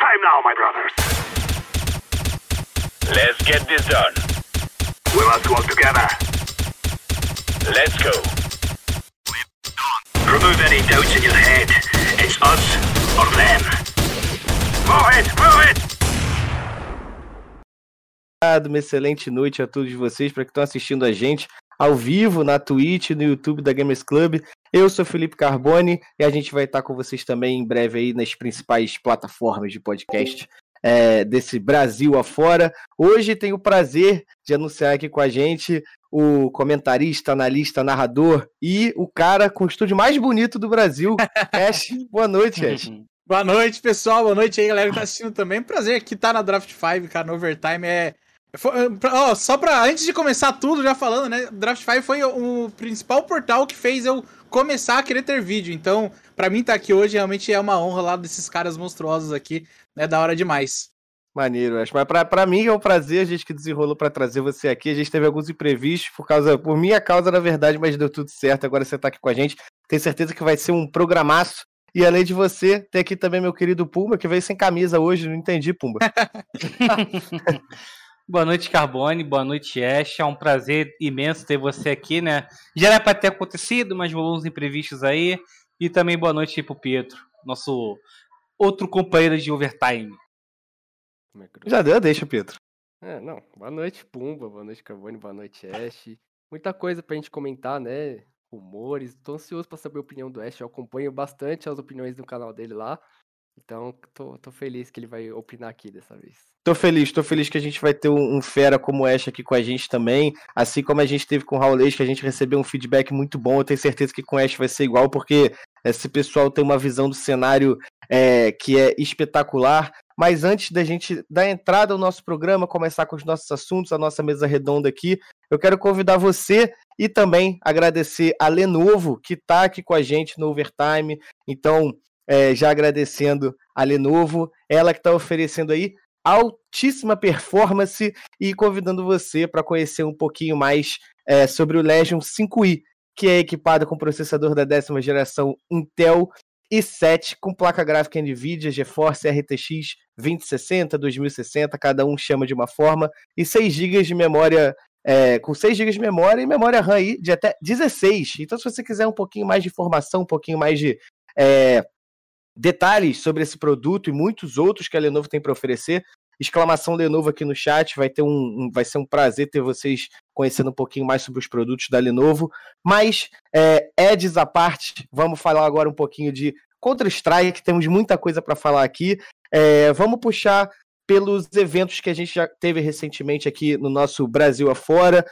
time now, my brothers. Let's get this done. We must work together. Let's go. Remove any doubts in your head. It's us or them. Move it, move it! Uma excelente noite a todos vocês para que estão assistindo a gente ao vivo na Twitch, no YouTube da Gamers Club. Eu sou Felipe Carboni e a gente vai estar com vocês também em breve aí nas principais plataformas de podcast é, desse Brasil afora. Hoje tenho o prazer de anunciar aqui com a gente o comentarista, analista, narrador e o cara com o estúdio mais bonito do Brasil, Ash. Boa noite, Ash. Boa noite, pessoal. Boa noite aí, galera que tá assistindo também. Prazer aqui estar na Draft 5, cara, no Overtime. É. Ó, só pra. Antes de começar tudo, já falando, né? Draft 5 foi o principal portal que fez eu começar a querer ter vídeo. Então, para mim estar tá aqui hoje realmente é uma honra lá desses caras monstruosos aqui. É né? da hora demais. Maneiro, acho. Mas pra, pra mim é um prazer a gente que desenrolou para trazer você aqui. A gente teve alguns imprevistos por causa, por minha causa, na verdade, mas deu tudo certo. Agora você tá aqui com a gente. Tenho certeza que vai ser um programaço. E além de você, tem aqui também meu querido Pumba, que veio sem camisa hoje, não entendi, Pumba. boa noite, Carbone, boa noite, Ash. É um prazer imenso ter você aqui, né? Já era para ter acontecido, mas rolou uns imprevistos aí. E também boa noite pro Pietro, nosso outro companheiro de overtime. É Já deu, deixa, Pietro. É, não. Boa noite, Pumba, boa noite, Carbone, boa noite, Ash. Muita coisa pra gente comentar, né? rumores. Tô ansioso para saber a opinião do Ash. Eu acompanho bastante as opiniões do canal dele lá. Então, tô, tô feliz que ele vai opinar aqui dessa vez. Tô feliz, tô feliz que a gente vai ter um, um fera como Ash aqui com a gente também. Assim como a gente teve com o Raul Leite, que a gente recebeu um feedback muito bom. Eu tenho certeza que com Ash vai ser igual, porque esse pessoal tem uma visão do cenário é, que é espetacular. Mas antes da gente dar entrada ao nosso programa, começar com os nossos assuntos, a nossa mesa redonda aqui, eu quero convidar você e também agradecer a Lenovo, que está aqui com a gente no Overtime. Então, é, já agradecendo a Lenovo, ela que está oferecendo aí altíssima performance e convidando você para conhecer um pouquinho mais é, sobre o Legion 5i, que é equipado com processador da décima geração Intel i7 com placa gráfica NVIDIA GeForce RTX 2060, 2060, cada um chama de uma forma, e 6 GB de memória é, com 6 GB de memória e memória RAM de até 16. Então, se você quiser um pouquinho mais de informação, um pouquinho mais de é, detalhes sobre esse produto e muitos outros que a Lenovo tem para oferecer, exclamação Lenovo aqui no chat, vai ter um, um, vai ser um prazer ter vocês conhecendo um pouquinho mais sobre os produtos da Lenovo. Mas é, Eds à parte, vamos falar agora um pouquinho de Counter-Strike, temos muita coisa para falar aqui. É, vamos puxar pelos eventos que a gente já teve recentemente aqui no nosso Brasil afora,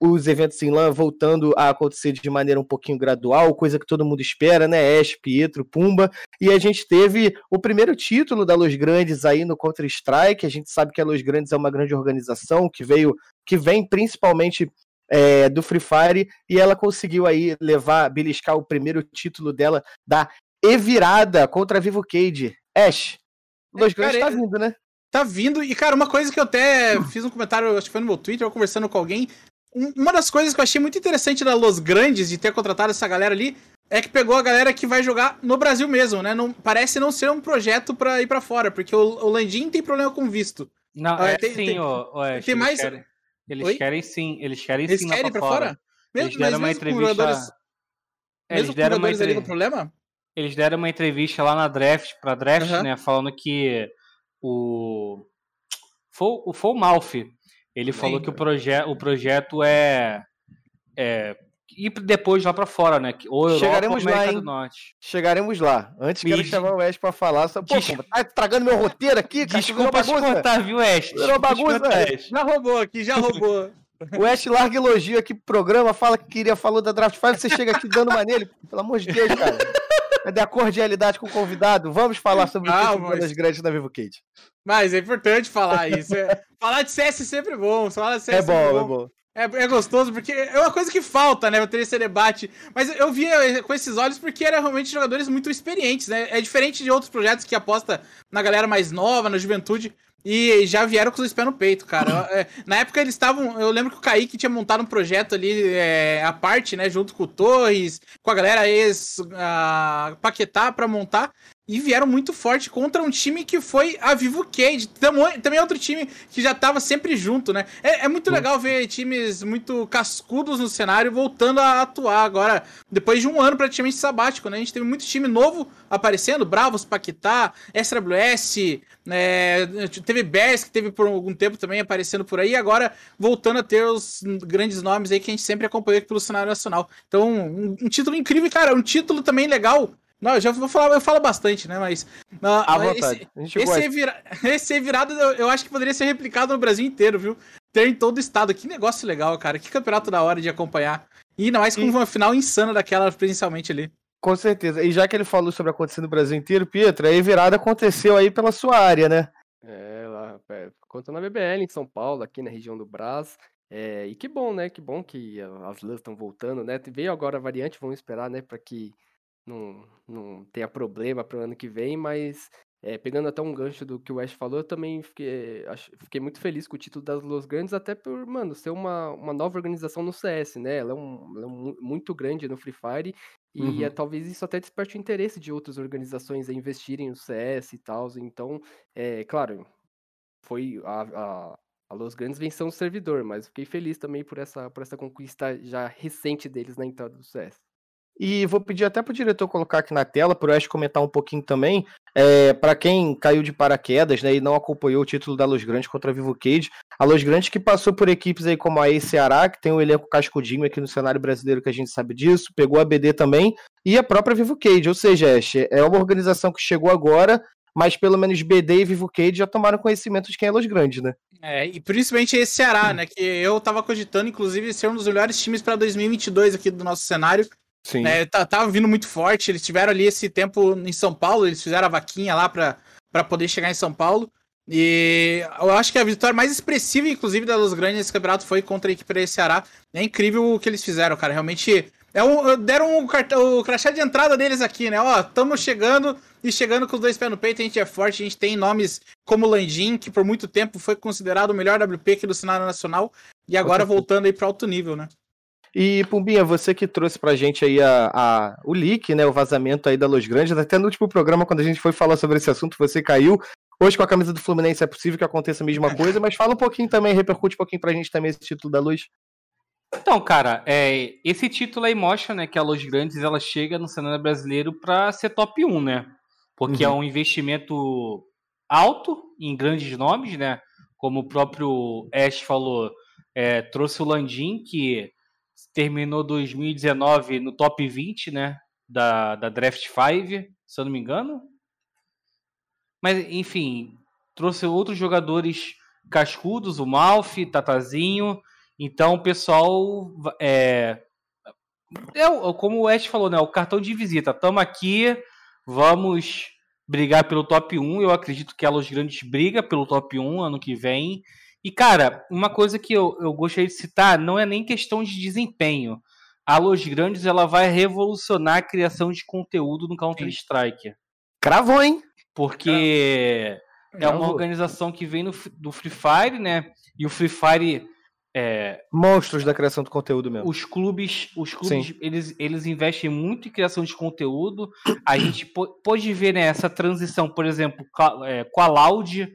os eventos em LAN voltando a acontecer de maneira um pouquinho gradual, coisa que todo mundo espera, né? Ash, Pietro, Pumba, e a gente teve o primeiro título da Los Grandes aí no Counter-Strike, a gente sabe que a Los Grandes é uma grande organização que veio, que vem principalmente é, do Free Fire, e ela conseguiu aí levar, beliscar o primeiro título dela da E-Virada contra a Vivo Cage. Ash, Los é, Grandes tá vindo, né? Tá vindo. E, cara, uma coisa que eu até fiz um comentário, acho que foi no meu Twitter, eu conversando com alguém. Uma das coisas que eu achei muito interessante da Los Grandes de ter contratado essa galera ali é que pegou a galera que vai jogar no Brasil mesmo, né? Não, parece não ser um projeto pra ir pra fora, porque o, o Landim tem problema com visto. Não, ah, é tem, sim, tem, ó, é, tem mais. Querem, eles Oi? querem sim, eles querem eles sim. Eles querem pra fora? fora? Mesmo, eles deram uma entrevista. É, eles deram uma entrevista. Ali problema? Eles deram uma entrevista lá na draft, pra draft, uhum. né? Falando que o. Foi, foi o Malfi. Ele falou que o, proje o projeto é. é ir depois lá para fora, né? Ou Europa Chegaremos ou América lá, do Norte. Chegaremos lá. Antes quero chamar o Wes para falar. Só, pô, Des... tá estragando meu roteiro aqui, cara. Desculpa te contar, viu, Wes? Virou bagunça. Já roubou aqui, já roubou. O Wes larga elogio aqui pro programa, fala que queria, falou da Draft 5, você chega aqui dando uma nele. Pelo amor de Deus, cara. Cadê a cordialidade com o convidado? Vamos falar sobre ah, o título mas... das grandes da Vivo Cage. Mas é importante falar isso. É... falar de CS é sempre bom. Falar de CS é bom, é bom. É, bom. É, é, gostoso, porque é uma coisa que falta, né? Ter esse debate. Mas eu via com esses olhos porque eram realmente jogadores muito experientes, né? É diferente de outros projetos que aposta na galera mais nova, na juventude. E já vieram com os pés no peito, cara. É, na época eles estavam. Eu lembro que o Kaique tinha montado um projeto ali, é, a parte, né? Junto com o Torres, com a galera ex a Paquetá pra montar. E vieram muito forte contra um time que foi a Vivo Cage. Também outro time que já tava sempre junto, né? É, é muito legal ver times muito cascudos no cenário voltando a atuar agora, depois de um ano praticamente sabático, né? A gente teve muito time novo aparecendo, Bravos, Paquetá, SWS, é, teve Bears que teve por algum tempo também aparecendo por aí, agora voltando a ter os grandes nomes aí que a gente sempre acompanhou pelo cenário nacional. Então, um, um título incrível, cara, um título também legal não, eu já vou falar, eu falo bastante, né? Mas. Uh, à vontade. Esse, esse, vira, esse virado eu, eu, acho que poderia ser replicado no Brasil inteiro, viu? Ter em todo o estado. Que negócio legal, cara. Que campeonato da hora de acompanhar. E ainda mais com e... uma final insana daquela, presencialmente ali. Com certeza. E já que ele falou sobre acontecer no Brasil inteiro, Pietro, a virada aconteceu aí pela sua área, né? É, lá, é, conta na BBL em São Paulo, aqui na região do Brás. É, e que bom, né? Que bom que as lãs estão voltando, né? Veio agora a variante, vamos esperar, né? Para que não, não tenha problema para o ano que vem, mas é, pegando até um gancho do que o West falou, eu também fiquei, fiquei muito feliz com o título das Los Grandes, até por, mano, ser uma, uma nova organização no CS, né? Ela é, um, ela é muito grande no Free Fire e uhum. é, talvez isso até desperte o interesse de outras organizações a investirem no CS e tal. Então, é claro, foi a, a, a Los Grandes venceu um servidor, mas fiquei feliz também por essa, por essa conquista já recente deles na entrada do CS. E vou pedir até para o diretor colocar aqui na tela, para o Ash comentar um pouquinho também. É, para quem caiu de paraquedas né, e não acompanhou o título da Los Grandes contra a Vivo Cage, a Los Grandes que passou por equipes aí como a E Ceará, que tem um elenco cascudinho aqui no cenário brasileiro que a gente sabe disso, pegou a BD também, e a própria Vivo Cage. Ou seja, Ash, é uma organização que chegou agora, mas pelo menos BD e Vivo Cage já tomaram conhecimento de quem é Los Grandes, né? É, e principalmente esse Ceará, né? Que eu tava cogitando, inclusive, ser um dos melhores times para 2022 aqui do nosso cenário. Sim. É, tá, tava vindo muito forte. Eles tiveram ali esse tempo em São Paulo, eles fizeram a vaquinha lá pra, pra poder chegar em São Paulo. E eu acho que a vitória mais expressiva, inclusive, da Los Grandes nesse campeonato foi contra a equipe da Ceará. É incrível o que eles fizeram, cara. Realmente. É um, deram um cartão, o crachá de entrada deles aqui, né? Ó, estamos chegando e chegando com os dois pés no peito. A gente é forte, a gente tem nomes como Landim, que por muito tempo foi considerado o melhor WP aqui do cenário nacional. E agora voltando aí para alto nível, né? E, Pumbinha, você que trouxe pra gente aí a, a, o leak, né, o vazamento aí da Los Grandes, até no último programa, quando a gente foi falar sobre esse assunto, você caiu. Hoje, com a camisa do Fluminense, é possível que aconteça a mesma coisa, mas fala um pouquinho também, repercute um pouquinho pra gente também esse título da Luz. Então, cara, é, esse título aí mostra né, que a Los Grandes ela chega no cenário brasileiro para ser top 1, né? Porque é uhum. é um investimento alto em grandes nomes, né? Como o próprio Ash falou, é, trouxe o Landim, que terminou 2019 no top 20, né? Da, da Draft 5, se eu não me engano. Mas, enfim, trouxe outros jogadores cascudos, o Malfi, Tatazinho. Então, o pessoal é, é como o West falou, né? O cartão de visita. Estamos aqui, vamos brigar pelo top 1. Eu acredito que a Los Grandes briga pelo top 1 ano que vem. E, cara, uma coisa que eu, eu gostaria de citar não é nem questão de desempenho. A Los Grandes ela vai revolucionar a criação de conteúdo no Counter-Strike. Cravou, hein? Porque é uma organização que vem no, do Free Fire, né? E o Free Fire. É, Monstros da criação de conteúdo mesmo. Os clubes, os clubes eles, eles investem muito em criação de conteúdo. A gente pode ver né, essa transição, por exemplo, com a Loud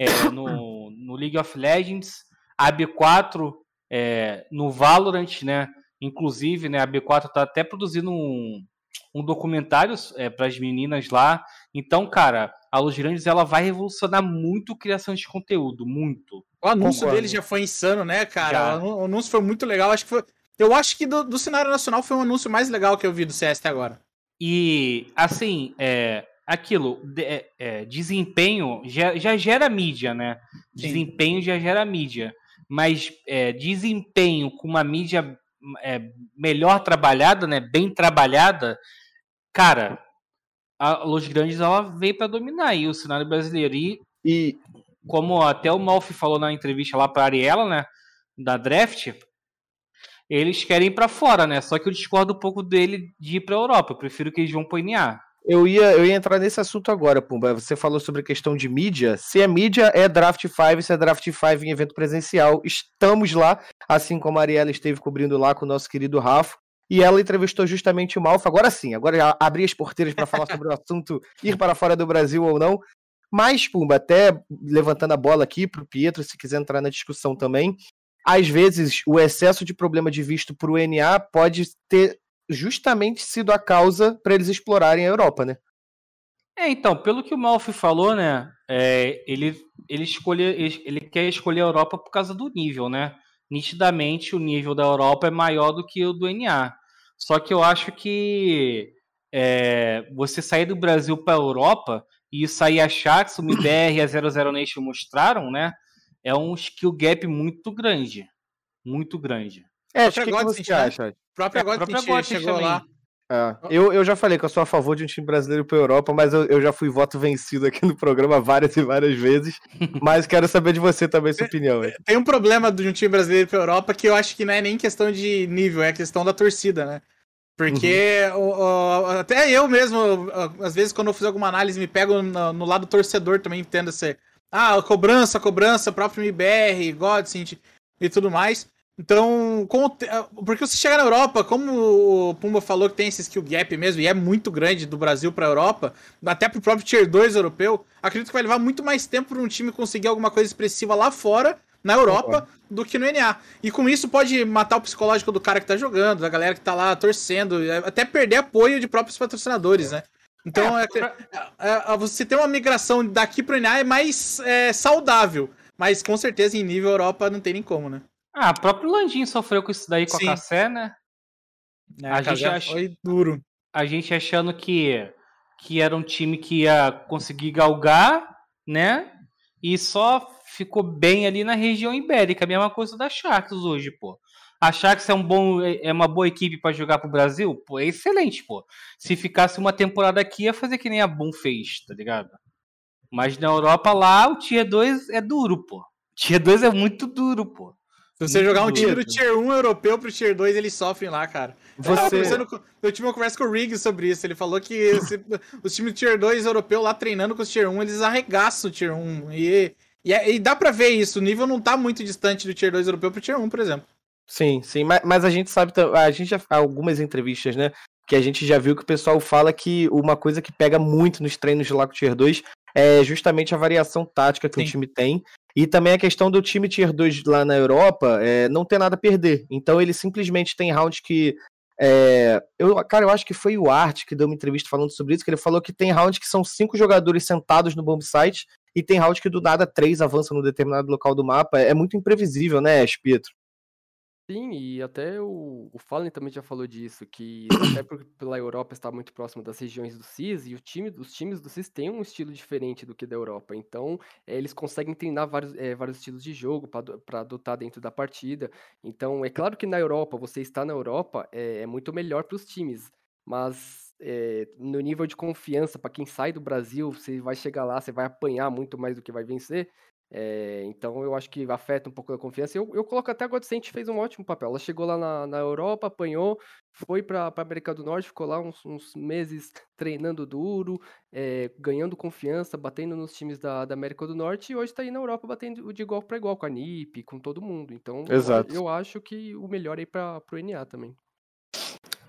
é, no, no League of Legends, a B4 é, no Valorant, né? Inclusive, né, a B4 está até produzindo um, um documentário é, para as meninas lá. Então, cara, a Los Grandes ela vai revolucionar muito a criação de conteúdo, muito. O anúncio Concordo. dele já foi insano, né, cara? Já. O anúncio foi muito legal. Acho que foi, eu acho que do, do, cenário nacional foi o anúncio mais legal que eu vi do CS até agora. E, assim, é, aquilo, de, é, é, desempenho já, já, gera mídia, né? Sim. Desempenho já gera mídia. Mas é, desempenho com uma mídia é, melhor trabalhada, né? Bem trabalhada, cara, a Los Grandes ela veio para dominar aí o cenário brasileiro. E, e como até o Malfi falou na entrevista lá para Ariela, né? Da draft, eles querem ir para fora, né? Só que eu discordo um pouco dele de ir para Europa. Eu prefiro que eles vão para NA. Eu ia, eu ia entrar nesse assunto agora, Pumba. Você falou sobre a questão de mídia. Se é mídia, é Draft 5, se é Draft 5 em evento presencial. Estamos lá, assim como a Ariela esteve cobrindo lá com o nosso querido Rafa. e ela entrevistou justamente o Malfa. Agora sim, agora já abri as porteiras para falar sobre o assunto ir para fora do Brasil ou não. Mas, Pumba, até levantando a bola aqui para o Pietro, se quiser entrar na discussão também, às vezes o excesso de problema de visto para o NA pode ter justamente sido a causa para eles explorarem a Europa, né? É, então, pelo que o Malfi falou, né, é, ele, ele, escolhe, ele, ele quer escolher a Europa por causa do nível, né? Nitidamente o nível da Europa é maior do que o do NA. Só que eu acho que é, você sair do Brasil para a Europa e isso aí a Shax, o MIBR e a 00 Nation mostraram, né? É um skill gap muito grande. Muito grande. É, o que, que você acha? O próprio é, chegou também. lá. É, eu, eu já falei que eu sou a favor de um time brasileiro para Europa, mas eu, eu já fui voto vencido aqui no programa várias e várias vezes. Mas quero saber de você também sua opinião. Tem um problema de um time brasileiro para Europa que eu acho que não é nem questão de nível, é questão da torcida, né? Porque uhum. o, o, até eu mesmo, às vezes, quando eu fiz alguma análise, me pego no, no lado torcedor também, entendo ser. Ah, cobrança, cobrança, próprio MBR, Godsend e tudo mais. Então, como, ah, porque você chega na Europa, como o Pumba falou que tem esse skill gap mesmo, e é muito grande do Brasil para a Europa, até para o próprio Tier 2 europeu, acredito que vai levar muito mais tempo para um time conseguir alguma coisa expressiva lá fora, na Europa, do que no NA. E com isso pode matar o psicológico do cara que tá jogando, da galera que tá lá torcendo, é, até perder apoio de próprios patrocinadores, né? Então, é, é, é, você ter uma migração daqui pro NA é mais é, saudável, mas com certeza em nível Europa não tem nem como, né? Ah, o próprio Landim sofreu com isso daí com Sim. a Cassé, né? É, a, gente ach... foi duro. A gente achando que, que era um time que ia conseguir galgar, né? E só ficou bem ali na região ibérica. A mesma coisa da Sharks hoje, pô. A Sharks é, um bom, é uma boa equipe para jogar pro Brasil? Pô, é excelente, pô. Se ficasse uma temporada aqui, ia fazer que nem a Boom fez, tá ligado? Mas na Europa lá, o Tier 2 é duro, pô. O Tier 2 é muito duro, pô. Se você jogar um time do Tier 1 europeu pro Tier 2, eles sofrem lá, cara. Você... Eu, com, eu tive uma conversa com o Riggs sobre isso. Ele falou que esse, os times do Tier 2 europeu lá treinando com os Tier 1, eles arregaçam o Tier 1. E, e, e, dá pra ver isso. O nível não tá muito distante do Tier 2 europeu pro Tier 1, por exemplo. Sim, sim. Mas, mas a gente sabe, a gente já algumas entrevistas, né? Que a gente já viu que o pessoal fala que uma coisa que pega muito nos treinos de lá com o Tier 2 é justamente a variação tática que sim. o time tem. E também a questão do time Tier 2 lá na Europa é, não ter nada a perder. Então ele simplesmente tem round que. É, eu, cara, eu acho que foi o Art que deu uma entrevista falando sobre isso, que ele falou que tem round que são cinco jogadores sentados no bomb site e tem round que do nada três avançam no determinado local do mapa. É, muito imprevisível, né, Spitro? Sim, e até o, o Fallen também já falou disso, que até pela Europa estar muito próximo das regiões do CIS, e o time, os times do CIS têm um estilo diferente do que da Europa. Então, é, eles conseguem treinar vários, é, vários estilos de jogo para adotar dentro da partida. Então, é claro que na Europa, você está na Europa, é, é muito melhor para os times, mas no nível de confiança, para quem sai do Brasil, você vai chegar lá, você vai apanhar muito mais do que vai vencer. É, então eu acho que afeta um pouco a confiança. Eu, eu coloco até a Godsent fez um ótimo papel. Ela chegou lá na, na Europa, apanhou, foi para a América do Norte, ficou lá uns, uns meses treinando duro, é, ganhando confiança, batendo nos times da, da América do Norte e hoje está aí na Europa batendo de igual para igual com a NIP, com todo mundo. Então. Eu, eu acho que o melhor é ir para o NA também.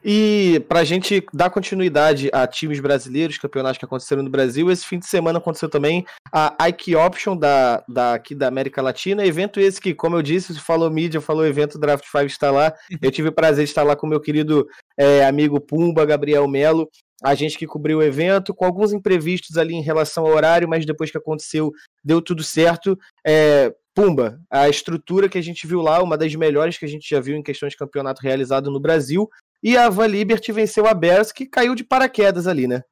E para a gente dar continuidade a times brasileiros, campeonatos que aconteceram no Brasil, esse fim de semana aconteceu também a Ike Option da, da, aqui da América Latina, evento esse que, como eu disse, falou mídia, falou evento Draft 5 está lá. Eu tive o prazer de estar lá com meu querido é, amigo Pumba, Gabriel Melo, a gente que cobriu o evento, com alguns imprevistos ali em relação ao horário, mas depois que aconteceu, deu tudo certo. É, Pumba, a estrutura que a gente viu lá, uma das melhores que a gente já viu em questões de campeonato realizado no Brasil. E a Van Liberty venceu a Bears, que caiu de paraquedas ali, né?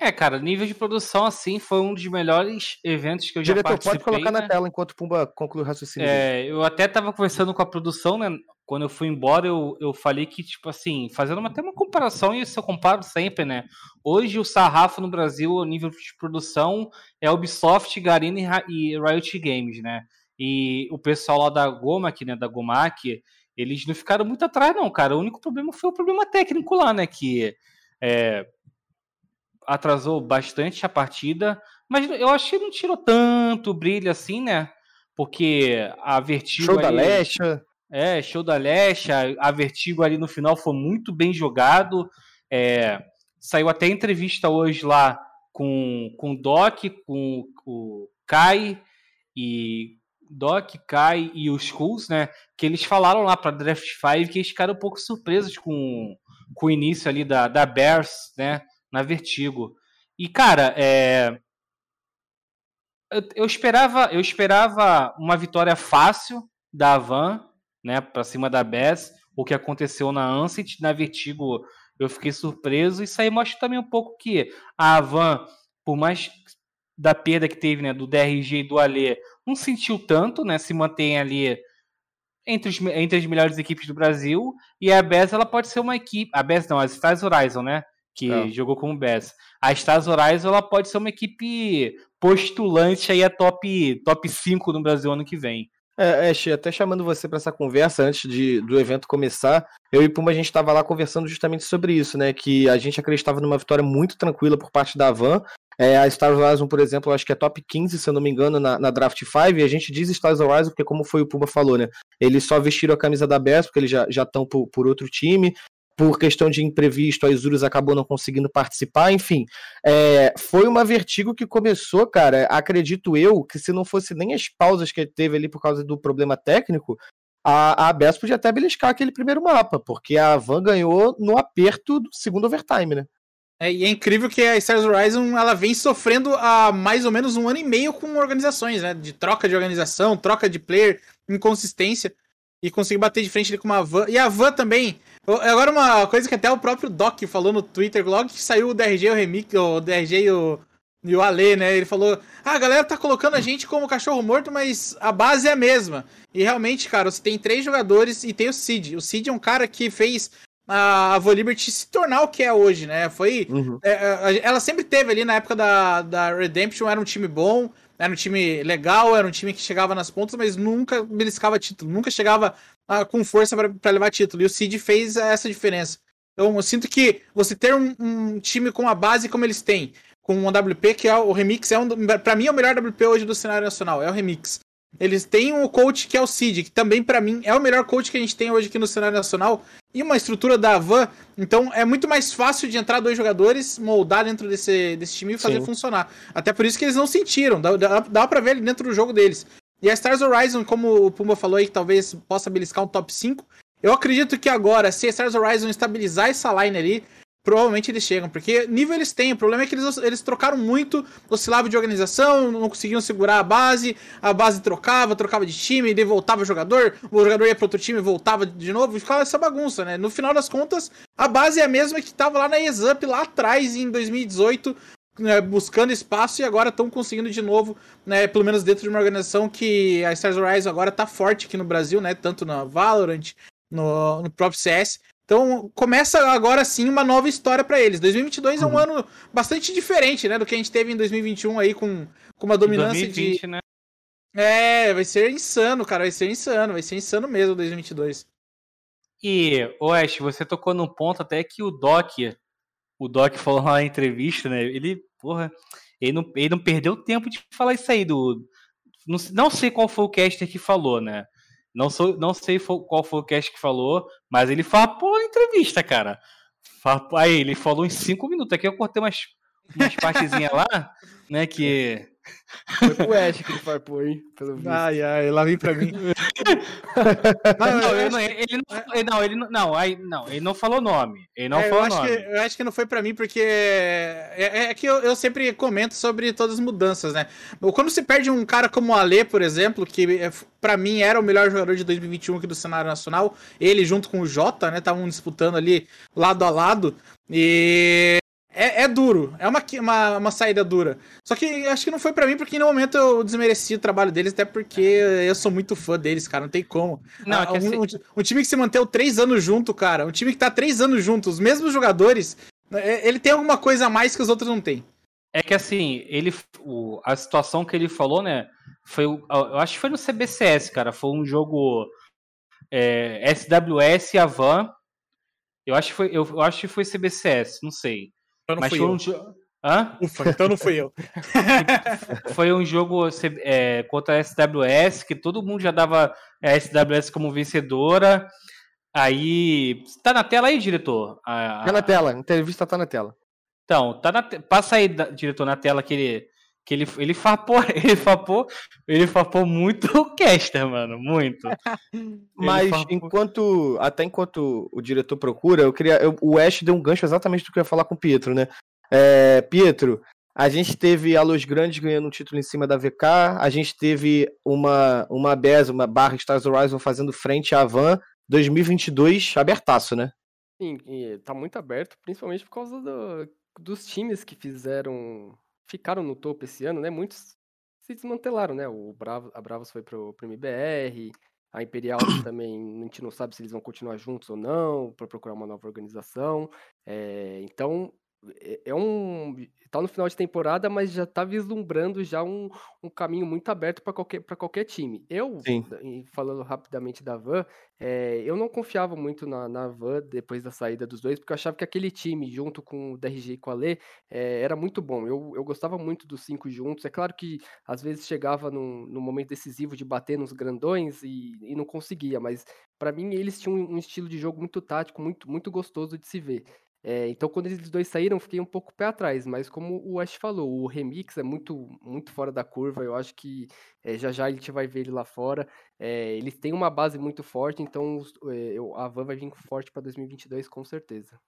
É, cara, nível de produção, assim, foi um dos melhores eventos que eu Diretor, já participei. pode colocar né? na tela enquanto o Pumba conclui o raciocínio. É, eu até tava conversando com a produção, né? Quando eu fui embora, eu, eu falei que, tipo assim, fazendo uma, até uma comparação, e isso eu comparo sempre, né? Hoje o sarrafo no Brasil, o nível de produção, é Ubisoft, Garena e Riot Games, né? E o pessoal lá da Goma, aqui, né, da Gomac, eles não ficaram muito atrás, não, cara. O único problema foi o problema técnico lá, né? Que é, atrasou bastante a partida. Mas eu achei que não tirou tanto brilho assim, né? Porque a Vertigo. Show ali, da Leste. É, show da Leste, a, Vertigo ali no final foi muito bem jogado. É, saiu até entrevista hoje lá com, com o Doc, com o Kai e Doc, Kai e os Skulls, né? Que eles falaram lá para Draft 5 que eles ficaram um pouco surpresos com, com o início ali da, da Bears, né? Na Vertigo. E, cara, é... eu, eu, esperava, eu esperava uma vitória fácil da Avan, né? Para cima da Bears. O que aconteceu na Ancient, na Vertigo, eu fiquei surpreso. Isso aí mostra também um pouco que a Avan, por mais da perda que teve, né, do DRG e do Alê, não sentiu tanto, né, se mantém ali entre, os, entre as melhores equipes do Brasil, e a BES ela pode ser uma equipe, a BES não, a Stars Horizon, né, que é. jogou como BES. A Stars Horizon ela pode ser uma equipe postulante aí a top, top 5 no Brasil ano que vem. É, Ash, até chamando você para essa conversa antes de, do evento começar, eu e Puma a gente estava lá conversando justamente sobre isso, né? Que a gente acreditava numa vitória muito tranquila por parte da Van, é, a Star Horizon, por exemplo, acho que é top 15, se eu não me engano, na, na Draft 5, e a gente diz Star Horizon porque, como foi o Puma falou, né? Eles só vestiram a camisa da Bears porque eles já estão por, por outro time, por questão de imprevisto, a Isurus acabou não conseguindo participar, enfim. É, foi uma vertigo que começou, cara, acredito eu, que se não fosse nem as pausas que ele teve ali por causa do problema técnico, a, a BES podia até beliscar aquele primeiro mapa, porque a Van ganhou no aperto do segundo overtime, né? É, e é incrível que a Stars Horizon ela vem sofrendo há mais ou menos um ano e meio com organizações, né? De troca de organização, troca de player, inconsistência. E conseguir bater de frente ali com uma van. E a van também. Agora, uma coisa que até o próprio Doc falou no Twitter, logo que saiu o DRG, o Remix, o DRG e o, e o Ale, né? Ele falou: Ah, a galera tá colocando a gente como cachorro morto, mas a base é a mesma. E realmente, cara, você tem três jogadores e tem o Cid. O Cid é um cara que fez a Vo Liberty se tornar o que é hoje, né? Foi. Uhum. É ela sempre teve ali na época da, da Redemption, era um time bom, era um time legal, era um time que chegava nas pontas, mas nunca beliscava título, nunca chegava ah, com força para levar título. E o Cid fez essa diferença. Então eu sinto que você ter um, um time com a base como eles têm, com um WP que é o Remix, é um, para mim é o melhor WP hoje do cenário nacional, é o Remix. Eles têm um coach que é o Cid, que também para mim é o melhor coach que a gente tem hoje aqui no cenário nacional, e uma estrutura da Van. Então é muito mais fácil de entrar dois jogadores, moldar dentro desse, desse time e fazer Sim. funcionar. Até por isso que eles não sentiram, dá, dá, dá pra ver dentro do jogo deles. E a Stars Horizon, como o Pumba falou aí, que talvez possa beliscar um top 5. Eu acredito que agora, se a Stars Horizon estabilizar essa line ali, provavelmente eles chegam, porque nível eles têm. O problema é que eles, eles trocaram muito, oscilava de organização, não conseguiam segurar a base, a base trocava, trocava de time, daí voltava o jogador, o jogador ia para outro time, voltava de novo, e ficava essa bagunça, né? No final das contas, a base é a mesma que estava lá na ESUP lá atrás, em 2018, né, buscando espaço e agora estão conseguindo de novo, né, pelo menos dentro de uma organização que a Stars Rise agora está forte aqui no Brasil, né, tanto na Valorant, no, no próprio CS, então começa agora sim uma nova história para eles. 2022 uhum. é um uhum. ano bastante diferente, né, do que a gente teve em 2021 aí com, com uma dominância 2020, de né? É, vai ser insano, cara, vai ser insano, vai ser insano mesmo 2022. E, Oeste, você tocou num ponto até que o Doc, o Doc falou na entrevista, né? Ele, porra, ele não, ele não perdeu tempo de falar isso aí do não, não sei qual foi o caster que falou, né? Não, sou, não sei qual foi o cast que falou, mas ele falou a entrevista, cara. Aí ele falou em cinco minutos. Aqui eu cortei umas, umas partezinhas lá, né? Que foi pro Ash que ele farpou, hein? Pelo visto. Ai, ai, lá vem pra mim. não, ele, não, ele não, ele não, não, aí, não, ele não falou nome. Ele não é, falou eu nome. Que, eu acho que não foi pra mim, porque é, é, é que eu, eu, sempre comento sobre todas as mudanças, né? Quando se perde um cara como o Ale, por exemplo, que é, pra mim era o melhor jogador de 2021 aqui do cenário nacional, ele junto com o Jota, né? Estavam disputando ali lado a lado. E é, é, duro, é uma, uma, uma, saída dura. Só que acho que não foi para mim, porque no momento eu desmereci o trabalho deles, até porque eu sou muito fã deles, cara, não tem como. Não, ah, é um, assim... um, time que se manteve três anos junto, cara, um time que tá três anos junto, os mesmos jogadores, é, ele tem alguma coisa a mais que os outros não têm. É que assim, ele, o, a situação que ele falou, né, foi, eu acho que foi no CBCS, cara, foi um jogo é, SWS e Van. Eu acho que foi, eu, eu acho que foi CBCS, não sei. Mas foi, um, Hã? Ufa, então não fui eu. Foi um jogo é, contra a SWS, que todo mundo já dava a SWS como vencedora. Aí. Tá na tela aí, diretor? A, a... Tá na tela, a entrevista tá na tela. Então, tá na te... passa aí, diretor, na tela que ele. Que ele, ele fapou, ele fapou, ele fapou muito o Caster, mano, muito. Mas enquanto, até enquanto o diretor procura, eu queria, eu, o Ash deu um gancho exatamente do que eu ia falar com o Pietro, né? É, Pietro, a gente teve a Los Grandes ganhando um título em cima da VK, a gente teve uma, uma BES, uma barra Stars Horizon fazendo frente à Van 2022 abertaço, né? Sim, tá muito aberto, principalmente por causa do, dos times que fizeram, ficaram no topo esse ano, né? Muitos se desmantelaram, né? O Bravo, a Bravos foi pro, pro MBR, a Imperial também, a gente não sabe se eles vão continuar juntos ou não, para procurar uma nova organização. É, então, é, é um tá no final de temporada, mas já tá vislumbrando já um, um caminho muito aberto para qualquer, qualquer time. Eu, Sim. falando rapidamente da Van, é, eu não confiava muito na, na Van depois da saída dos dois, porque eu achava que aquele time, junto com o DRG e com a Lê, é, era muito bom. Eu, eu gostava muito dos cinco juntos. É claro que às vezes chegava no, no momento decisivo de bater nos grandões e, e não conseguia, mas para mim eles tinham um estilo de jogo muito tático, muito, muito gostoso de se ver. É, então, quando eles dois saíram, fiquei um pouco pé atrás, mas como o Ash falou, o remix é muito, muito fora da curva. Eu acho que é, já já a gente vai ver ele lá fora. É, eles têm uma base muito forte, então eu, a Van vai vir forte para 2022 com certeza.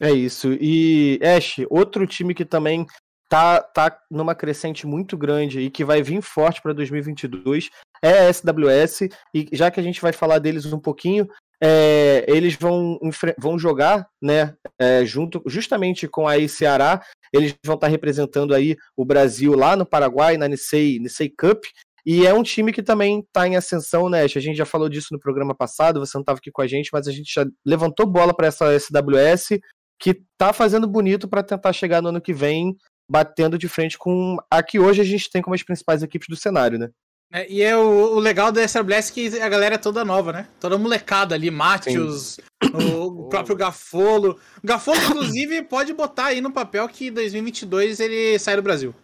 É isso. E Ash, outro time que também tá, tá numa crescente muito grande e que vai vir forte para 2022 é a SWS. E já que a gente vai falar deles um pouquinho, é, eles vão, vão jogar, né, é, junto, justamente com a Ceará, eles vão estar representando aí o Brasil lá no Paraguai, na Nisei, Cup, e é um time que também está em ascensão, né, a gente já falou disso no programa passado, você não estava aqui com a gente, mas a gente já levantou bola para essa SWS, que tá fazendo bonito para tentar chegar no ano que vem, batendo de frente com a que hoje a gente tem como as principais equipes do cenário, né. É, e é o, o legal da Extra Blast que a galera é toda nova, né? Toda molecada ali, Matheus, o, o, próprio Gafolo. O Gafolo, inclusive, pode botar aí no papel que em 2022 ele sai do Brasil.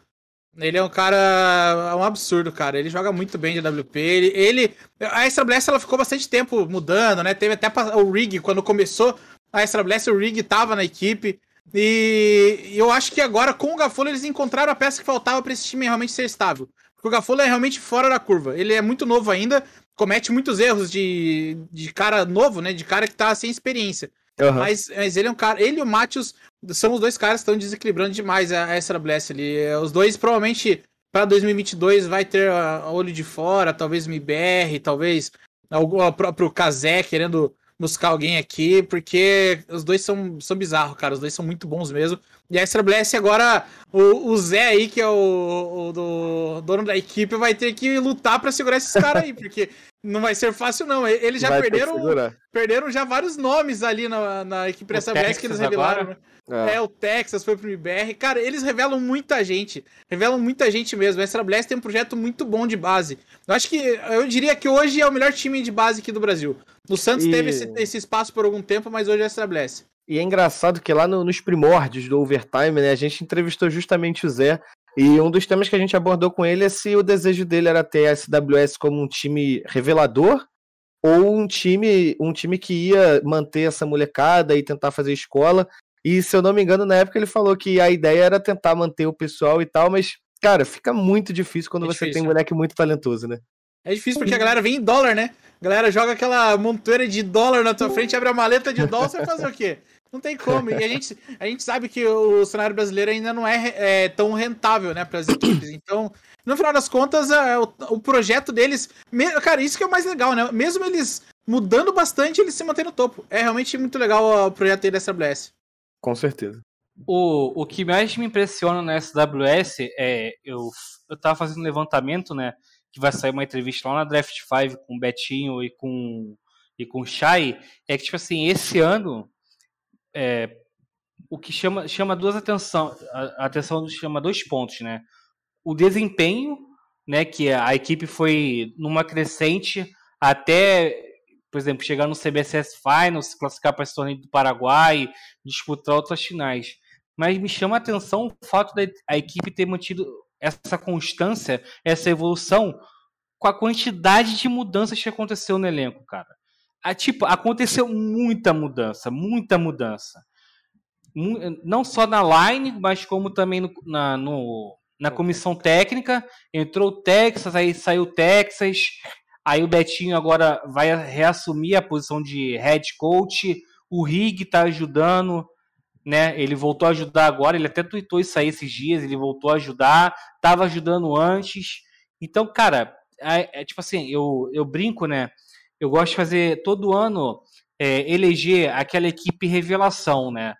Ele é um cara. É um absurdo, cara. Ele joga muito bem de WP. Ele. ele a Extra Blast ela ficou bastante tempo mudando, né? Teve até o Rig, quando começou a Extra Blast, o Rig tava na equipe. E eu acho que agora, com o Gafolo, eles encontraram a peça que faltava para esse time realmente ser estável. Porque o Gafolo é realmente fora da curva. Ele é muito novo ainda, comete muitos erros de, de cara novo, né? De cara que tá sem experiência. Uhum. Mas, mas ele é um cara. Ele e o Matheus são os dois caras que estão desequilibrando demais a Extra Blast ali. Os dois provavelmente para 2022 vai ter a olho de fora, talvez MBR, talvez o próprio Kazé querendo buscar alguém aqui, porque os dois são, são bizarros, cara. Os dois são muito bons mesmo. E a Extra Blast agora, o, o Zé aí, que é o, o do, dono da equipe, vai ter que lutar para segurar esses caras aí, porque não vai ser fácil, não. Eles já vai perderam. Perderam já vários nomes ali na, na equipe Extra Blast que eles revelaram, né? É. é. o Texas foi pro MBR. Cara, eles revelam muita gente. Revelam muita gente mesmo. A Extra Blast tem um projeto muito bom de base. Eu acho que, eu diria que hoje é o melhor time de base aqui do Brasil. O Santos e... teve esse, esse, espaço por algum tempo, mas hoje é a Extra Blast. E é engraçado que lá no, nos primórdios do Overtime, né, a gente entrevistou justamente o Zé. E um dos temas que a gente abordou com ele é se o desejo dele era ter a SWS como um time revelador ou um time, um time que ia manter essa molecada e tentar fazer escola. E se eu não me engano, na época ele falou que a ideia era tentar manter o pessoal e tal, mas, cara, fica muito difícil quando é você difícil. tem um moleque muito talentoso, né? É difícil porque a galera vem em dólar, né? A galera joga aquela montoeira de dólar na tua frente, abre a maleta de dólar, você vai fazer o quê? Não tem como. E a gente, a gente sabe que o cenário brasileiro ainda não é, é tão rentável, né, para as equipes. Então, no final das contas, é, o, o projeto deles. Cara, isso que é o mais legal, né? Mesmo eles mudando bastante, eles se mantêm no topo. É realmente muito legal o projeto aí da SWS. Com certeza. O, o que mais me impressiona na SWS é. Eu, eu tava fazendo um levantamento, né? Que vai sair uma entrevista lá na Draft 5 com o Betinho e com, e com o Shai. É que, tipo assim, esse ano. É, o que chama, chama duas atenção. A, atenção chama dois pontos, né? O desempenho, né? Que a equipe foi numa crescente até por exemplo, chegar no CBCS Finals, classificar para esse torneio do Paraguai, disputar outras finais. mas me chama a atenção o fato da a equipe ter mantido essa constância, essa evolução, com a quantidade de mudanças que aconteceu no elenco, cara. A, tipo, aconteceu muita mudança, muita mudança. Não só na line, mas como também no, na, no, na comissão técnica. Entrou o Texas, aí saiu o Texas. Aí o Betinho agora vai reassumir a posição de head coach. O Rig tá ajudando, né? Ele voltou a ajudar agora. Ele até tweetou isso aí esses dias. Ele voltou a ajudar. Tava ajudando antes. Então, cara, é, é tipo assim, eu, eu brinco, né? Eu gosto de fazer todo ano é, eleger aquela equipe revelação, né?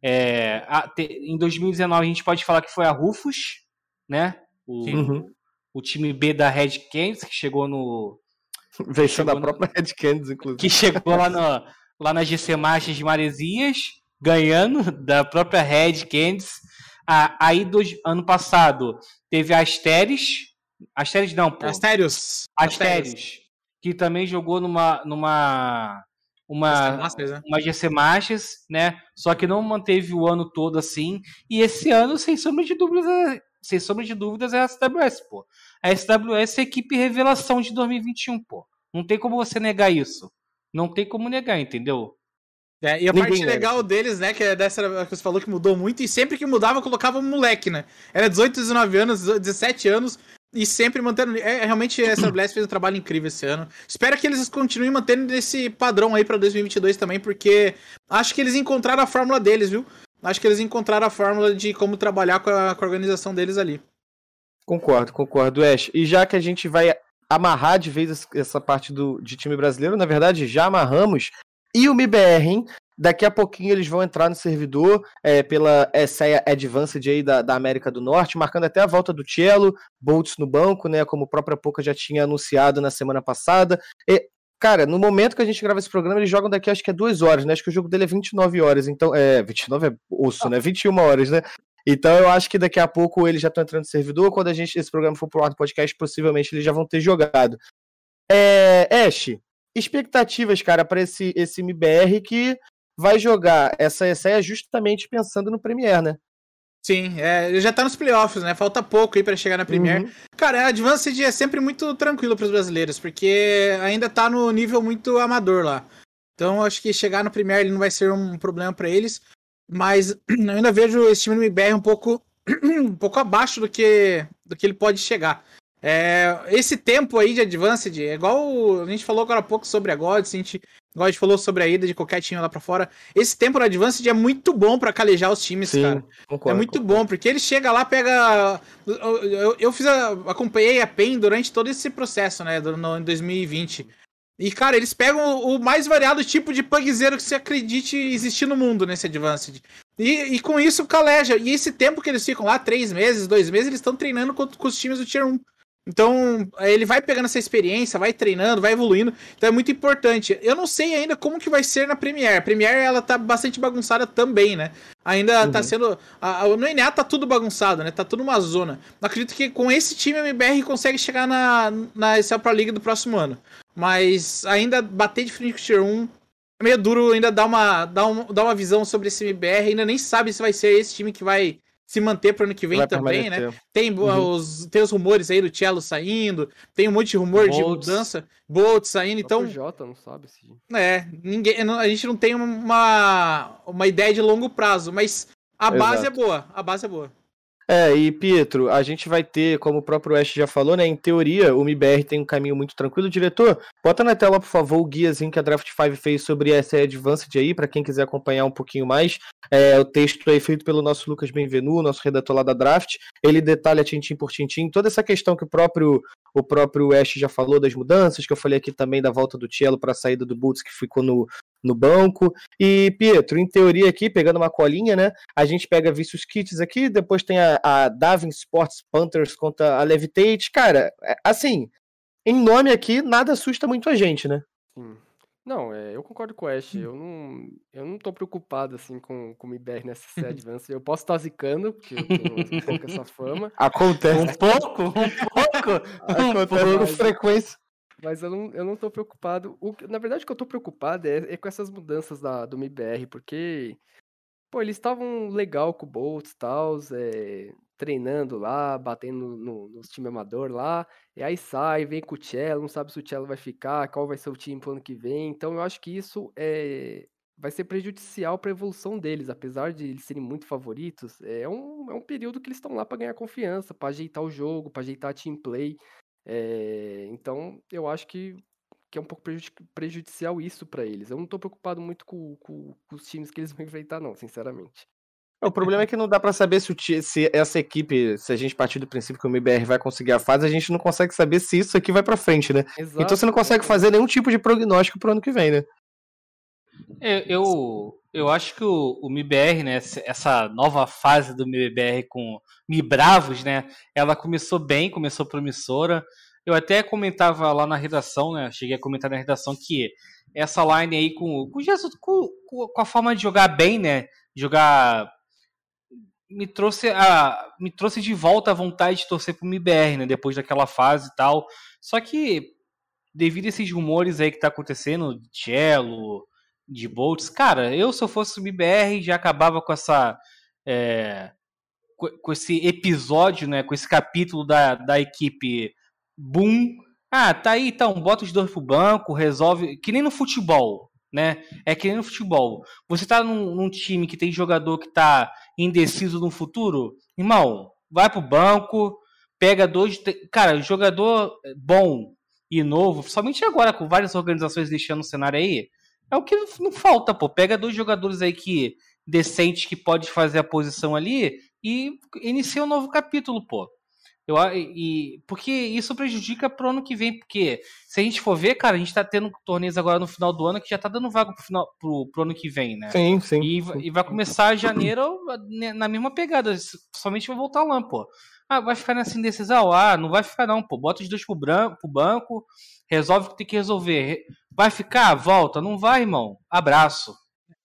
É, a, te, em 2019 a gente pode falar que foi a Rufus, né? O, uhum. o time B da Red Canids, que chegou no. Vencendo a própria Red Canids, inclusive. Que chegou lá, no, lá na GC Marchas de Maresias, ganhando da própria Red Canids. Ah, aí, do, ano passado, teve a Asteres. Asteres não, pô. Asterios. Asterios. Que também jogou numa. numa uma, Masters, né? uma GC Marchas, né? Só que não manteve o ano todo assim. E esse ano, sem sombra de dúvidas, sem sombra de dúvidas, é a SWS, pô. A SWS é a equipe revelação de 2021, pô. Não tem como você negar isso. Não tem como negar, entendeu? É, e a Ninguém parte legal deles, né, que é dessa que você falou que mudou muito, e sempre que mudava, colocava um moleque, né? Era 18, 19 anos, 17 anos, e sempre mantendo. É, realmente a SWS fez um trabalho incrível esse ano. Espero que eles continuem mantendo esse padrão aí para 2022 também, porque acho que eles encontraram a fórmula deles, viu? Acho que eles encontraram a fórmula de como trabalhar com a, com a organização deles ali. Concordo, concordo, Ash. E já que a gente vai amarrar de vez essa parte do, de time brasileiro, na verdade já amarramos. E o MBR, hein? Daqui a pouquinho eles vão entrar no servidor é, pela SEA Advanced aí da, da América do Norte, marcando até a volta do Cielo, Boltz no banco, né? Como a própria Poca já tinha anunciado na semana passada. E Cara, no momento que a gente grava esse programa, eles jogam daqui acho que é duas horas, né? Acho que o jogo dele é 29 horas, então. É, 29 é osso, né? 21 horas, né? Então eu acho que daqui a pouco eles já estão entrando no servidor. Quando a gente, esse programa for pro ar do podcast, possivelmente eles já vão ter jogado. É, Ash, expectativas, cara, para esse, esse MBR que vai jogar essa ESEA justamente pensando no Premier, né? Sim, é, ele já tá nos playoffs, né? Falta pouco aí para chegar na Premier. Uhum. Cara, a Advanced é sempre muito tranquilo para os brasileiros, porque ainda tá no nível muito amador lá. Então, acho que chegar no Premier ele não vai ser um problema para eles. Mas eu ainda vejo esse time do MBR um pouco, um pouco abaixo do que, do que ele pode chegar. É, esse tempo aí de Advanced, é igual a gente falou agora há pouco sobre a God, a gente Igual a gente falou sobre a ida de qualquer time lá pra fora. Esse tempo no Advanced é muito bom para calejar os times, Sim, cara. Concordo, é muito concordo. bom, porque ele chega lá, pega. Eu, eu, eu, fiz a, acompanhei a PEN durante todo esse processo, né? No, em 2020. E, cara, eles pegam o, o mais variado tipo de pugzeiro que você acredite existir no mundo nesse Advanced. E, e com isso caleja. E esse tempo que eles ficam lá, três meses, dois meses, eles estão treinando com, com os times do Tier 1. Então, ele vai pegando essa experiência, vai treinando, vai evoluindo. Então é muito importante. Eu não sei ainda como que vai ser na Premiere. A Premiere, ela tá bastante bagunçada também, né? Ainda tá uhum. tá sendo... A, a, no NA tá tudo bagunçado, né? Tá tudo uma zona. acredito que com esse time, a MBR consegue chegar na, na ESL Pro League do próximo ano. Mas ainda bater de frente com o Tier 1 é meio duro ainda dar uma, dar, um, dar uma visão sobre esse MBR. Ainda nem sabe se vai ser esse time que vai se manter para ano que vem Vai também, né? Tem, uhum. os, tem os rumores aí do Cello saindo, tem um monte de rumor Boltz. de mudança, Bolt saindo, então... O Jota não sabe se... É, ninguém, a gente não tem uma, uma ideia de longo prazo, mas a Exato. base é boa, a base é boa. É, e Pietro, a gente vai ter, como o próprio West já falou, né? Em teoria, o MBR tem um caminho muito tranquilo. Diretor, bota na tela, por favor, o guiazinho que a Draft 5 fez sobre essa Advanced aí, para quem quiser acompanhar um pouquinho mais. É, o texto aí feito pelo nosso Lucas Benvenu, nosso redator lá da Draft. Ele detalha tintim por tintim toda essa questão que o próprio o próprio West já falou das mudanças, que eu falei aqui também da volta do Cielo para a saída do Boots, que ficou no, no banco. E, Pietro, em teoria aqui, pegando uma colinha, né? A gente pega Vicious Kits aqui, depois tem a, a Davin Sports Panthers contra a Levitate. Cara, é, assim, em nome aqui, nada assusta muito a gente, né? Sim. Não, é, eu concordo com o Ash. Eu não, eu não tô preocupado assim com, com o MBR nessa série Advance. Eu posso estar zicando, porque eu tenho um pouco essa fama. Acontece. Um pouco, um pouco. Acontece com frequência. Mas eu não, eu não tô preocupado. O, na verdade, o que eu tô preocupado é, é com essas mudanças da, do MBR, porque Pô, eles estavam legal com o Boltz e tal, é, treinando lá, batendo no, nos time amador lá, e aí sai, vem com o Cello, não sabe se o Cello vai ficar, qual vai ser o time pro ano que vem, então eu acho que isso é, vai ser prejudicial para a evolução deles, apesar de eles serem muito favoritos, é um, é um período que eles estão lá para ganhar confiança, para ajeitar o jogo, para ajeitar a team play, é, então eu acho que, que é um pouco prejudicial isso para eles. Eu não estou preocupado muito com, com, com os times que eles vão enfrentar, não, sinceramente. O problema é que não dá para saber se, o, se, essa equipe, se a gente partir do princípio que o MBR vai conseguir a fase, a gente não consegue saber se isso aqui vai para frente, né? Exato. Então você não consegue fazer nenhum tipo de prognóstico pro ano que vem, né? É, eu, eu acho que o, o MIBR, né, essa nova fase do MIBR com Mi Bravos, né, ela começou bem, começou promissora. Eu até comentava lá na redação, né, cheguei a comentar na redação que essa line aí com, com, Jesus, com, com a forma de jogar bem, né, jogar me trouxe a me trouxe de volta a vontade de torcer pro MBR, né, depois daquela fase e tal. Só que devido a esses rumores aí que tá acontecendo, Cello, de Bolts, cara, eu se eu fosse o MBR já acabava com essa é, com esse episódio, né, com esse capítulo da, da equipe Boom. Ah, tá aí, então, bota os dois pro banco, resolve, que nem no futebol né? É que nem no futebol. Você tá num, num, time que tem jogador que tá indeciso no futuro, irmão, vai pro banco, pega dois. Cara, jogador bom e novo, somente agora com várias organizações deixando o cenário aí, é o que não falta, pô. Pega dois jogadores aí que decentes que pode fazer a posição ali e inicia um novo capítulo, pô. Eu, e, porque isso prejudica pro ano que vem, porque se a gente for ver, cara, a gente tá tendo torneios agora no final do ano que já tá dando vaga pro, final, pro, pro ano que vem, né? Sim, sim. E, e vai começar janeiro né, na mesma pegada, somente vai voltar lá, pô. Ah, vai ficar nessa indecisão? Ah, não vai ficar não, pô. Bota os dois pro, branco, pro banco, resolve o que tem que resolver. Vai ficar? Volta. Não vai, irmão. Abraço.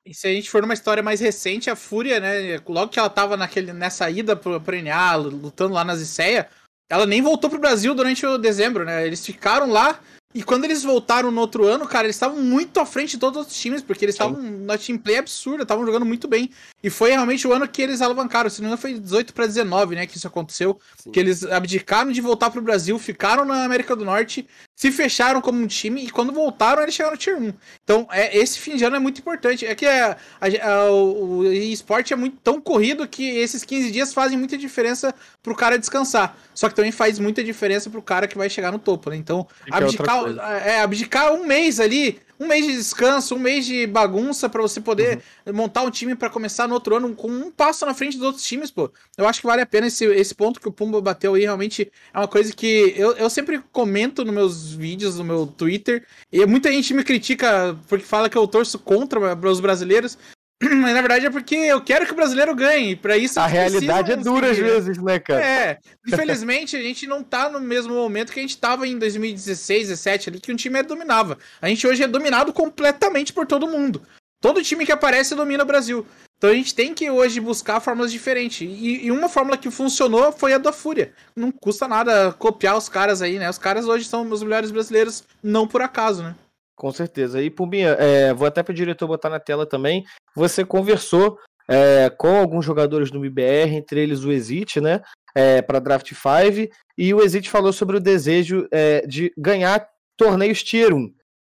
E se a gente for numa história mais recente, a Fúria, né? Logo que ela tava naquele, nessa ida pro, pro NA, lutando lá nas Iceia, ela nem voltou pro Brasil durante o dezembro, né? Eles ficaram lá e quando eles voltaram no outro ano, cara, eles estavam muito à frente de todos os outros times, porque eles estavam na team play absurda, estavam jogando muito bem. E foi realmente o ano que eles alavancaram. Se não me engano, foi 18 para 19, né, que isso aconteceu. Sim. Que eles abdicaram de voltar pro Brasil, ficaram na América do Norte, se fecharam como um time, e quando voltaram, eles chegaram no Tier 1. Então, é, esse fim de ano é muito importante. É que a, a, a, o esporte é muito tão corrido que esses 15 dias fazem muita diferença pro cara descansar. Só que também faz muita diferença pro cara que vai chegar no topo, né? Então, abdicar é, abdicar um mês ali, um mês de descanso, um mês de bagunça para você poder uhum. montar um time para começar no outro ano com um passo na frente dos outros times, pô. Eu acho que vale a pena esse, esse ponto que o Pumba bateu aí, realmente é uma coisa que eu, eu sempre comento nos meus vídeos, no meu Twitter, e muita gente me critica porque fala que eu torço contra os brasileiros, mas na verdade é porque eu quero que o brasileiro ganhe. Para isso a realidade é dura às vezes, né, cara? É. Infelizmente a gente não tá no mesmo momento que a gente tava em 2016, 17 ali que um time dominava. A gente hoje é dominado completamente por todo mundo. Todo time que aparece domina o Brasil. Então a gente tem que hoje buscar fórmulas diferentes. E, e, uma fórmula que funcionou foi a da Fúria. Não custa nada copiar os caras aí, né? Os caras hoje são os melhores brasileiros, não por acaso, né? Com certeza. E, Pumbinha, é, vou até para o diretor botar na tela também. Você conversou é, com alguns jogadores do MBR, entre eles o Exit, né? É, para Draft 5. E o Exit falou sobre o desejo é, de ganhar torneios Tier 1.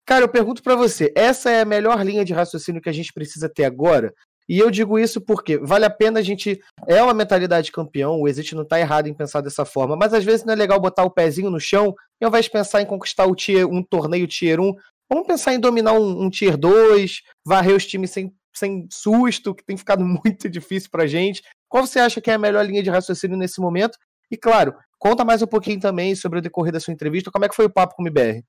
Cara, eu pergunto para você: essa é a melhor linha de raciocínio que a gente precisa ter agora? E eu digo isso porque vale a pena a gente. É uma mentalidade campeão, o Exit não tá errado em pensar dessa forma, mas às vezes não é legal botar o pezinho no chão e ao invés de pensar em conquistar tier, um torneio Tier 1, Vamos pensar em dominar um, um Tier 2, varrer os times sem, sem susto, que tem ficado muito difícil pra gente. Qual você acha que é a melhor linha de raciocínio nesse momento? E claro, conta mais um pouquinho também sobre o decorrer da sua entrevista, como é que foi o papo com o MBR?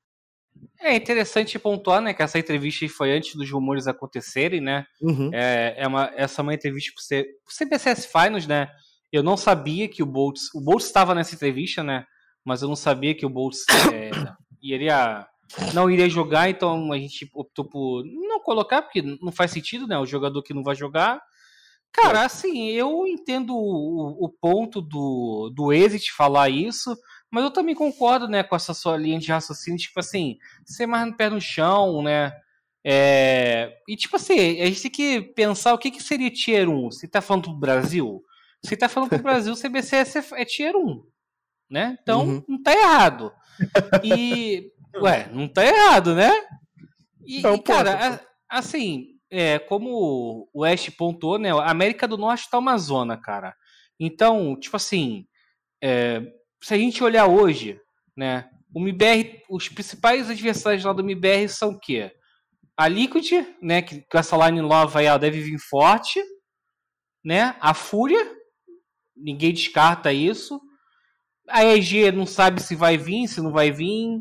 É interessante pontuar, né, que essa entrevista foi antes dos rumores acontecerem, né? Uhum. É, é uma, essa é uma entrevista pro, C, pro CBCS Finals, né? Eu não sabia que o Boltz, o Boltz estava nessa entrevista, né? Mas eu não sabia que o Boltz é, iria não iria jogar, então a gente optou por não colocar, porque não faz sentido, né? O jogador que não vai jogar. Cara, assim, eu entendo o, o ponto do, do Exit falar isso, mas eu também concordo, né, com essa sua linha de raciocínio, tipo assim, ser mais no pé no chão, né? É, e tipo assim, a gente tem que pensar o que, que seria Tier 1. Se tá falando pro Brasil, se tá falando pro Brasil, o CBCS é, é Tier 1. Né? Então, uhum. não tá errado. E. Ué, não tá errado, né? E, e cara, a, assim, é, como o Ash pontuou, né? A América do Norte tá uma zona, cara. Então, tipo assim, é, se a gente olhar hoje, né? O MBR, os principais adversários lá do MBR são o quê? A Liquid, né? Que com essa line nova aí ela deve vir forte, né? A Fúria, ninguém descarta isso. A EG não sabe se vai vir, se não vai vir.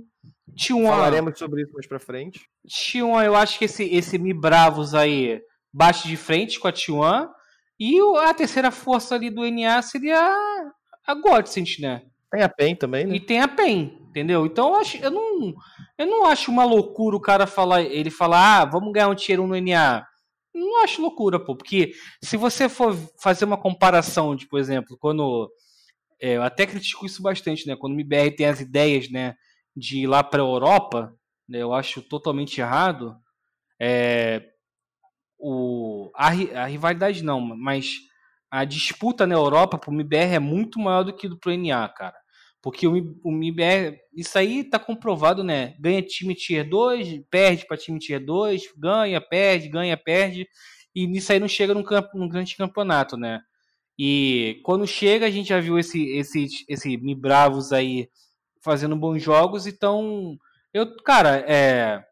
T1, Falaremos sobre isso mais pra frente. T1, eu acho que esse, esse Mi Bravos aí bate de frente com a T1. E a terceira força ali do NA seria a Godsend, né? Tem a PEN também, né? E tem a PEN, entendeu? Então eu, acho, eu, não, eu não acho uma loucura o cara falar, ele falar, ah, vamos ganhar um tier 1 no NA. Não acho loucura, pô, porque se você for fazer uma comparação de, por exemplo, quando. É, eu até critico isso bastante, né? Quando o MBR tem as ideias, né, de ir lá para a Europa, né, eu acho totalmente errado. É, o, a, a rivalidade não, mas a disputa na Europa pro MBR é muito maior do que do pro NA, cara. Porque o, o MBR, isso aí tá comprovado, né? Ganha time tier 2, perde para time tier 2, ganha, perde, ganha, perde. E nisso aí não chega num, campo, num grande campeonato, né? E quando chega, a gente já viu esse, esse, esse Mi Bravos aí fazendo bons jogos. Então, eu, cara, é.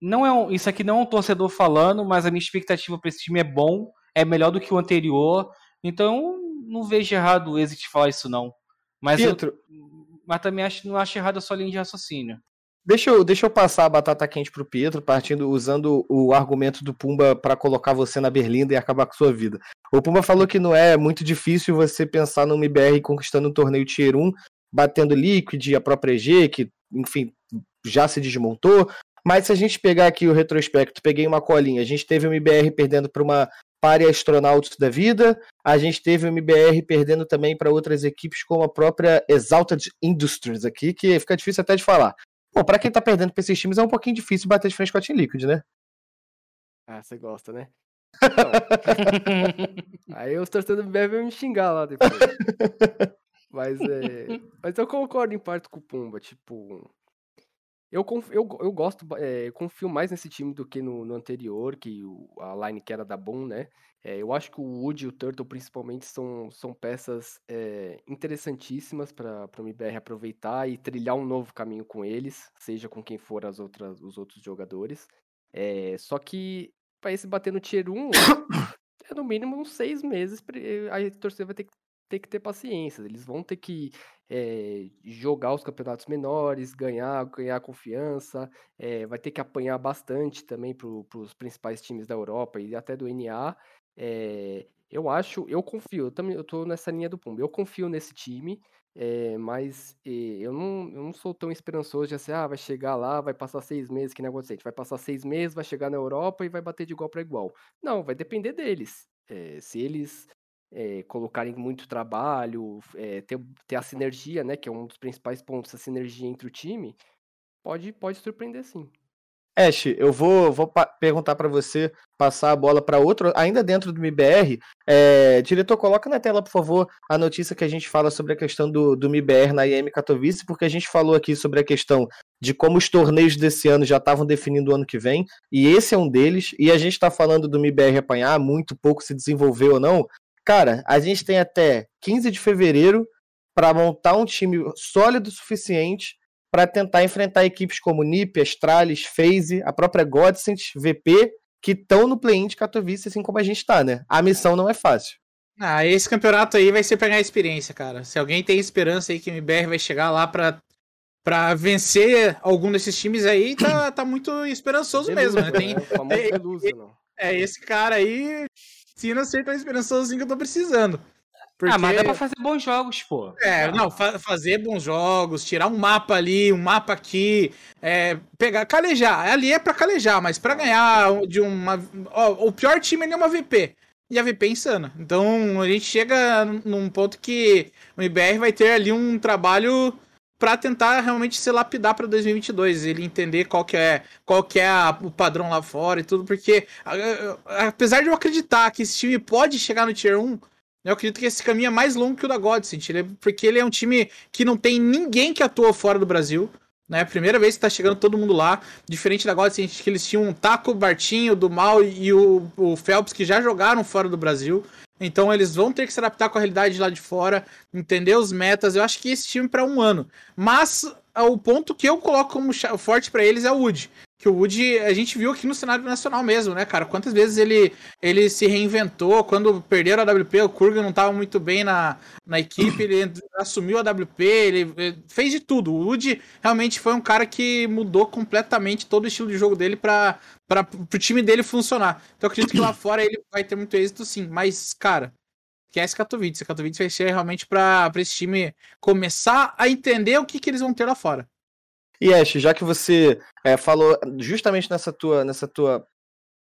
Não é um, isso aqui não é um torcedor falando, mas a minha expectativa para esse time é bom, é melhor do que o anterior. Então, não vejo errado o Exit falar isso, não. Mas, Pietro, eu, mas também acho, não acho errado a sua linha de raciocínio. Deixa eu, deixa eu passar a batata quente pro Pietro, partindo usando o argumento do Pumba para colocar você na berlinda e acabar com sua vida. O Pumba falou que não é muito difícil você pensar no MBR conquistando um torneio Tier 1, batendo Liquid, a própria EG, que, enfim, já se desmontou. Mas se a gente pegar aqui o retrospecto, peguei uma colinha, a gente teve o MBR perdendo para uma para astronautas da vida. A gente teve o MBR perdendo também para outras equipes, como a própria Exalted Industries aqui, que fica difícil até de falar. Bom, para quem tá perdendo para esses times é um pouquinho difícil bater de frente com a Team Liquid, né? Ah, você gosta, né? Então, aí os torcedores do MBR vão me xingar lá depois. mas, é, mas eu concordo em parte com o Pumba, tipo, eu, eu, eu gosto, é, eu confio mais nesse time do que no, no anterior, que o, a line que era da Boom, né? É, eu acho que o Wood e o Turtle, principalmente, são, são peças é, interessantíssimas para o MBR aproveitar e trilhar um novo caminho com eles, seja com quem for as outras, os outros jogadores. É, só que para esse bater no Tier 1, é no mínimo uns seis meses, a torcida vai ter que ter que ter paciência. Eles vão ter que é, jogar os campeonatos menores, ganhar, ganhar confiança, é, vai ter que apanhar bastante também para os principais times da Europa e até do NA. É, eu acho, eu confio, eu também eu nessa linha do Pumba, eu confio nesse time, mas eu não, eu não sou tão esperançoso de assim, ah, vai chegar lá, vai passar seis meses, que negócio vai passar seis meses, vai chegar na Europa e vai bater de igual para igual. Não, vai depender deles. se eles é, colocarem muito trabalho, é, ter, ter a sinergia, né, que é um dos principais pontos, a sinergia entre o time, pode, pode surpreender sim. Ash, eu vou, vou perguntar para você, passar a bola para outro, ainda dentro do MIBR. É, diretor, coloca na tela, por favor, a notícia que a gente fala sobre a questão do, do MIBR na IM Katowice, porque a gente falou aqui sobre a questão de como os torneios desse ano já estavam definindo o ano que vem, e esse é um deles, e a gente está falando do MIBR apanhar, muito pouco se desenvolveu ou não, Cara, a gente tem até 15 de fevereiro para montar um time sólido o suficiente para tentar enfrentar equipes como NiP, Astralis, FaZe, a própria Godsend, VP, que estão no play-in de Katowice, assim como a gente está, né? A missão não é fácil. Ah, esse campeonato aí vai ser pra ganhar experiência, cara. Se alguém tem esperança aí que o MBR vai chegar lá pra, pra vencer algum desses times aí, tá, tá muito esperançoso mesmo, né? Tem, é, é, esse cara aí ensina a ser tão esperançoso assim que eu tô precisando. Porque... Ah, mas dá pra fazer bons jogos, pô. É, não, fa fazer bons jogos, tirar um mapa ali, um mapa aqui, é, pegar, calejar. Ali é pra calejar, mas pra ganhar de uma. Ó, o pior time é uma VP. E a VP é insana. Então a gente chega num ponto que o IBR vai ter ali um trabalho para tentar realmente se lapidar para 2022, ele entender qual que é, qual que é a, o padrão lá fora e tudo, porque apesar de eu acreditar que esse time pode chegar no Tier 1, eu acredito que esse caminho é mais longo que o da Godsend, ele, é, porque ele é um time que não tem ninguém que atua fora do Brasil. Né? Primeira vez que tá chegando todo mundo lá. Diferente da Godsend, que eles tinham um Taco, Bartinho, do Mal e o, o Phelps, que já jogaram fora do Brasil. Então eles vão ter que se adaptar com a realidade lá de fora, entender os metas. Eu acho que esse time para um ano. Mas o ponto que eu coloco como forte para eles é o Wood que o Woody, a gente viu aqui no cenário nacional mesmo, né, cara? Quantas vezes ele, ele se reinventou, quando perderam a WP, o Kurgan não estava muito bem na, na equipe, ele assumiu a WP, ele, fez de tudo. O Woody realmente foi um cara que mudou completamente todo o estilo de jogo dele para o time dele funcionar. Então acredito que lá fora ele vai ter muito êxito sim, mas, cara, esquece Katowice. Katowice vai ser realmente para esse time começar a entender o que, que eles vão ter lá fora. E Ash, já que você é, falou justamente nessa tua, nessa tua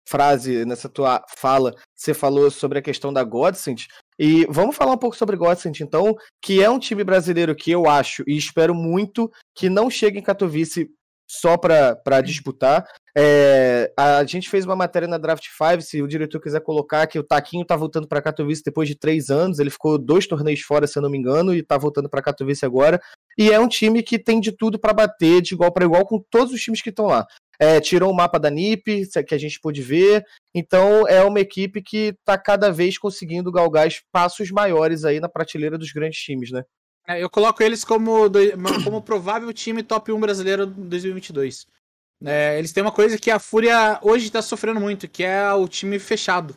frase, nessa tua fala, você falou sobre a questão da Godsend, e vamos falar um pouco sobre Godsend, então, que é um time brasileiro que eu acho e espero muito que não chegue em Katowice só para disputar. É, a gente fez uma matéria na Draft 5, se o diretor quiser colocar, que o Taquinho tá voltando para Katowice depois de três anos, ele ficou dois torneios fora, se eu não me engano, e tá voltando para Katowice agora. E é um time que tem de tudo para bater de igual para igual com todos os times que estão lá. É, tirou o mapa da NIP, que a gente pôde ver. Então é uma equipe que está cada vez conseguindo galgar espaços maiores aí na prateleira dos grandes times, né? É, eu coloco eles como, como provável time top 1 brasileiro 2022. É, eles têm uma coisa que a Fúria hoje está sofrendo muito, que é o time fechado.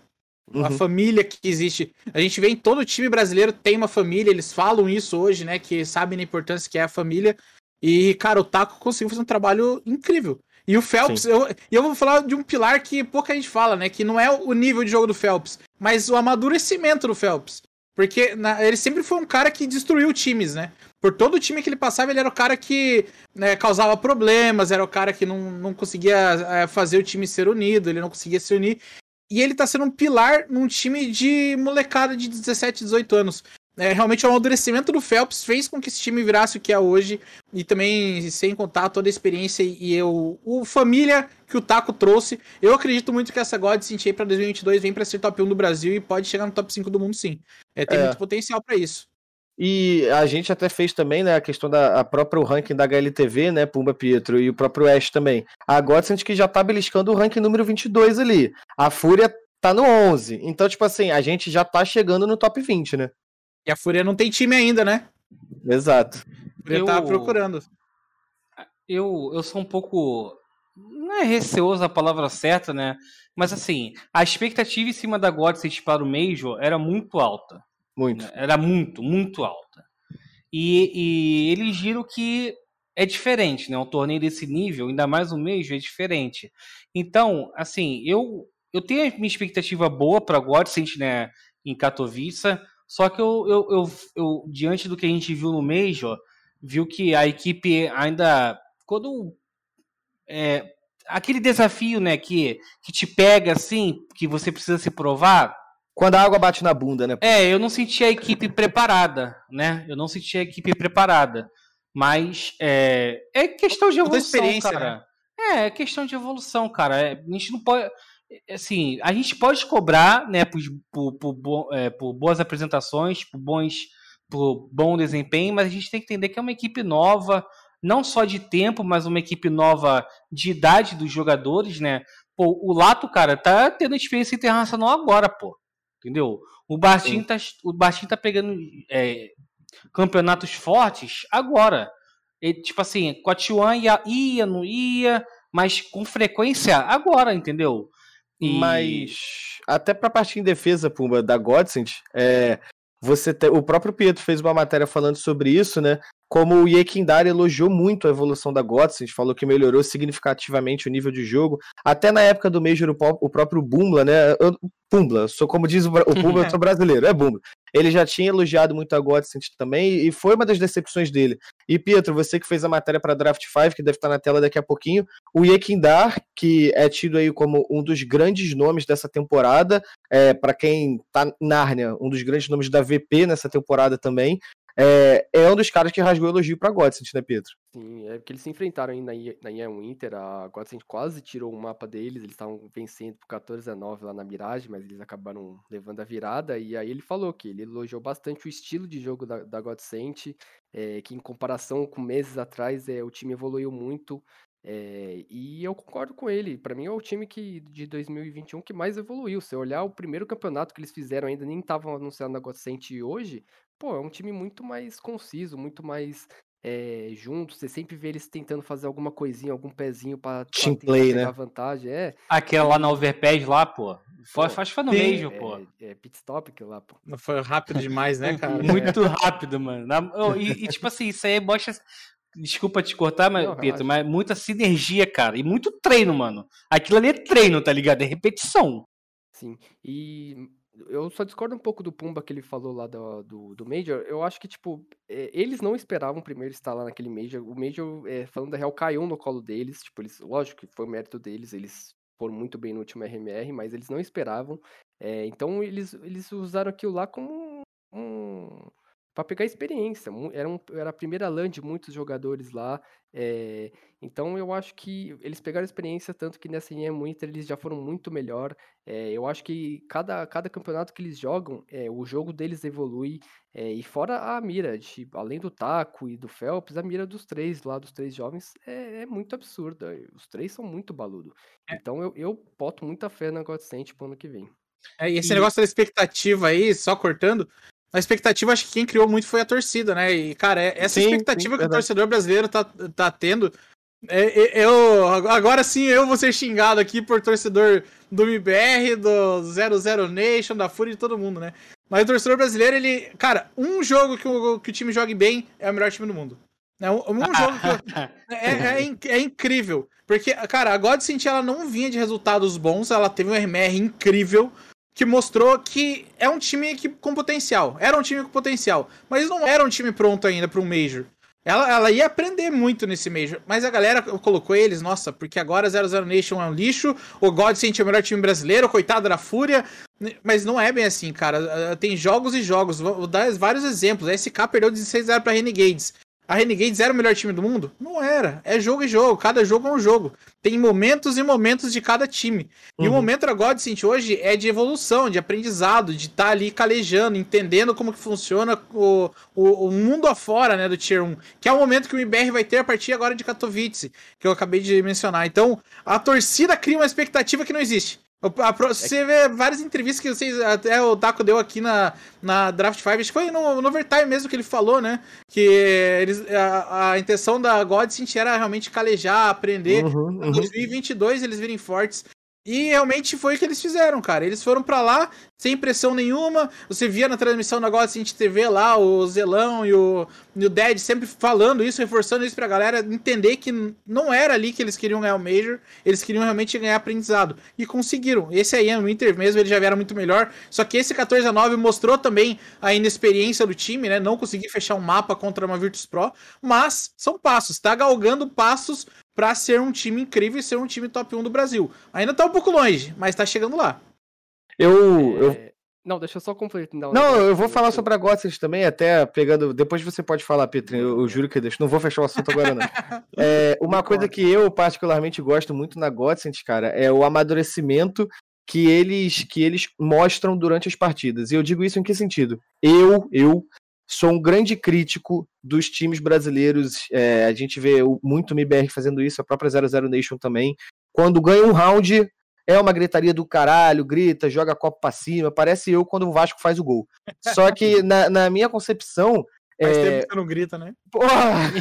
Uhum. A família que existe. A gente vê em todo time brasileiro tem uma família, eles falam isso hoje, né? Que sabem a importância que é a família. E, cara, o Taco conseguiu fazer um trabalho incrível. E o Phelps, eu, eu vou falar de um pilar que pouca gente fala, né? Que não é o nível de jogo do Phelps, mas o amadurecimento do Phelps. Porque na, ele sempre foi um cara que destruiu times, né? Por todo o time que ele passava, ele era o cara que né, causava problemas, era o cara que não, não conseguia é, fazer o time ser unido, ele não conseguia se unir. E ele tá sendo um pilar num time de molecada de 17, 18 anos. É, realmente o amadurecimento do Phelps fez com que esse time virasse o que é hoje. E também, sem contar toda a experiência e eu, o família que o Taco trouxe. Eu acredito muito que essa God Sentei para 2022 vem para ser top 1 do Brasil e pode chegar no top 5 do mundo, sim. É, tem é. muito potencial para isso. E a gente até fez também, né, a questão da a própria ranking da HLTV, né, Pumba Pietro e o próprio Ash também. A Godsend que já tá beliscando o ranking número 22 ali. A Fúria tá no 11. Então, tipo assim, a gente já tá chegando no top 20, né? E a Fúria não tem time ainda, né? Exato. A Fúria tá eu... tá procurando. Eu, eu sou um pouco. Não é receoso a palavra certa, né? Mas assim, a expectativa em cima da Godsend para o Major era muito alta. Muito. Era muito, muito alta. E, e eles viram que é diferente, né? Um torneio desse nível, ainda mais um Major, é diferente. Então, assim, eu, eu tenho a minha expectativa boa para Godsend, né? Em Katowice. Só que eu, eu, eu, eu, diante do que a gente viu no Major, viu que a equipe ainda. Quando. É, aquele desafio, né, que, que te pega assim, que você precisa se provar, quando a água bate na bunda, né? É, eu não senti a equipe preparada, né? Eu não senti a equipe preparada. Mas é, é questão de evolução, cara. Né? É, é questão de evolução, cara. É, a gente não pode. Assim, a gente pode cobrar, né, por, por, por, é, por boas apresentações, por bons, por bom desempenho, mas a gente tem que entender que é uma equipe nova, não só de tempo, mas uma equipe nova de idade dos jogadores, né? Pô, o Lato, cara, tá tendo experiência internacional agora, pô. Entendeu? O Bartim tá, o Bartim tá pegando é, campeonatos fortes agora. Ele, tipo assim, com a T1 ia, ia, não ia, mas com frequência agora, entendeu? E... Mas até pra partir em defesa, Pumba, da Godsend, é, você te, o próprio Pietro fez uma matéria falando sobre isso, né? Como o Yekindar elogiou muito a evolução da Godsend, falou que melhorou significativamente o nível de jogo. Até na época do Major, o próprio Bumbla, né? Eu, Pumbla, sou como diz o, o Pumbla, eu sou brasileiro, é Bumbla. Ele já tinha elogiado muito a Godsend também e foi uma das decepções dele. E Pietro, você que fez a matéria para Draft 5, que deve estar na tela daqui a pouquinho, o Yekindar, que é tido aí como um dos grandes nomes dessa temporada, é, para quem tá Nárnia, um dos grandes nomes da VP nessa temporada também, é, é um dos caras que rasgou elogio pra Godsent, né, Pedro? Sim, é porque eles se enfrentaram aí na, I- na Winter, a Godsend quase tirou o mapa deles, eles estavam vencendo por 14 a 9 lá na Mirage, mas eles acabaram levando a virada, e aí ele falou que ele elogiou bastante o estilo de jogo da, da Godsent, é, que em comparação com meses atrás, é, o time evoluiu muito, é, e eu concordo com ele, pra mim é o time que, de 2021 que mais evoluiu, se olhar o primeiro campeonato que eles fizeram, ainda nem estavam anunciando na Godsent hoje, pô, é um time muito mais conciso, muito mais é, juntos, você sempre vê eles tentando fazer alguma coisinha, algum pezinho pra, pra Team tentar play, né? vantagem. É, Aquela lá na Overpass lá, pô. Faz, Pô, faz foi no sim, Major, é, pô. é pit stop aquilo lá, pô. Não Foi rápido demais, né, cara? Muito rápido, mano. E, e, tipo assim, isso aí mostra. Desculpa te cortar, mas, Não, Pedro, mas muita sinergia, cara. E muito treino, mano. Aquilo ali é treino, tá ligado? É repetição. Sim, e eu só discordo um pouco do Pumba que ele falou lá do, do, do Major. Eu acho que, tipo, é, eles não esperavam primeiro estar lá naquele Major. O Major, é, falando da real, caiu no colo deles. Tipo, eles, lógico que foi o mérito deles, eles foram muito bem no último RMR, mas eles não esperavam. É, então, eles, eles usaram aquilo lá como um. Pra pegar experiência. Era, um, era a primeira LAN de muitos jogadores lá. é, então, eu acho que eles pegaram experiência, tanto que nessa EM Winter eles já foram muito melhor. É, eu acho que cada, cada campeonato que eles jogam, é, o jogo deles evolui. é, e fora a mira, de- além do Taco e do Phelps, a mira dos três lá, dos três jovens, é, é muito absurda. Os três são muito baludo. Então eu, eu boto muita fé na Godsent pro ano que vem. É, e esse E- negócio da expectativa aí, só cortando, a expectativa acho que quem criou muito foi a torcida, né? E, cara, é- essa Sim, expectativa sim, que o torcedor brasileiro tá, tá tendo. é- é- eu, agora sim eu vou ser xingado aqui por torcedor do MBR, do 00 Nation, da Fúria de todo mundo, né? Mas o torcedor brasileiro, ele. Cara, um jogo que o, que o time jogue bem é o melhor time do mundo. É um, um jogo que. É, é é incrível. Porque, cara, a Godsent ela não vinha de resultados bons, ela teve um RMR incrível que mostrou que é um time que, com potencial. Era um time com potencial. Mas não era um time pronto ainda para um Major. Ela, ela ia aprender muito nesse Major. Mas a galera colocou eles, nossa, porque agora 00 Nation é um lixo, o Godsent é o melhor time brasileiro, coitado da Fúria. Mas não é bem assim, cara. Tem jogos e jogos. Vou dar vários exemplos. A SK perdeu 16-0 pra Renegades. A Renegades era o melhor time do mundo? Não era. É jogo e jogo. Cada jogo é um jogo. Tem momentos e momentos de cada time. E o Uhum. momento da Godsent hoje é de evolução, de aprendizado, de estar ali calejando, entendendo como que funciona o, o, o mundo afora, né, do Tier 1. Que é o momento que o IBR vai ter a partir agora de Katowice, que eu acabei de mencionar. Então, a torcida cria uma expectativa que não existe. Você vê várias entrevistas que vocês, até o Taco deu aqui na, na Draft 5, acho que foi no, no Overtime mesmo que ele falou, né? Que eles, a, a intenção da Godsent era realmente calejar, aprender. Uhum, Em uhum. 2022 eles virem fortes. E realmente foi o que eles fizeram, cara. Eles foram pra lá sem pressão nenhuma. Você via na transmissão da Godsent TV lá o Zelão e o, e o Dead sempre falando isso, reforçando isso pra galera entender que não era ali que eles queriam ganhar o Major. Eles queriam realmente ganhar aprendizado. E conseguiram. Esse aí, no Inter mesmo, ele já era muito melhor. Só que esse 14 a 9 mostrou também a inexperiência do time, né? Não conseguir fechar um mapa contra uma Virtus Pro. Mas são passos. Tá galgando passos pra ser um time incrível e ser um time top 1 do Brasil. Ainda tá um pouco longe, mas tá chegando lá. Eu, eu É, Não, deixa eu só completar. Não, negócio eu vou falar sobre a Godsent também, até pegando. Depois você pode falar, Petri. Eu, eu juro que eu deixo. Não vou fechar o assunto agora, não. É, uma coisa que eu particularmente gosto muito na Godsent, cara, é o amadurecimento que eles que eles mostram durante as partidas. E eu digo isso em que sentido? Eu, eu sou um grande crítico dos times brasileiros. é, a gente vê muito o MBR fazendo isso, a própria 00 Nation também. Quando ganha um round, é uma gritaria do caralho, grita, joga copo pra cima. Parece eu quando o Vasco faz o gol. Só que na, na minha concepção. Faz é, tempo que você não grita, né? Porra!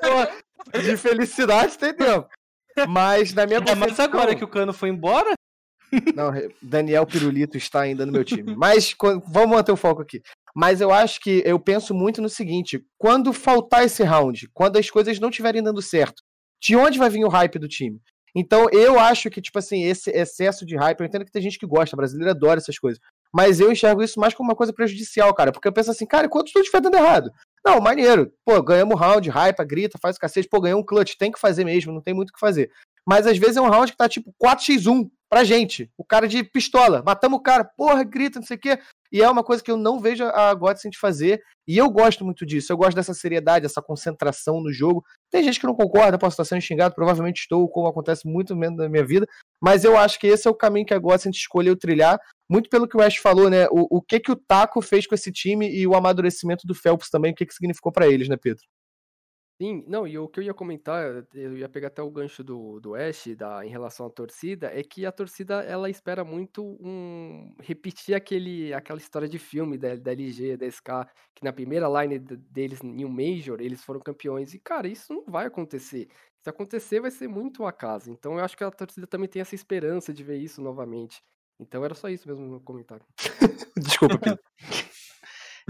Porra, de felicidade tem tempo. Mas na minha Ainda mais concepção... agora que o Cano foi embora. Não, Daniel Pirulito está ainda no meu time. Mas vamos manter o foco aqui. Mas eu acho que eu penso muito no seguinte: quando faltar esse round, quando as coisas não estiverem dando certo, de onde vai vir o hype do time? Então eu acho que, tipo assim, esse excesso de hype, eu entendo que tem gente que gosta, brasileiro adora essas coisas. Mas eu enxergo isso mais como uma coisa prejudicial, cara. Porque eu penso assim, cara, enquanto tudo estiver dando errado. Não, maneiro. Pô, ganhamos round, hype, grita, faz o cacete. Pô, ganhou um clutch, tem que fazer mesmo, não tem muito o que fazer. Mas às vezes é um round que tá tipo 4x1. Pra gente. O cara de pistola, matamos o cara, porra, grita, não sei o quê. E é uma coisa que eu não vejo a Godsend fazer. E eu gosto muito disso. Eu gosto dessa seriedade, essa concentração no jogo. Tem gente que não concorda, posso estar sendo xingado, provavelmente estou, como acontece muito menos na minha vida. Mas eu acho que esse é o caminho que a Godsend escolheu trilhar. Muito pelo que o Ash falou, né? O, o que que o Taco fez com esse time e o amadurecimento do Phelps também, o que que significou para eles, né, Pedro? Sim, não, e o que eu ia comentar, eu ia pegar até o gancho do, do Ash da, em relação à torcida, é que a torcida ela espera muito um repetir aquele, aquela história de filme da, da LG, da SK, que na primeira line deles em um Major, eles foram campeões. E, cara, isso não vai acontecer. Se acontecer, vai ser muito acaso. Então eu acho que a torcida também tem essa esperança de ver isso novamente. Então era só isso mesmo no comentário. Desculpa, Pedro.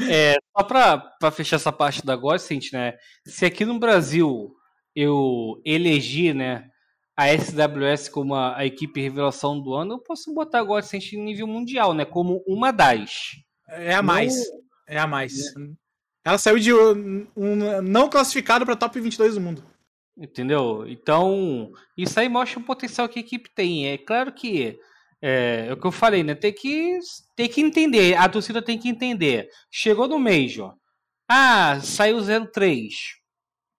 É, só pra, pra fechar essa parte da Godsent, né? Se aqui no Brasil eu elegi, né, a SWS como a, a, equipe revelação do ano, eu posso botar a Godsent em nível mundial, né? Como uma das. É a mais. Não... É a mais. É. Ela saiu de um, um não classificado para top 22 do mundo. Entendeu? Então, isso aí mostra o potencial que a equipe tem. É claro que é, é o que eu falei, né? Tem que, tem que entender. A torcida tem que entender. Chegou no Major. Ah, saiu 03.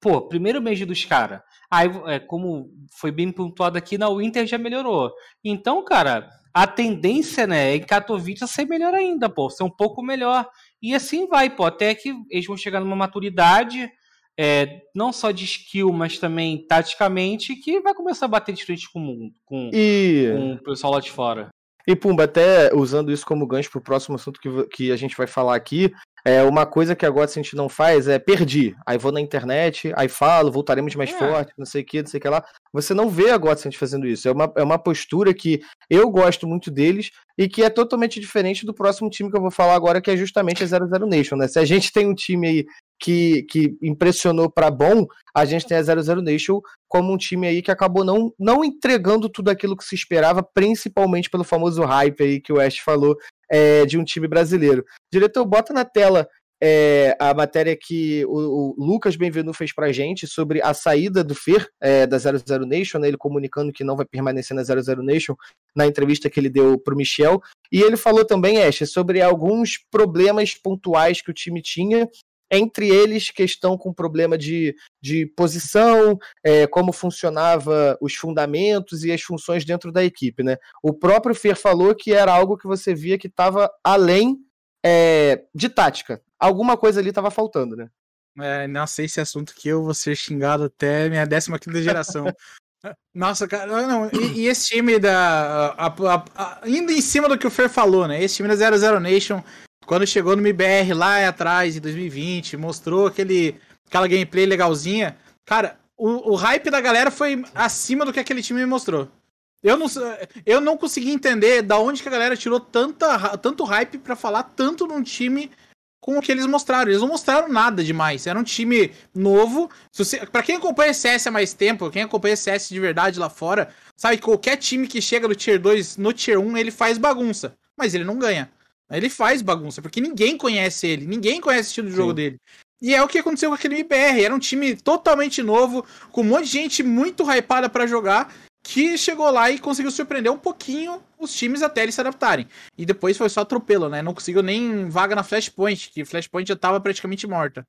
Pô, primeiro Major dos caras. Aí, é, como foi bem pontuado aqui, na Winter já melhorou. Então, cara, a tendência, né, é em Katowice ser melhor ainda, pô. Ser um pouco melhor. E assim vai, pô. Até que eles vão chegar numa maturidade é, não só de skill, mas também taticamente, que vai começar a bater de frente com, com, e... com o pessoal lá de fora. E Pumba, até usando isso como gancho para o próximo assunto que, que a gente vai falar aqui, é uma coisa que agora a gente não faz é perdi. Aí vou na internet, aí falo, voltaremos mais é. forte, não sei o que, não sei o que lá. Você não vê a Godsend fazendo isso. É uma, é uma postura que eu gosto muito deles e que é totalmente diferente do próximo time que eu vou falar agora, que é justamente a 00 Nation, né? Se a gente tem um time aí que, que impressionou para bom, a gente tem a 00 Nation como um time aí que acabou não, não entregando tudo aquilo que se esperava, principalmente pelo famoso hype aí que o West falou é, de um time brasileiro. Diretor, bota na tela é, a matéria que o, o Lucas Benvenu fez pra gente sobre a saída do Fer é, da 00 Nation, né, ele comunicando que não vai permanecer na 00 Nation na entrevista que ele deu pro Michel. E ele falou também, Ash, sobre alguns problemas pontuais que o time tinha entre eles questão com problema de, de posição, é, como funcionava os fundamentos e as funções dentro da equipe, né? O próprio Fer falou que era algo que você via que estava além é, de tática. Alguma coisa ali estava faltando, né? É, nossa, esse assunto que eu vou ser xingado até minha 15 geração. Nossa, cara, não, e, e, esse time da. A, a, a, indo em cima do que o Fer falou, né? Esse time da 00 Nation quando chegou no MBR lá atrás, em 2020, mostrou aquele, aquela gameplay legalzinha. Cara, o, o hype da galera foi acima do que aquele time me mostrou. Eu não, eu não consegui entender da onde que a galera tirou tanta, tanto hype para falar tanto num time com o que eles mostraram. Eles não mostraram nada demais. Era um time novo. para quem acompanha CS há mais tempo, quem acompanha CS de verdade lá fora, sabe que qualquer time que chega no Tier 2, no Tier 1, ele faz bagunça. Mas ele não ganha. Ele faz bagunça, porque ninguém conhece ele, ninguém conhece o estilo de jogo Sim. dele. E é o que aconteceu com aquele MBR. Era um time totalmente novo, com um monte de gente muito hypada para jogar, que chegou lá e conseguiu surpreender um pouquinho os times até eles se adaptarem. E depois foi só atropelo, né? Não conseguiu nem vaga na Flashpoint, que Flashpoint já tava praticamente morta.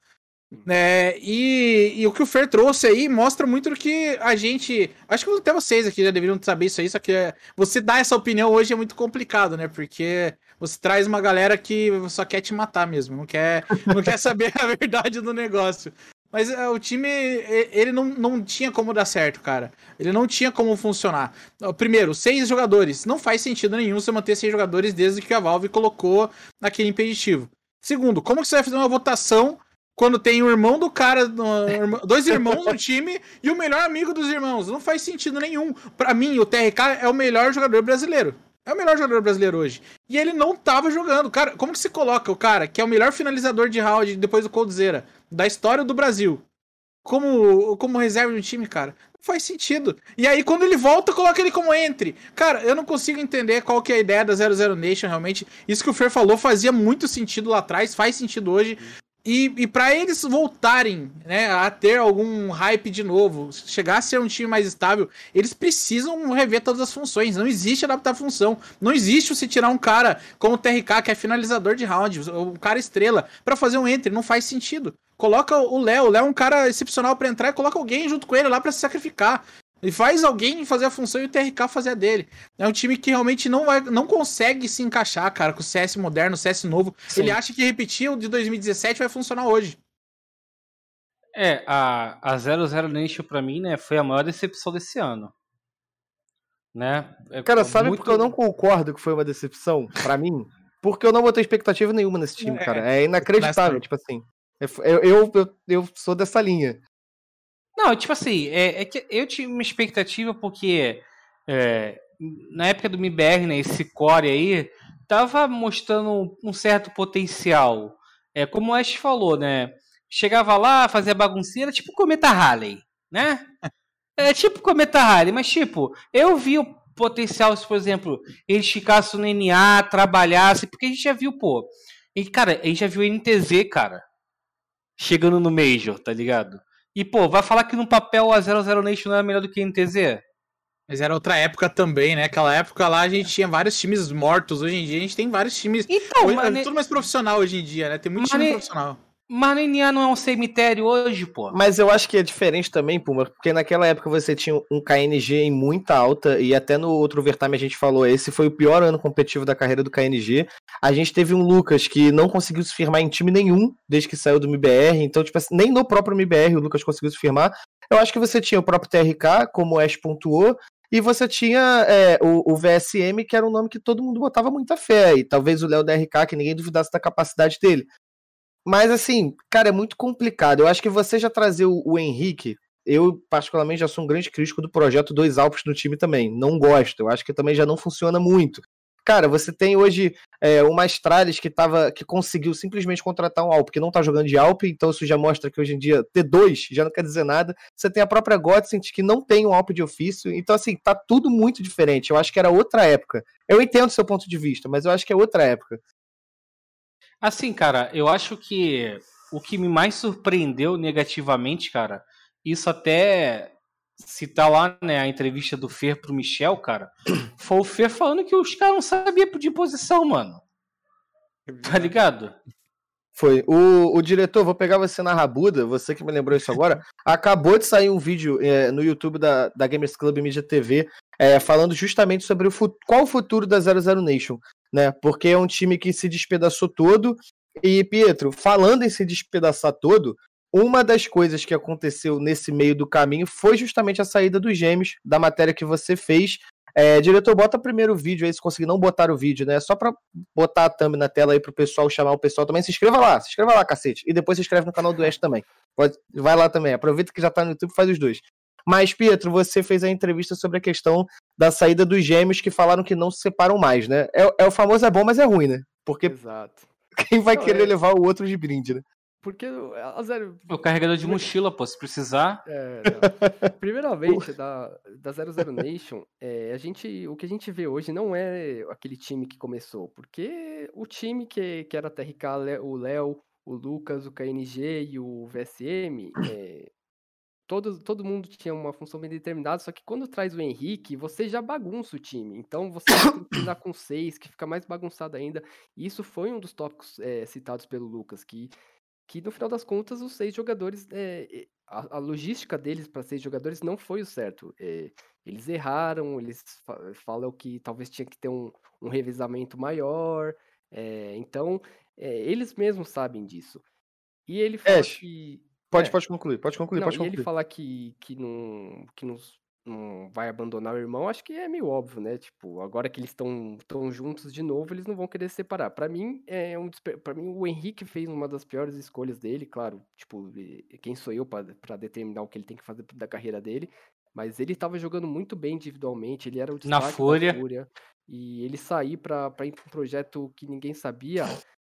É, e, e, o que o Fer trouxe aí mostra muito do que a gente. Acho que até vocês aqui já deveriam saber isso aí, só que é, você dar essa opinião hoje é muito complicado, né? Porque você traz uma galera que só quer te matar mesmo, não quer, não quer saber a verdade do negócio. Mas é, o time, ele não, não tinha como dar certo, cara. Ele não tinha como funcionar. Primeiro, seis jogadores. Não faz sentido nenhum você manter seis jogadores desde que a Valve colocou naquele impeditivo. Segundo, como que você vai fazer uma votação quando tem o irmão do cara, dois irmãos no time e o melhor amigo dos irmãos? Não faz sentido nenhum. Para mim, o TRK é o melhor jogador brasileiro. É o melhor jogador brasileiro hoje. E ele não tava jogando. Cara, como que se coloca o cara, que é o melhor finalizador de round depois do Coldzera, da história do Brasil, como, como reserva um time, cara? Não faz sentido. E aí, quando ele volta, coloca ele como entre. Cara, eu não consigo entender qual que é a ideia da 00 Nation, realmente. Isso que o Fer falou fazia muito sentido lá atrás, faz sentido hoje. E, e para eles voltarem né, a ter algum hype de novo, chegar a ser um time mais estável, eles precisam rever todas as funções. Não existe adaptar a função. Não existe você tirar um cara como o TRK, que é finalizador de round, um cara estrela, para fazer um entre. Não faz sentido. Coloca o Léo. O Léo é um cara excepcional para entrar e coloca alguém junto com ele lá para se sacrificar. E faz alguém fazer a função e o TRK fazer a dele. É um time que realmente não, vai, não consegue se encaixar, cara, com o CS moderno, o CS novo. Sim. Ele acha que repetir o de 2017 vai funcionar hoje. É, a, a 00 Nation pra mim, né, foi a maior decepção desse ano. Né? É, cara, sabe muito... porque eu não concordo que foi uma decepção para mim? Porque eu não botei expectativa nenhuma nesse time, é, cara. É inacreditável, tipo assim. Eu, eu, eu, eu sou dessa linha. Não, tipo assim, é, é que eu tinha uma expectativa porque é, na época do MIBR, né, esse core aí, tava mostrando um certo potencial. É, como o Ash falou, né? Chegava lá, fazia bagunceira, tipo Cometa Halley, né? É tipo Cometa Halley, mas tipo, eu vi o potencial se, por exemplo, eles ficassem no NA, trabalhassem, porque a gente já viu, pô. E, cara, a gente já viu o NTZ, cara, chegando no Major, tá ligado? E, pô, vai falar que no papel a 00 Nation não era melhor do que a NTZ? Mas era outra época também, né? Aquela época lá a gente tinha vários times mortos. Hoje em dia a gente tem vários times. Então, hoje, é tudo mais profissional hoje em dia, né? Tem muito time profissional. Mas NA não é um cemitério hoje, pô. Mas eu acho que é diferente também, Puma, porque naquela época você tinha um KNG em muita alta, e até no outro overtime a gente falou, esse foi o pior ano competitivo da carreira do KNG. A gente teve um Lucas que não conseguiu se firmar em time nenhum desde que saiu do MBR, então, tipo assim, nem no próprio MBR o Lucas conseguiu se firmar. Eu acho que você tinha o próprio TRK, como o Ash pontuou, e você tinha é, o, o, VSM, que era um nome que todo mundo botava muita fé, e talvez o Léo da RK, que ninguém duvidasse da capacidade dele. Mas assim, cara, é muito complicado. Eu acho que você já trazer o, o Henrique, eu particularmente já sou um grande crítico do projeto dois Alpes no time também. Não gosto. Eu acho que também já não funciona muito. Cara, você tem hoje é, uma Astralis que tava, que conseguiu simplesmente contratar um Alp que não tá jogando de Alp, então isso já mostra que hoje em dia ter dois já não quer dizer nada. Você tem a própria Godsent que não tem um Alp de ofício, então assim, tá tudo muito diferente. Eu acho que era outra época. Eu entendo o seu ponto de vista, mas eu acho que é outra época. Assim, cara, eu acho que o que me mais surpreendeu negativamente, cara, isso até citar lá, né, a entrevista do Fer pro Michel, cara, foi o Fer falando que os caras não sabiam de posição, mano. Tá ligado? Foi. O, o diretor, vou pegar você na rabuda, você que me lembrou isso agora. acabou de sair um vídeo é, no YouTube da, da Gamers Club Media TV é, falando justamente sobre o qual o futuro da 00 Nation né? Porque é um time que se despedaçou todo. E, Pietro, falando em se despedaçar todo, uma das coisas que aconteceu nesse meio do caminho foi justamente a saída dos gêmeos, da matéria que você fez. É, diretor, bota primeiro o vídeo aí, se conseguir não botar o vídeo, né? Só pra botar a thumb na tela aí pro pessoal chamar o pessoal também. Se inscreva lá, se inscreva lá, cacete. E depois se inscreve no canal do Oeste também. Pode, vai lá também. Aproveita que já tá no YouTube faz os dois. Mas, Pietro, você fez a entrevista sobre a questão da saída dos gêmeos que falaram que não se separam mais, né? É, é o famoso é bom, mas é ruim, né? Porque Exato. quem vai não, querer é... levar o outro de brinde, né? Porque a zero... O carregador de mochila, pô, se precisar. É, Primeiramente, da, da 00 Nation, é, a gente, o que a gente vê hoje não é aquele time que começou. Porque o time que, que era TRK, o Léo, o Lucas, o KNG e o VSM, é, todo, todo mundo tinha uma função bem determinada, só que quando traz o Henrique, você já bagunça o time. Então você tem que com seis, que fica mais bagunçado ainda. E isso foi um dos tópicos é, citados pelo Lucas, que, que no final das contas os seis jogadores, é, a, a, logística deles para seis jogadores não foi o certo. É, eles erraram, eles falam que talvez tinha que ter um, um revezamento maior. então, eles mesmos sabem disso. E ele fala que Pode, é. pode concluir, pode concluir, não, pode e concluir. ele falar que, que, não, que não, não vai abandonar o irmão, acho que é meio óbvio, né? Tipo, agora que eles estão tão juntos de novo, eles não vão querer separar. Para mim, é um para mim o Henrique fez uma das piores escolhas dele, claro, tipo, quem sou eu para determinar o que ele tem que fazer da carreira dele, mas ele tava jogando muito bem individualmente, ele era o destaque Na Fúria. Fúria e ele sair para ir para um projeto que ninguém sabia,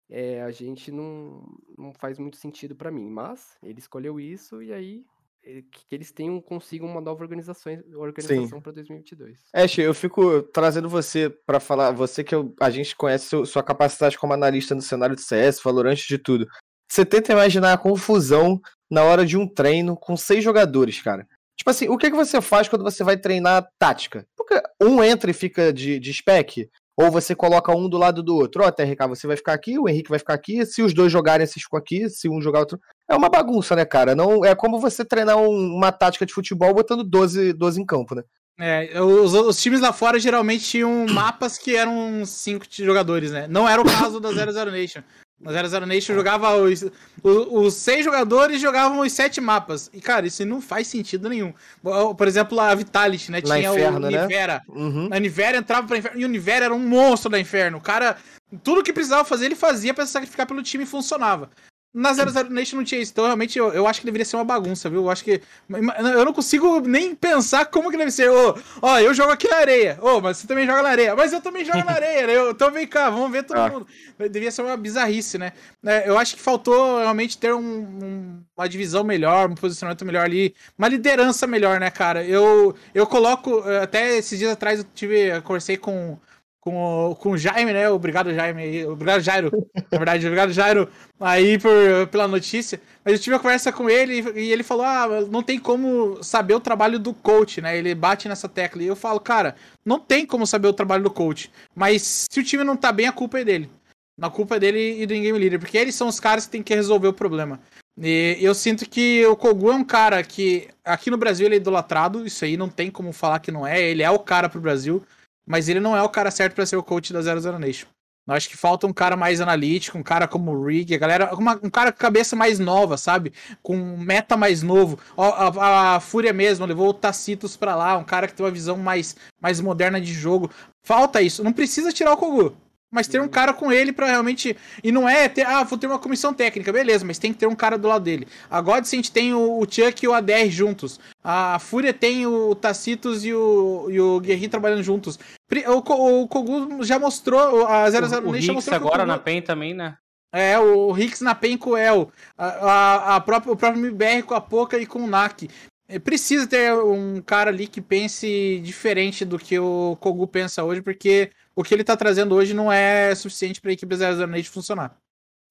é, a gente não, não faz muito sentido para mim. Mas ele escolheu isso e aí eh, que eles tenham consigam uma nova organização organização para 2022. Ash, eu fico trazendo você para falar, você que eu, a gente conhece sua capacidade como analista no cenário de CS, Valorant de tudo. você tenta imaginar a confusão na hora de um treino com seis jogadores, cara. Tipo assim, o que, que você faz quando você vai treinar tática? Porque um entra e fica de, de spec, ou você coloca um do lado do outro. Ó, oh, TRK, você vai ficar aqui, o Henrique vai ficar aqui. Se os dois jogarem, vocês ficam aqui. Se um jogar outro. É uma bagunça, né, cara? Não É como você treinar um, uma tática de futebol botando 12, 12 em campo, né? É, os, os, times lá fora geralmente tinham mapas que eram cinco jogadores, né? Não era o caso da 00 Nation. Na 00 Nation jogava os, os, os, seis jogadores jogavam os sete mapas. E, cara, isso não faz sentido nenhum. Por exemplo, a Vitality, né? Na tinha Inferno, o né? Nivera. Né? Uhum. A Nivera entrava pra Inferno. E o Nivera era um monstro da Inferno. O cara, tudo que precisava fazer, ele fazia para sacrificar pelo time e funcionava. Na 00 Nation não tinha isso, então realmente eu, eu acho que deveria ser uma bagunça, viu? Eu acho que. Eu não consigo nem pensar como que deve ser. Ô, oh, ó, eu jogo aqui na areia. Ô, oh, mas você também joga na areia. Mas eu também jogo na areia, né? Então vem cá, vamos ver todo ah. mundo. Devia ser uma bizarrice, né? É, eu acho que faltou realmente ter um, um, uma divisão melhor, um posicionamento melhor ali, uma liderança melhor, né, cara? Eu, eu coloco. Até esses dias atrás eu tive. Eu conversei com com, o, com o Jaime, né? Obrigado, Jaime. Obrigado, Jairo. Na verdade, obrigado, Jairo, aí por, pela notícia. Mas eu tive uma conversa com ele e ele falou: ah, não tem como saber o trabalho do coach, né? Ele bate nessa tecla. E eu falo, cara, não tem como saber o trabalho do coach. Mas se o time não tá bem, a culpa é dele. A culpa é dele e do in-game leader, porque eles são os caras que tem que resolver o problema. E eu sinto que o Kogu é um cara que aqui no Brasil ele é idolatrado, isso aí não tem como falar que não é, ele é o cara pro Brasil mas ele não é o cara certo para ser o coach da 00 Nation. Eu acho que falta um cara mais analítico, um cara como o Rig, a galera, uma, um cara com cabeça mais nova, sabe? Com meta mais novo. A, a, a Fúria mesmo levou o Tacitus pra lá, um cara que tem uma visão mais, mais moderna de jogo. Falta isso. Não precisa tirar o Kogu mas ter um cara com ele para realmente. E não é ter, ah, vou ter uma comissão técnica, beleza, mas tem que ter um cara do lado dele. A Godsend tem o, o Chuck e o ADR juntos. A Fúria tem o Tacitus e o, e o Guerri trabalhando juntos. O, o Kogu já mostrou, a 00 o, o Hicks agora na PEN também, né? É, o Hicks na PEN com o El. A, a, a própria, o próprio MBR com a Poca e com o Nak. É, precisa ter um cara ali que pense diferente do que o Kogu pensa hoje, porque o que ele tá trazendo hoje não é suficiente pra equipe 00 funcionar.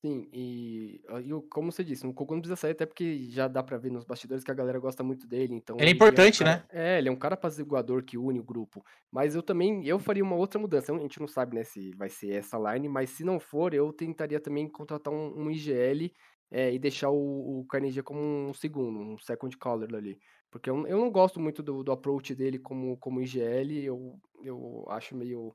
Sim, e, e como você disse, o Kogu não precisa sair, até porque já dá pra ver nos bastidores que a galera gosta muito dele, então... Ele é importante, é um cara, né? É, ele é um cara apaziguador que une o grupo, mas eu também, eu faria uma outra mudança, a gente não sabe, né, se vai ser essa line, mas se não for, eu tentaria também contratar um, um IGL é, e deixar o, o Carnegie como um segundo, um second caller ali. Porque eu, eu não gosto muito do, do approach dele como, como IGL, eu, eu acho meio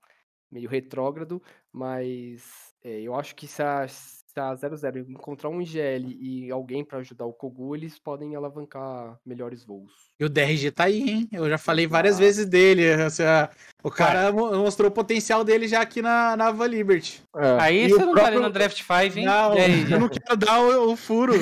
meio retrógrado, mas é, eu acho que se a, se a 00 encontrar um IGL e alguém para ajudar o Kogu, eles podem alavancar melhores voos. E o DRG tá aí, hein? Eu já falei várias ah. vezes dele. Assim, o cara mostrou o potencial dele já aqui na, na Ava Liberty. É. Aí e você não próprio... tá ali no Draft 5, hein? Não, eu não quero dar o, o furo.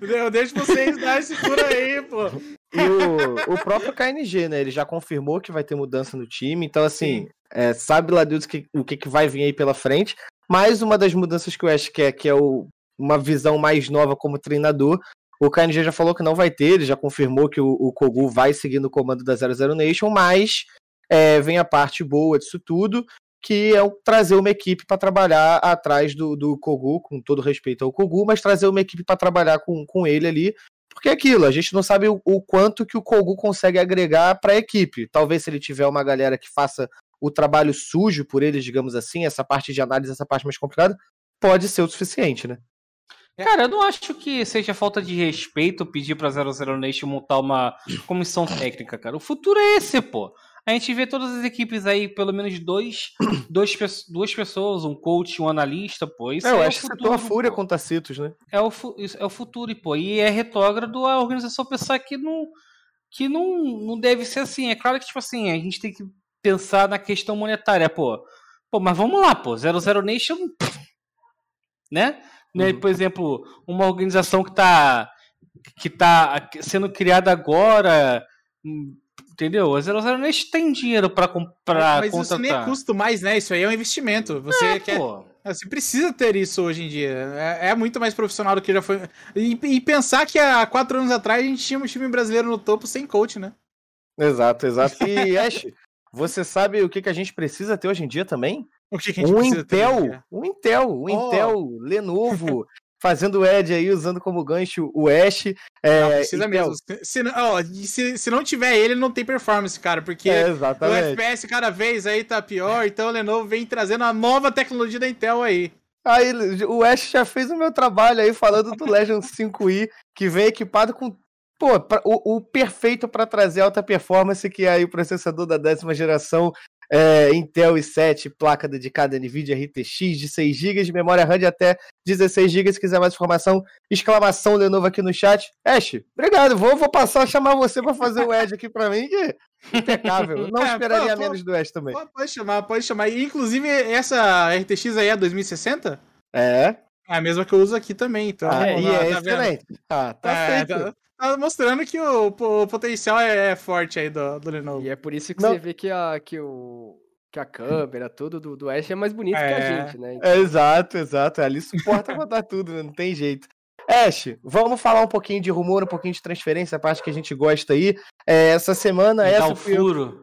eu, eu deixo vocês dar esse furo aí, pô. E o, o próprio KNG, né? Ele já confirmou que vai ter mudança no time. Então, assim, é, sabe lá Deus que, o que, que vai vir aí pela frente. Mais uma das mudanças que eu acho que é, que é o, uma visão mais nova como treinador. O KNG já falou que não vai ter, ele já confirmou que o, o Kogu vai seguir no comando da 00 Nation, mas é, vem a parte boa disso tudo, que é o, trazer uma equipe para trabalhar atrás do, do Kogu, com todo respeito ao Kogu, mas trazer uma equipe para trabalhar com, com ele ali, porque é aquilo, a gente não sabe o, o quanto que o Kogu consegue agregar para a equipe. Talvez se ele tiver uma galera que faça o trabalho sujo por eles, digamos assim, essa parte de análise, essa parte mais complicada, pode ser o suficiente, né? É. Cara, eu não acho que seja falta de respeito pedir pra 00 Nation montar uma comissão técnica, cara. O futuro é esse, pô. A gente vê todas as equipes aí, pelo menos dois, dois duas pessoas, um coach, um analista, pô. Isso é, eu é acho que citou a Fúria com Tacitos, né? É o, é o futuro, pô. E é retrógrado a organização pensar que não, que não, não deve ser assim. É claro que, tipo assim, a gente tem que pensar na questão monetária, pô. Pô, mas vamos lá, pô. 00 Nation, né? né? Uhum. Por exemplo, uma organização que está que tá sendo criada agora, entendeu? A 00 Nation tem dinheiro para comprar, Mas contratar. isso nem é custo mais, né? Isso aí é um investimento. Você é, quer pô. Você precisa ter isso hoje em dia. É, é, muito mais profissional do que já foi. E, e, pensar que há quatro anos atrás a gente tinha um time brasileiro no topo sem coach, né? Exato, exato. E Ash, você sabe o que, que a gente precisa ter hoje em dia também? O que, que a gente um precisa Intel, ter? Um Intel, um oh. Intel, Lenovo, fazendo o Ed aí, usando como gancho o Ash. É, não, precisa então- mesmo. Se, ó, se, se não tiver ele, não tem performance, cara, porque É, o. FPS cada vez aí tá pior, então o Lenovo vem trazendo a nova tecnologia da Intel aí. Aí o Ash já fez o meu trabalho aí falando do Legend 5i, que vem equipado com pô, pra- o, o perfeito para trazer alta performance, que é aí o processador da décima geração é, Intel i7, placa dedicada NVIDIA RTX de 6 GB, de memória RAM de até 16 GB. Se quiser mais informação, exclamação Lenovo aqui no chat. Ash, obrigado, vou, vou passar a chamar você para fazer o Edge aqui para mim, que impecável. Não É, esperaria pô, pô, menos do Ash também. Pode, pode chamar, pode chamar. E, inclusive, essa RTX aí é 2060? É, É a mesma que eu uso aqui também, então. ah, e tá- é tá vendo? excelente. Tá, tá É, feito. Tá, mostrando que o, o potencial é, é forte aí do, do Lenovo. E é por isso que Não. você vê que a, que o, que a câmera, tudo do, do Ash é mais bonito que a É. gente, né? É, exato, exato. Ali suporta botar tudo, né? não tem jeito. Ash, vamos falar um pouquinho de rumor, um pouquinho de transferência, a parte que a gente gosta aí. É, essa semana, Me dá essa um fui eu- furo.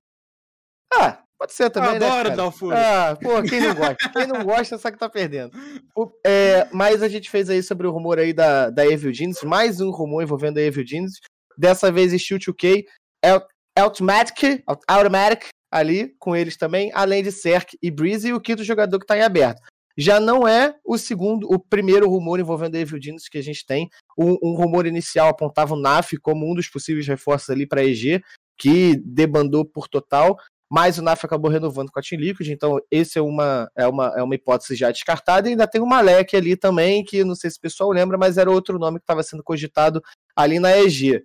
Ah, pode ser Eu também, né, adoro cara? dar o furo. Ah, pô, quem não gosta? Quem não gosta sabe que tá perdendo. O- é, mas a gente fez aí sobre o rumor aí da, da Evil Genius, mais um rumor envolvendo a Evil Genius. Dessa vez Steel 2K, El- Automatic, Automatic ali com eles também, além de Cerc e Breeze e o quinto jogador que tá em aberto. Já não é o segundo, o primeiro rumor envolvendo a Evil Genius que a gente tem. Um, um rumor inicial apontava o NAF como um dos possíveis reforços ali para EG, que debandou por total mas o NAF acabou renovando com a Team Liquid, então esse é uma, é uma, é uma hipótese já descartada, e ainda tem o Malek ali também, que não sei se o pessoal lembra, mas era outro nome que estava sendo cogitado ali na EG.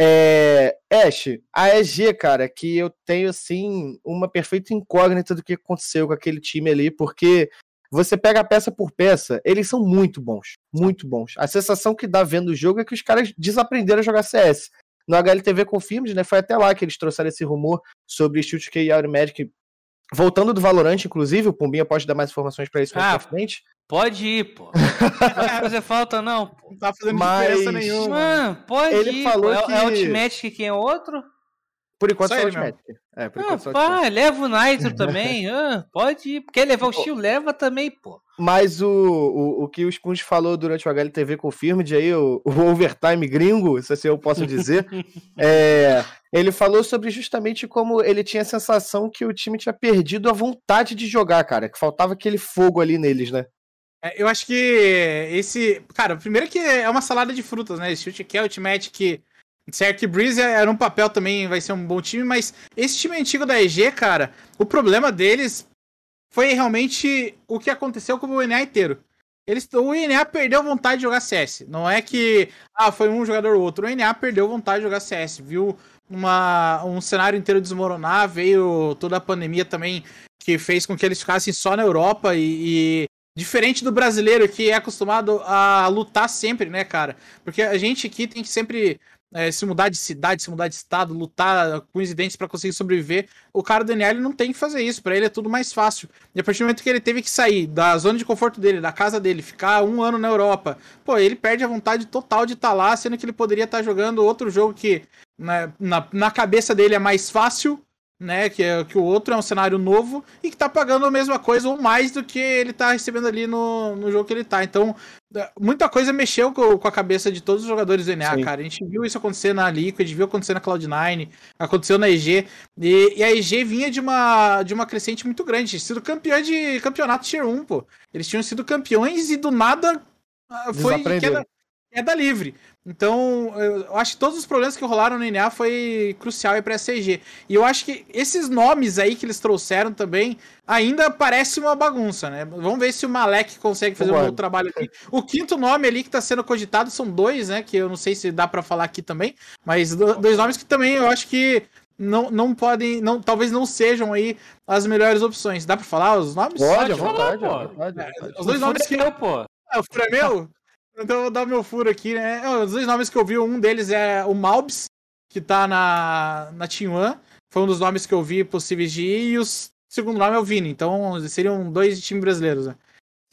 É, Ash, a EG, cara, que eu tenho assim uma perfeita incógnita do que aconteceu com aquele time ali, porque você pega peça por peça, eles são muito bons, muito bons. A sensação que dá vendo o jogo é que os caras desaprenderam a jogar CS no HLTV Confirmed, né? Foi até lá que eles trouxeram esse rumor sobre Shoot K e Automatic. Voltando do Valorante, inclusive, o Pumbinha pode dar mais informações pra isso mais Ah, pra frente. Pode ir, pô. Não vai fazer falta, não, pô. Não tá fazendo Mas- diferença nenhuma. Mano, pode Ele ir. falou pô. É- que- É Ultimate que quem é outro? Por enquanto Só só, ele Automatic. É, por Ah, enquanto só pá, leva o Nitro também. Ah, pode ir. Quer levar o Steel? Leva também, pô. Mas o, o, o que o Spunge falou durante o HLTV Confirmed aí, o, o overtime gringo, se assim eu posso dizer, é, ele falou sobre justamente como ele tinha a sensação que o time tinha perdido a vontade de jogar, cara, que faltava aquele fogo ali neles, né? É, eu acho que esse. Cara, primeiro que é uma salada de frutas, né? Esse chute aqui é Ultimate que. Certo que Breeze era um papel também, vai ser um bom time, mas esse time antigo da EG, cara, o problema deles foi realmente o que aconteceu com o INA inteiro. Eles, o INA perdeu vontade de jogar CS. Não é que ah, foi um jogador ou outro. O INA perdeu vontade de jogar CS. Viu uma, um cenário inteiro desmoronar, veio toda a pandemia também que fez com que eles ficassem só na Europa e, e Diferente do brasileiro que é acostumado a lutar sempre, né, cara? Porque a gente aqui tem que sempre é, se mudar de cidade, se mudar de estado, lutar com os dentes para conseguir sobreviver. O cara do NL não tem que fazer isso, para ele é tudo mais fácil. E a partir do momento que ele teve que sair da zona de conforto dele, da casa dele, ficar um ano na Europa, pô, ele perde a vontade total de estar lá, sendo que ele poderia estar jogando outro jogo que na, na, na cabeça dele é mais fácil né? Que, é, que o outro é um cenário novo e que tá pagando a mesma coisa ou mais do que ele tá recebendo ali no, no jogo que ele tá. Então, muita coisa mexeu com, com a cabeça de todos os jogadores do NA, Sim. cara. A gente viu isso acontecer na Liquid, viu acontecer na Cloud9, aconteceu na EG. E, e a EG vinha de uma, de uma crescente muito grande, sido campeã de campeonato Tier 1, pô. Eles tinham sido campeões e do nada ah, foi queda, queda livre. Então, eu acho que todos os problemas que rolaram no NA foi crucial aí pra CG. E eu acho que esses nomes aí que eles trouxeram também ainda parece uma bagunça, né? Vamos ver se o Malek consegue fazer um Concordo. bom trabalho aqui. O quinto nome ali que tá sendo cogitado são dois, né? Que eu não sei se dá pra falar aqui também, mas do- dois nomes que também eu acho que não, não podem, não, talvez não sejam aí as melhores opções. Dá pra falar os nomes? Pode, à falar, vontade, É, vontade. Os dois nomes que eu, pô. ah, o furo é meu? Então eu vou dar o meu furo aqui, né? É, Os dois nomes que eu vi, um deles é o Malbs, que tá na, na Team One. Foi um dos nomes que eu vi possíveis de ir, e o segundo nome é o Vini. Então seriam dois times brasileiros, né?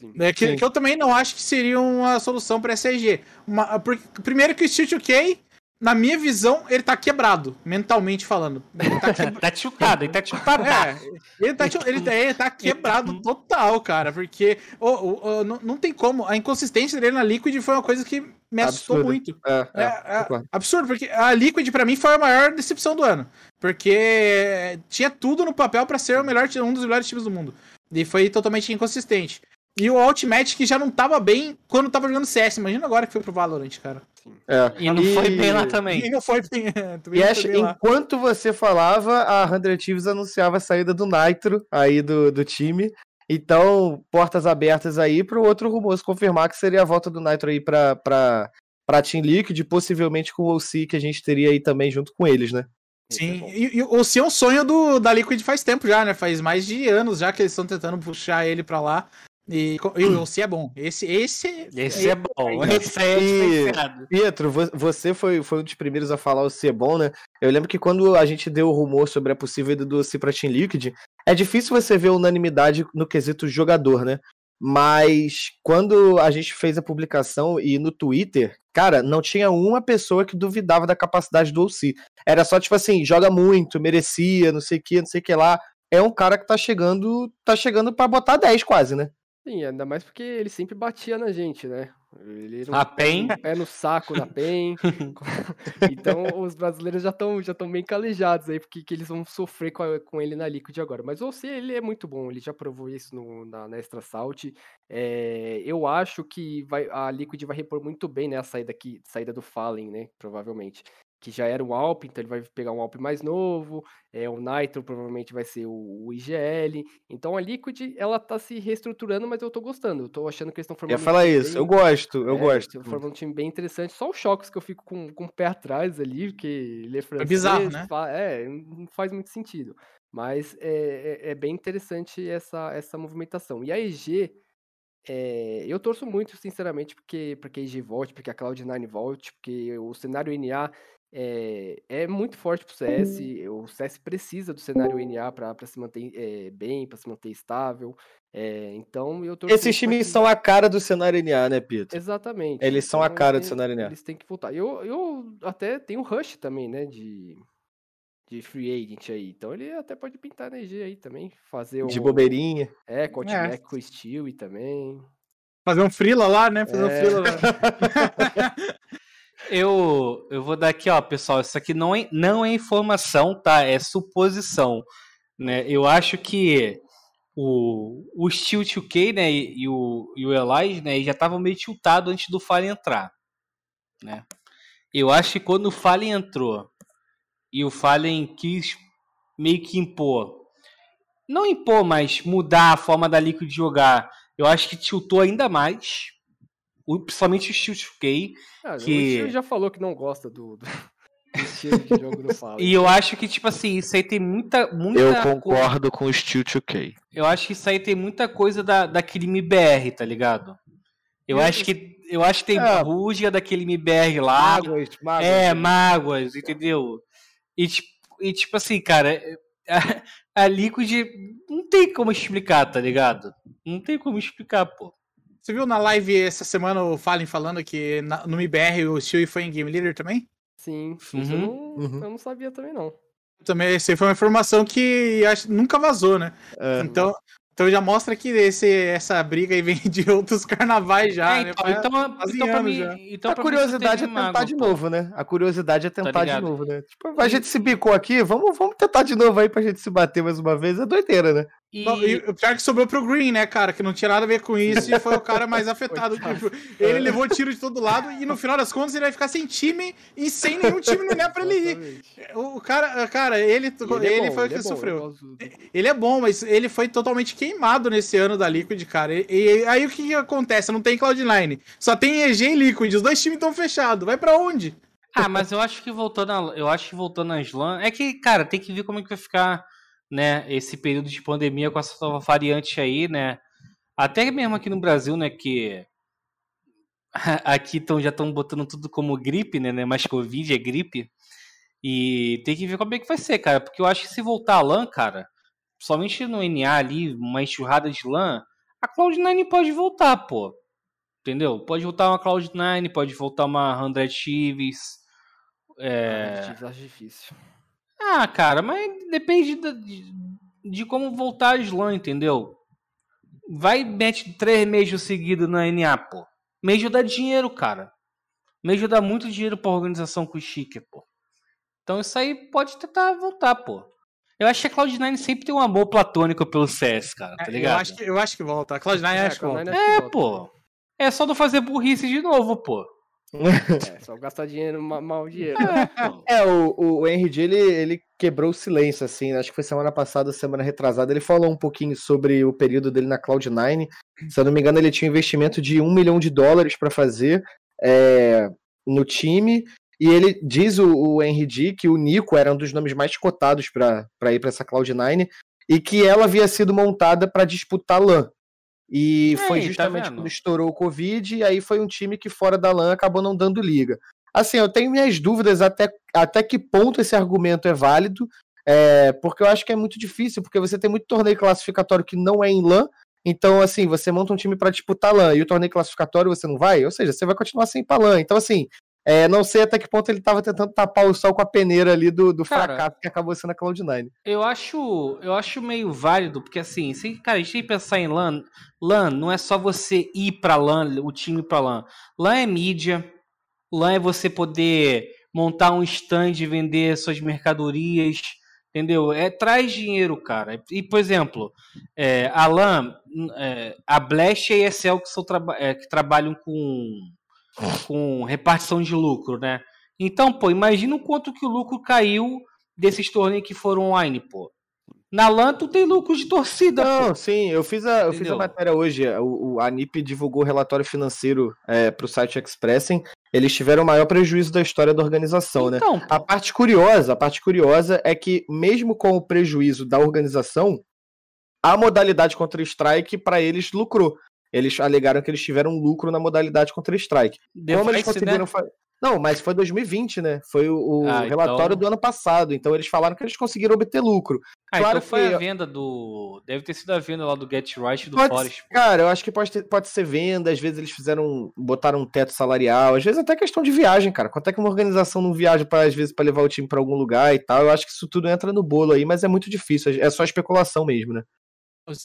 Sim. É, que, Sim. que eu também não acho que seria uma solução pra SG. Uma, porque, primeiro que o Steel 2K na minha visão, ele tá quebrado, mentalmente falando. Ele tá, que... tá tiltado, ele tá tiltado. É, ele tá, ele, tá, ele tá quebrado total, cara, porque oh, oh, oh, não, não tem como. A inconsistência dele na Liquid foi uma coisa que me assustou absurdo. muito. É, é, é, é absurdo, porque a Liquid para mim foi a maior decepção do ano. Porque tinha tudo no papel para ser o melhor, um dos melhores times do mundo. E foi totalmente inconsistente. E o Ultimate que já não tava bem quando tava jogando CS. Imagina agora que foi pro Valorant, cara. É. E não e... foi bem lá também. E não foi bem. e Ash, enquanto você falava, a 100 Thieves anunciava a saída do Nitro aí do, do time. Então, portas abertas aí para o outro rumor se confirmar que seria a volta do Nitro aí para pra, pra Team Liquid, possivelmente com o OC que a gente teria aí também junto com eles, né? Sim, e, e o OC é um sonho do, da Liquid faz tempo já, né? Faz mais de anos já que eles estão tentando puxar ele para lá. E, e o Elci é bom. Esse, esse, esse é bom. Esse é diferenciado. Pietro, você foi, foi um dos primeiros a falar o C é bom, né? Eu lembro que quando a gente deu o rumor sobre a possível ida do C pra Team Liquid, é difícil você ver unanimidade no quesito jogador, né? Mas quando a gente fez a publicação e no Twitter, cara, não tinha uma pessoa que duvidava da capacidade do OC. Era só tipo assim, joga muito, merecia, não sei o que, não sei o que lá. É um cara que tá chegando, tá chegando para botar 10 quase, né? Sim, ainda mais porque ele sempre batia na gente, né? Ele a PEN? Um pé no saco da PEN. então os brasileiros já estão já bem calejados aí, porque que eles vão sofrer com, a, com ele na Liquid agora. Mas ou se ele é muito bom, ele já provou isso no, na, na Extra Salt. É, eu acho que vai, a Liquid vai repor muito bem né, a saída, aqui, saída do Fallen, né? Provavelmente que já era o Alp, então ele vai pegar um Alp mais novo, é, o Nitro provavelmente vai ser o, o, IGL, então a Liquid, ela tá se reestruturando, mas eu tô gostando, eu tô achando que eles estão formando... Eu ia falar um isso, bem, eu gosto, eu é, gosto. formando um time bem interessante, só os choques que eu fico com, com o pé atrás ali, porque ele é francês... É bizarro, né? É, não faz muito sentido, mas é, é, é bem interessante essa, essa movimentação. E a EG... É, eu torço muito, sinceramente, porque, porque a EG volte, porque a Cloud9 volte, porque o cenário NA é, é muito forte pro CS. O CS precisa do cenário NA para se manter é, bem, para se manter estável. É, então eu tô Esses times que... são a cara do cenário NA, né, Pito? Exatamente. Eles são então, a cara do cenário NA. Eles têm que voltar. Eu, eu até tenho Rush também, né, de, de free agent aí. Então ele até pode pintar na EG aí também. Fazer De bobeirinha. É, com é. com Steel e também. Fazer um freela lá, né? Fazer é... um freela lá. Eu, eu vou dar aqui, ó, pessoal. Isso aqui não é, não é informação, tá? É suposição. Né? Eu acho que o, o Steel 2K né, e, o, e o Elias né, já estavam meio tiltados antes do Fallen entrar. Né? Eu acho que quando o Fallen entrou e o Fallen quis meio que impor, não impor, mas mudar a forma da Liquid jogar, eu acho que tiltou ainda mais o, principalmente o Steel 2K. Ah, que... O já falou que não gosta do, do, estilo de jogo do Fallen. E eu acho que, tipo assim, isso aí tem muita. muita eu concordo co... com o Steel 2K. Eu acho que isso aí tem muita coisa da, daquele MBR, tá ligado? Eu, acho que. Eu acho que tem é. rusga daquele MBR lá. Mágoas, mágoas. É, mágoas, entendeu? E tipo, e, tipo assim, cara, a, a Liquid não tem como explicar, tá ligado? Não tem como explicar, pô. Você viu na live essa semana o Fallen falando que na, no MBR o Shui foi em Game Leader também? Sim, uhum, eu, não, uhum. eu não sabia também não. Também, essa foi uma informação que acho, nunca vazou, né? É, então, então já mostra que esse, essa briga aí vem de outros carnavais já, é, né? Então, então, então pra mim, então a curiosidade é tentar de novo, né? A curiosidade é tentar tá de novo, né? Tipo, a gente se bicou aqui, vamos, vamos tentar de novo aí pra gente se bater mais uma vez. É doideira, né? E... e o pior que sobrou pro Green, né, cara? Que não tinha nada a ver com isso e foi o cara mais afetado. tipo, ele levou tiro de todo lado e no final das contas ele vai ficar sem time e sem nenhum time no NEA pra ele ir. O cara, cara, ele, ele, ele é bom, foi o que é sofreu. Ele é bom, mas ele foi totalmente queimado nesse ano da Liquid, cara. E, e aí o que, que acontece? Não tem Cloud9. Só tem EG e Liquid. Os dois times estão fechados. Vai para onde? Ah, mas eu acho que voltando a, eu acho que voltando a Slam, é que, cara, tem que ver como é que vai ficar né, esse período de pandemia com essa nova variante aí, né? Até mesmo aqui no Brasil, né, que aqui tão, já estão botando tudo como gripe, né, né, mas Covid é gripe. E tem que ver como é que vai ser, cara, porque eu acho que se voltar a LAN, cara, somente no NA ali, uma enxurrada de LAN, a Cloud9 pode voltar, pô. Entendeu? Pode voltar uma Cloud9, pode voltar uma 100 Chiefs, É... Acho difícil. Ah, cara, mas depende de, de como voltar a slam, entendeu? Vai mete três meses seguidos na NA, pô. Major dá dinheiro, cara. Major dá muito dinheiro pra organização com o Chique, pô. Então isso aí pode tentar voltar, pô. Eu acho que a Cloud9 sempre tem um amor platônico pelo CS, cara, tá ligado? Eu acho que, eu acho que volta. A Cloud9 é, acho que volta. É, pô. É só não fazer burrice de novo, pô. É, só gastar dinheiro, mal dinheiro. É, é o, o Henry ele, ele quebrou o silêncio, assim, acho que foi semana passada, semana retrasada, ele falou um pouquinho sobre o período dele na Cloud9, se eu não me engano ele tinha um investimento de um milhão de dólares para fazer é, no time, e ele diz o, o Henry D que o Nico era um dos nomes mais cotados para ir para essa Cloud9, e que ela havia sido montada para disputar LAN. E foi tá justamente tá quando estourou o Covid, e aí foi um time que fora da LAN acabou não dando liga. Assim, eu tenho minhas dúvidas até, até que ponto esse argumento é válido, é, porque eu acho que é muito difícil, porque você tem muito torneio classificatório que não é em LAN, então, assim, você monta um time para disputar LAN e o torneio classificatório você não vai, ou seja, você vai continuar sem ir pra LAN. Então, assim, é, não sei até que ponto ele estava tentando tapar o sol com a peneira ali do, do cara, fracasso que acabou sendo a Cloud9. Eu acho, eu acho meio válido, porque assim, se, cara, a gente tem que pensar em LAN. LAN não é só você ir pra LAN, o time pra LAN. LAN é mídia, LAN é você poder montar um stand e vender suas mercadorias, entendeu? É, traz dinheiro, cara. E, por exemplo, é, a LAN, é, a Blast e a ESL que, são, é, que trabalham com com repartição de lucro, né? Então, pô, imagina o quanto que o lucro caiu desses torneios que foram online, pô. Na LAN tu tem lucro de torcida. Não, pô. sim, eu fiz a, eu fiz a matéria hoje. O, a NIP divulgou o relatório financeiro é, para o site Expressem. Eles tiveram o maior prejuízo da história da organização, né? então, né? A parte curiosa, a parte curiosa é que, mesmo com o prejuízo da organização, a modalidade contra strike, para eles, lucrou eles alegaram que eles tiveram lucro na modalidade Counter-Strike. Como eles né? conseguiram né? fazer. Não, mas foi 2020, né? Foi o, o ah, relatório então... do ano passado. Então eles falaram que eles conseguiram obter lucro. Ah, claro então foi que... a venda do. Deve ter sido a venda lá do Get Right do pode... Forest. Cara, eu acho que pode, ter... pode ser venda. Às vezes eles fizeram. botaram um teto salarial. Às vezes até questão de viagem, cara. Quanto é que uma organização não viaja, pra, às vezes, para levar o time para algum lugar e tal? Eu acho que isso tudo entra no bolo aí, mas é muito difícil. É só especulação mesmo, né?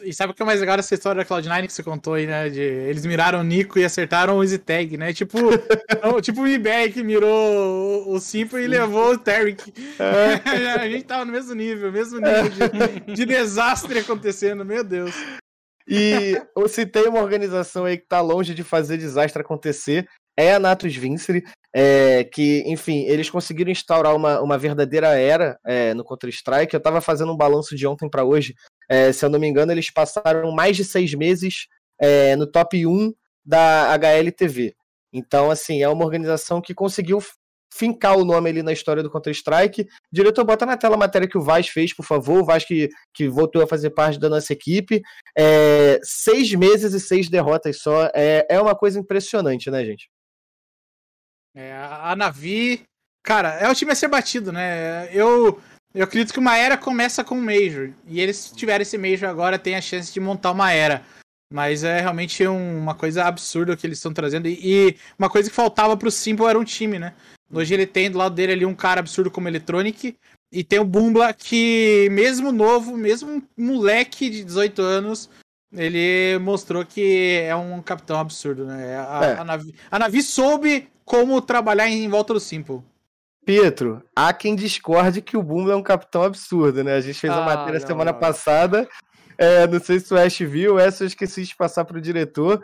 E sabe o que é mais legal dessa história da Cloud9 que você contou aí, né? De, eles miraram o Nico e acertaram o Easy Tag, né? Tipo, tipo o eBay que mirou o, o Simple e levou o Tarek. É. a gente tava no mesmo nível, mesmo nível de, de desastre acontecendo, meu Deus. E se tem uma organização aí que tá longe de fazer desastre acontecer, é a Natus Vincere, é, que, enfim, eles conseguiram instaurar uma, uma verdadeira era é, no Counter-Strike. Eu tava fazendo um balanço de ontem para hoje. É, se eu não me engano, eles passaram mais de seis meses é, no top 1 da HLTV. Então, assim, é uma organização que conseguiu fincar o nome ali na história do Counter-Strike. Diretor, bota na tela a matéria que o Vaz fez, por favor. O Vaz que, que voltou a fazer parte da nossa equipe. É, seis meses e seis derrotas só. É, é uma coisa impressionante, né, gente? É, a Navi. Cara, é o time a ser batido, né? Eu eu acredito que uma era começa com um Major. E eles tiverem esse Major agora, tem a chance de montar uma era. Mas é realmente um, uma coisa absurda que eles estão trazendo. E, e, uma coisa que faltava pro Simple era um time, né? Hoje ele tem do lado dele ali um cara absurdo como Electronic. E tem o Bumbla que, mesmo novo, mesmo moleque de 18 anos, ele mostrou que é um capitão absurdo, né? A, é. a, Navi, a Navi soube como trabalhar em volta do Simple. Pietro, há quem discorde que o Boom é um capitão absurdo, né? A gente fez ah, a matéria não, semana não. passada. É, não sei se o Ash viu, essa eu esqueci de passar para o diretor.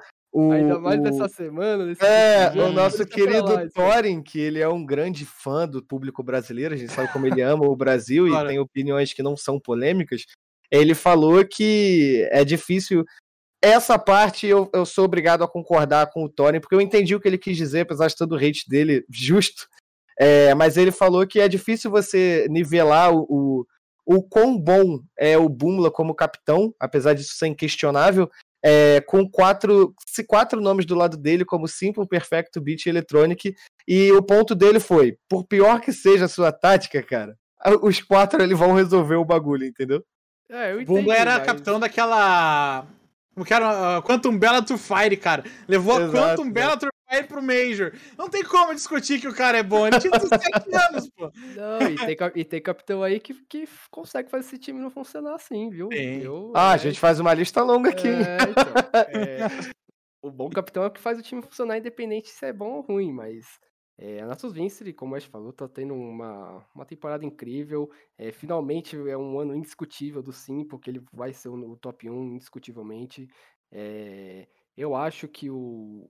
Ainda mais dessa semana. é, o nosso querido lá, Thorin, que ele é um grande fã do público brasileiro, a gente sabe como ele ama o Brasil e tem opiniões que não são polêmicas. Ele falou que é difícil. Essa parte eu, eu sou obrigado a concordar com o Thorin, porque eu entendi o que ele quis dizer, apesar de todo o hate dele justo. É, mas ele falou que é difícil você nivelar o, o, o quão bom é o Bumla como capitão, apesar disso ser inquestionável, é, com quatro, quatro nomes do lado dele, como Simple, Perfecto, Beat e Electronic. E o ponto dele foi: por pior que seja a sua tática, cara, os quatro ali vão resolver o bagulho, entendeu? É, eu entendi, era mas... capitão daquela. Como que era? Uh, Quantum Bellator Fire, cara. Levou Exato, a Quantum né? Bellator vai pro Major. Não tem como discutir que o cara é bom. Ele tinha 17 anos, pô. Não, e tem, e tem capitão aí que, que consegue fazer esse time não funcionar assim, viu? Eu, ah, é... a gente faz uma lista longa aqui. É, então, é... o bom capitão é o que faz o time funcionar independente se é bom ou ruim, mas é, a Natus Vincere, como a gente falou, tá tendo uma, uma temporada incrível. É, finalmente é um ano indiscutível do Sim, porque ele vai ser o, o top 1 indiscutivelmente. É, eu acho que o,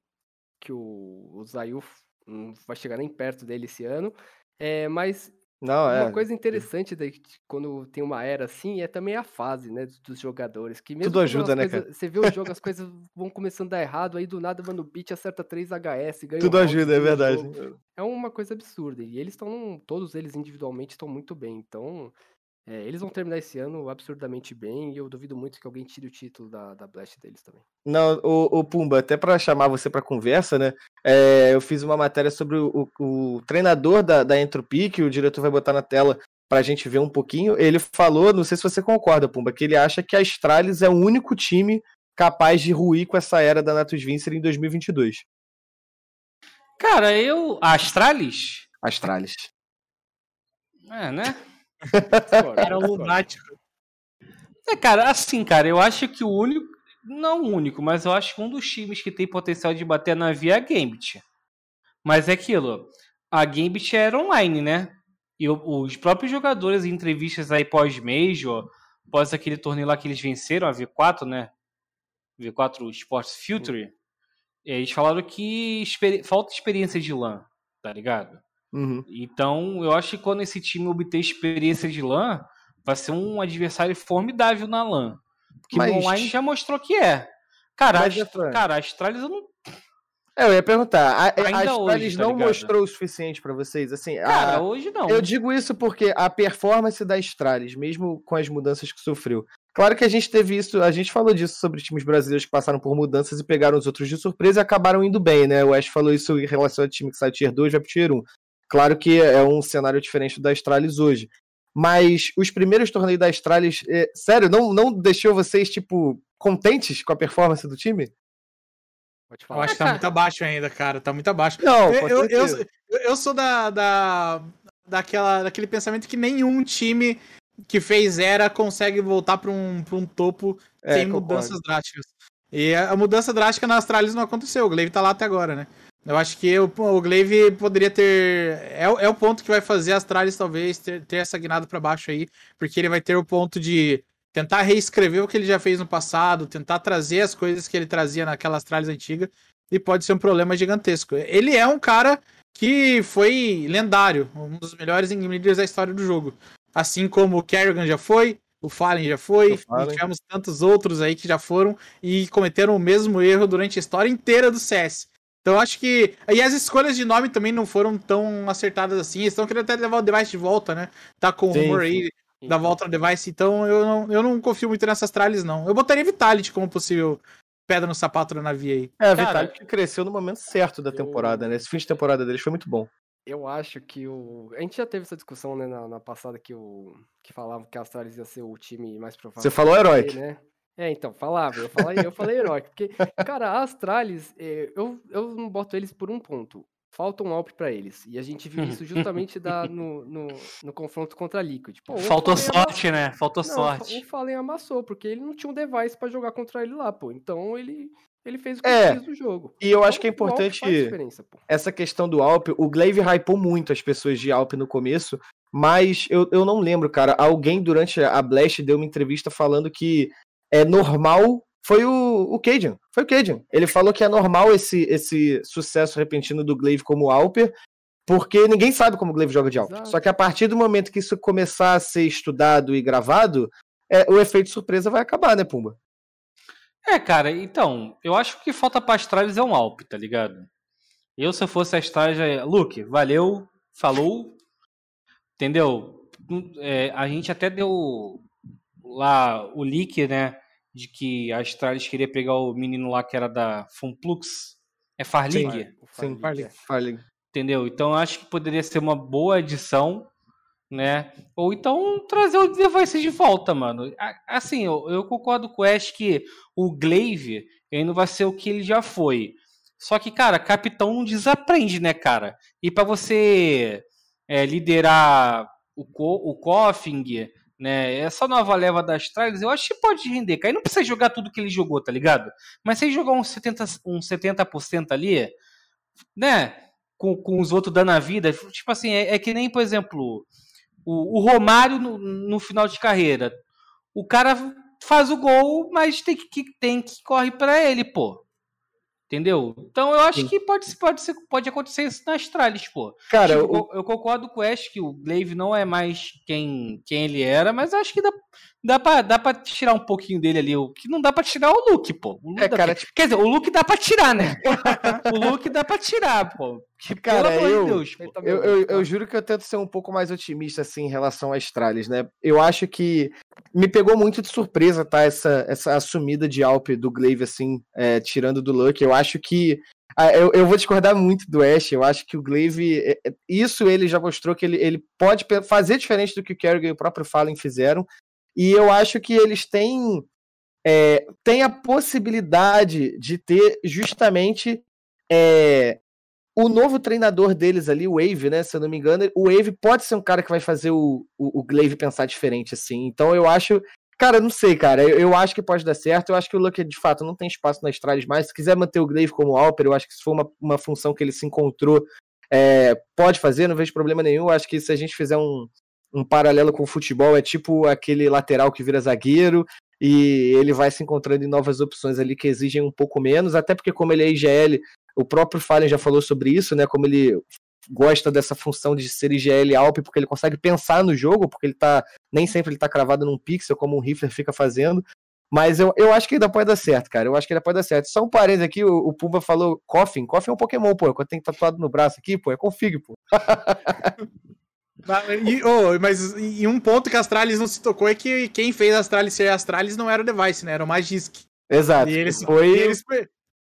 que o, o Zayuf não vai chegar nem perto dele esse ano. É, mas não, é. Uma coisa interessante daí, quando tem uma era assim é também a fase, né, dos jogadores. Que Tudo ajuda, né, coisas, cara? Você vê o jogo, as coisas vão começando a dar errado, aí do nada, mano, o beat acerta 3 HS, ganha Tudo ajuda, é verdade. É uma coisa absurda. E eles estão, todos eles individualmente estão muito bem. Então, é, eles vão terminar esse ano absurdamente bem e eu duvido muito que alguém tire o título da, da Blast deles também. Não, o, o Pumba, até para chamar você para conversa, né? É, eu fiz uma matéria sobre o, o, o treinador da, da Entropy, que o diretor vai botar na tela para a gente ver um pouquinho. Ele falou, não sei se você concorda, Pumba, que ele acha que a Astralis é o único time capaz de ruir com essa era da Natus Vincer em 2022. Cara, eu. A Astralis? Astralis. É, né? Era lunático. É, cara, assim, cara, eu acho que o único. Não o único, mas eu acho que um dos times que tem potencial de bater na via é a Gambit. Mas é aquilo. A Gambit era online, né? E os próprios jogadores em entrevistas aí pós-Major, pós aquele torneio lá que eles venceram, a V4, né? V4 Sports Future, eles falaram que falta experiência de LAN, tá ligado? Uhum. Então, eu acho que quando esse time obter experiência de LAN, vai ser um adversário formidável na LAN. Porque Mas... o online já mostrou que é. Cara, Mas, a, cara, a Astralis eu não. É, eu ia perguntar, a, a Astralis tá não ligado? mostrou o suficiente para vocês? Assim, cara, a... hoje não. Eu digo isso porque a performance da Astralis, mesmo com as mudanças que sofreu, Claro que a gente teve isso, a gente falou disso sobre times brasileiros que passaram por mudanças e pegaram os outros de surpresa e acabaram indo bem, né? O Ash falou isso em relação ao time que sai Tier 2 vai pro Tier 1. Claro que é um cenário diferente da Astralis hoje. Mas os primeiros torneios da Astralis, é, sério, não, não deixou vocês, tipo, contentes com a performance do time? Eu acho que tá muito abaixo ainda, cara. Tá muito abaixo. Não, eu, eu, eu, eu, sou da, da, daquela, daquele pensamento que nenhum time que fez era consegue voltar para um, pra um topo é, sem concordo. mudanças drásticas. E a mudança drástica na Astralis não aconteceu. O Glaive tá lá até agora, né? Eu acho que o, o Glaive poderia ter. É, é o ponto que vai fazer a Astralis talvez ter, ter essa guinada para baixo aí, porque ele vai ter o ponto de tentar reescrever o que ele já fez no passado, tentar trazer as coisas que ele trazia naquela Astralis antiga, e pode ser um problema gigantesco. Ele é um cara que foi lendário, um dos melhores leaders da história do jogo. Assim como o Kerrigan já foi, o Fallen já foi, Fallen. e tivemos tantos outros aí que já foram e cometeram o mesmo erro durante a história inteira do CS. Então acho que. E as escolhas de nome também não foram tão acertadas assim. Eles estão querendo até levar o device de volta, né? Tá com o rumor aí sim. da volta do device. Então eu não, eu não confio muito nessas tralhas, não. Eu botaria Vitality como possível pedra no sapato da navio aí. É, a Vitality cresceu no momento certo da temporada, eu... né? Esse fim de temporada deles foi muito bom. Eu acho que o. A gente já teve essa discussão, né, na, na passada que o. que falava que a Astralis ia ser o time mais provável. Você falou herói. Né? É, então, falava, eu falei, eu falei heróico, porque, cara, a Astralis, eh, eu, eu não boto eles por um ponto. Falta um Alp pra eles. E a gente viu isso justamente da, no, no, no confronto contra a Liquid. Pô, Faltou sorte, né? Faltou não, sorte. O Fallen amassou, porque ele não tinha um device para jogar contra ele lá, pô. Então ele, ele fez o que é, fez no jogo. E eu então, acho que é importante essa questão do Alp. O Glaive hypou muito as pessoas de Alp no começo, mas eu, eu não lembro, cara. Alguém durante a Blast deu uma entrevista falando que é normal. Foi o, o Cajun. Foi o Cajun. Ele falou que é normal esse, esse sucesso repentino do Glaive como Alper, porque ninguém sabe como o Glaive joga de Alper. Só que a partir do momento que isso começar a ser estudado e gravado, é, o efeito surpresa vai acabar, né, Pumba? É, cara, então, eu acho que falta pra Astralis é um Alp, tá ligado? Eu, se eu fosse a Astralis, é... Luke, valeu, falou, entendeu? É, a gente até deu lá o leak, né? De que a Astralis queria pegar o menino lá que era da Funplux. É Farlig? Sim, Sim Farlig. Farlig. Entendeu? Então acho que poderia ser uma boa adição, né? Ou então trazer o device de volta, mano. Assim, eu, eu concordo com o Ash que o Glaive ele não vai ser o que ele já foi. Só que, cara, capitão não desaprende, né, cara? E para você é, liderar o, Co o Coffing, né, essa nova leva das Tralhas, eu acho que pode render. Ele não precisa jogar tudo que ele jogou, tá ligado? Mas se jogar uns 70%, uns 70 ali, né, com, com os outros dando a vida, tipo assim, é, é que nem, por exemplo, o, o Romário no, no final de carreira. O cara faz o gol, mas tem que, tem que correr para ele, pô. Entendeu? Então eu acho Sim. que pode, pode, ser, pode acontecer isso na Astralis, pô. Cara, tipo, eu, eu, concordo com o Ash que o Glaive não é mais quem, quem ele era, mas acho que dá, dá, pra, dá pra tirar um pouquinho dele ali. O que não dá pra tirar é o Luke, pô. O Luke é, cara, tipo... Quer dizer, o Luke dá pra tirar, né? o Luke dá pra tirar, pô. Que, cara, eu, de Deus, pô. Eu, eu, eu, juro que eu tento ser um pouco mais otimista, assim, em relação à Astralis, né? Eu acho que me pegou muito de surpresa, tá? Essa, essa assumida de Alp do Glaive, assim, é, tirando do Luck. Eu acho que. Ah, eu, eu, vou discordar muito do Ash. Eu acho que o Glaive. É, é, isso ele já mostrou que ele, ele pode fazer diferente do que o Kerrigan e o próprio Fallen fizeram. E eu acho que eles têm. É, têm a possibilidade de ter justamente é, o novo treinador deles ali, o Wave, né? Se eu não me engano, o Wave pode ser um cara que vai fazer o, o, o Glaive pensar diferente, assim. Então eu acho. Cara, não sei, cara. Eu, eu, acho que pode dar certo. Eu acho que o Lucky, de fato, não tem espaço na Astralis mais. Se quiser manter o Glaive como Alper, eu acho que se for uma, uma função que ele se encontrou, é, pode fazer, não vejo problema nenhum. Eu acho que se a gente fizer um, um paralelo com o futebol, é tipo aquele lateral que vira zagueiro e ele vai se encontrando em novas opções ali que exigem um pouco menos, até porque como ele é IGL, o próprio Fallen já falou sobre isso, né? Como ele gosta dessa função de ser IGL Alp, porque ele consegue pensar no jogo, porque ele tá. Nem sempre ele tá cravado num pixel, como o Rifler fica fazendo. Mas eu, eu acho que ainda pode dar certo, cara. Eu acho que ainda pode dar certo. Só um parênteses aqui, o, o Pumba falou Coffin. Coffin é um Pokémon, pô. Quando tem tatuado no braço aqui, pô, é config, pô. E, oh, mas e um ponto que a Astralis não se tocou é que quem fez a Astralis ser Astralis não era o Device, né? Era o Magisk. Exato. E eles, foi... e eles,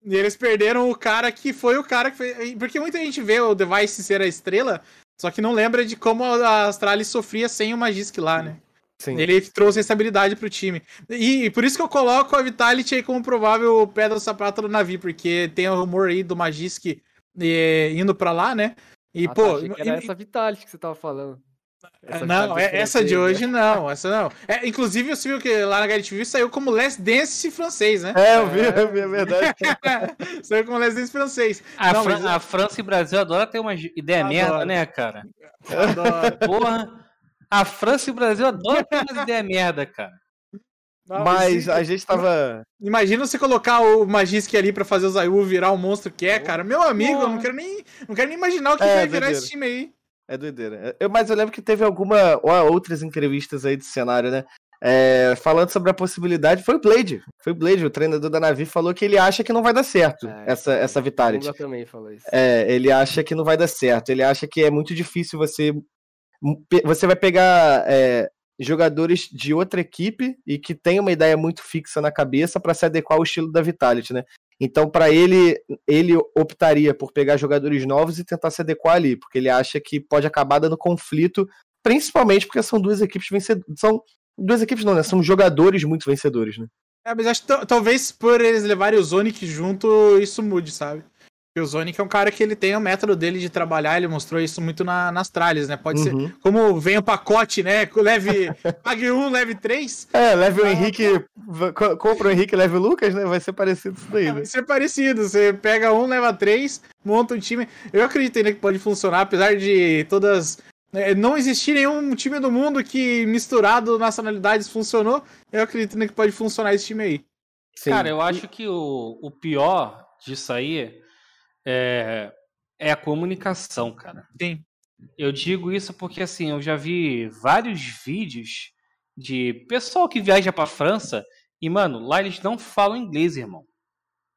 e eles perderam o cara que foi o cara que fez. Porque muita gente vê o Device ser a estrela, só que não lembra de como a Astralis sofria sem o Magisk lá, né? Sim. Ele trouxe essa habilidade pro time. E, e, por isso que eu coloco a Vitality aí como provável pedra do sapato do Navi, porque tem o rumor aí do Magisk e, indo pra lá, né? E, ah, pô. Tá, era e, essa Vitality que você tava falando. Essa não, é, essa de hoje não, essa não. É, inclusive, você viu que lá na Guide TV saiu como Last Dance francês, né? É, eu vi, eu vi, é verdade. saiu como Last Dance francês. A, não, Fran mas... a França e o Brasil adoram ter uma ideia Adoro. merda, né, cara? Adoro. Porra, a França e o Brasil adoram ter umas ideias merda, cara. Não, mas a gente tava. Imagina você colocar o Magisk ali pra fazer o Zayu virar o monstro que é, cara. Meu amigo, eu não quero nem, não quero nem imaginar o que é, vai virar esse time aí. É doideira. Eu, mas eu lembro que teve alguma outras entrevistas aí de cenário, né? É, falando sobre a possibilidade, foi o Blade. Foi o Blade, o treinador da Navi, falou que ele acha que não vai dar certo é, essa, essa Vitality. O também falou isso. É, ele acha que não vai dar certo. Ele acha que é muito difícil você. Você vai pegar é, jogadores de outra equipe e que tem uma ideia muito fixa na cabeça para se adequar ao estilo da Vitality, né? Então, para ele, ele optaria por pegar jogadores novos e tentar se adequar ali, porque ele acha que pode acabar dando conflito, principalmente porque são duas equipes vencedoras. São duas equipes não, né? São jogadores muito vencedores, né? É, mas acho que talvez por eles levarem o Zonic junto, isso mude, sabe? Porque o Zonic é um cara que ele tem o método dele de trabalhar, ele mostrou isso muito na, nas tralhas, né? Pode uhum. ser. Como vem o pacote, né? Leve. Pague um, leve três. É, leve o ah, Henrique. Compra o Henrique leve o Lucas, né? Vai ser parecido isso daí. Né? Vai ser parecido. Você pega um, leva três, monta um time. Eu acredito ainda que pode funcionar, apesar de todas. É, não existir nenhum time do mundo que misturado nacionalidades funcionou. Eu acredito ainda que pode funcionar esse time aí. Sim. Cara, eu acho que o, o pior disso aí é, é a comunicação, cara. Sim. Eu digo isso porque, assim, eu já vi vários vídeos de pessoal que viaja pra França e, mano, lá eles não falam inglês, irmão.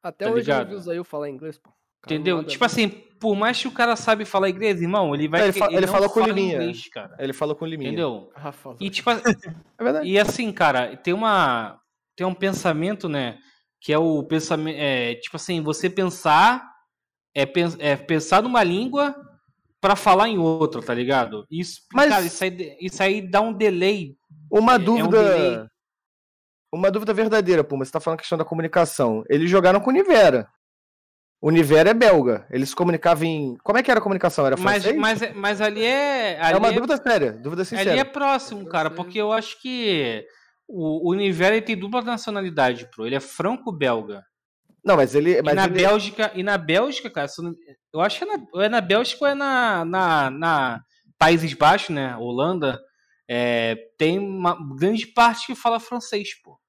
Até tá hoje ligado? eu vi o Zayu falar inglês, pô. Entendeu? Tipo assim, por mais que o cara sabe falar inglês, irmão, ele vai. ele, fa ele, ele falou com o Liminha. Inglês, cara. Ele falou com Liminha. Entendeu? Ah, e tipo é verdade. E assim, cara, tem uma. Tem um pensamento, né? Que é o pensamento. É, tipo assim, você pensar é, é pensar numa língua para falar em outra, tá ligado? Isso, Mas... cara, isso aí, isso aí dá um delay. Uma dúvida. É um delay. Uma dúvida verdadeira, Puma. Você tá falando a questão da comunicação. Eles jogaram com o Nivera. O Niver é belga. Eles se comunicavam em. Como é que era a comunicação? Era mas, francês? mas, mas ali é. Ali é uma é, dúvida séria, dúvida sincera. Ali é próximo, cara, porque eu acho que o, o Niver ele tem dupla nacionalidade, pro. Ele é franco-belga. Não, mas ele. Mas e na ele... Bélgica, e na Bélgica, cara, eu acho que é na, é na Bélgica ou é na, na, na Países Baixos, né? Holanda, é, tem uma grande parte que fala francês, pô.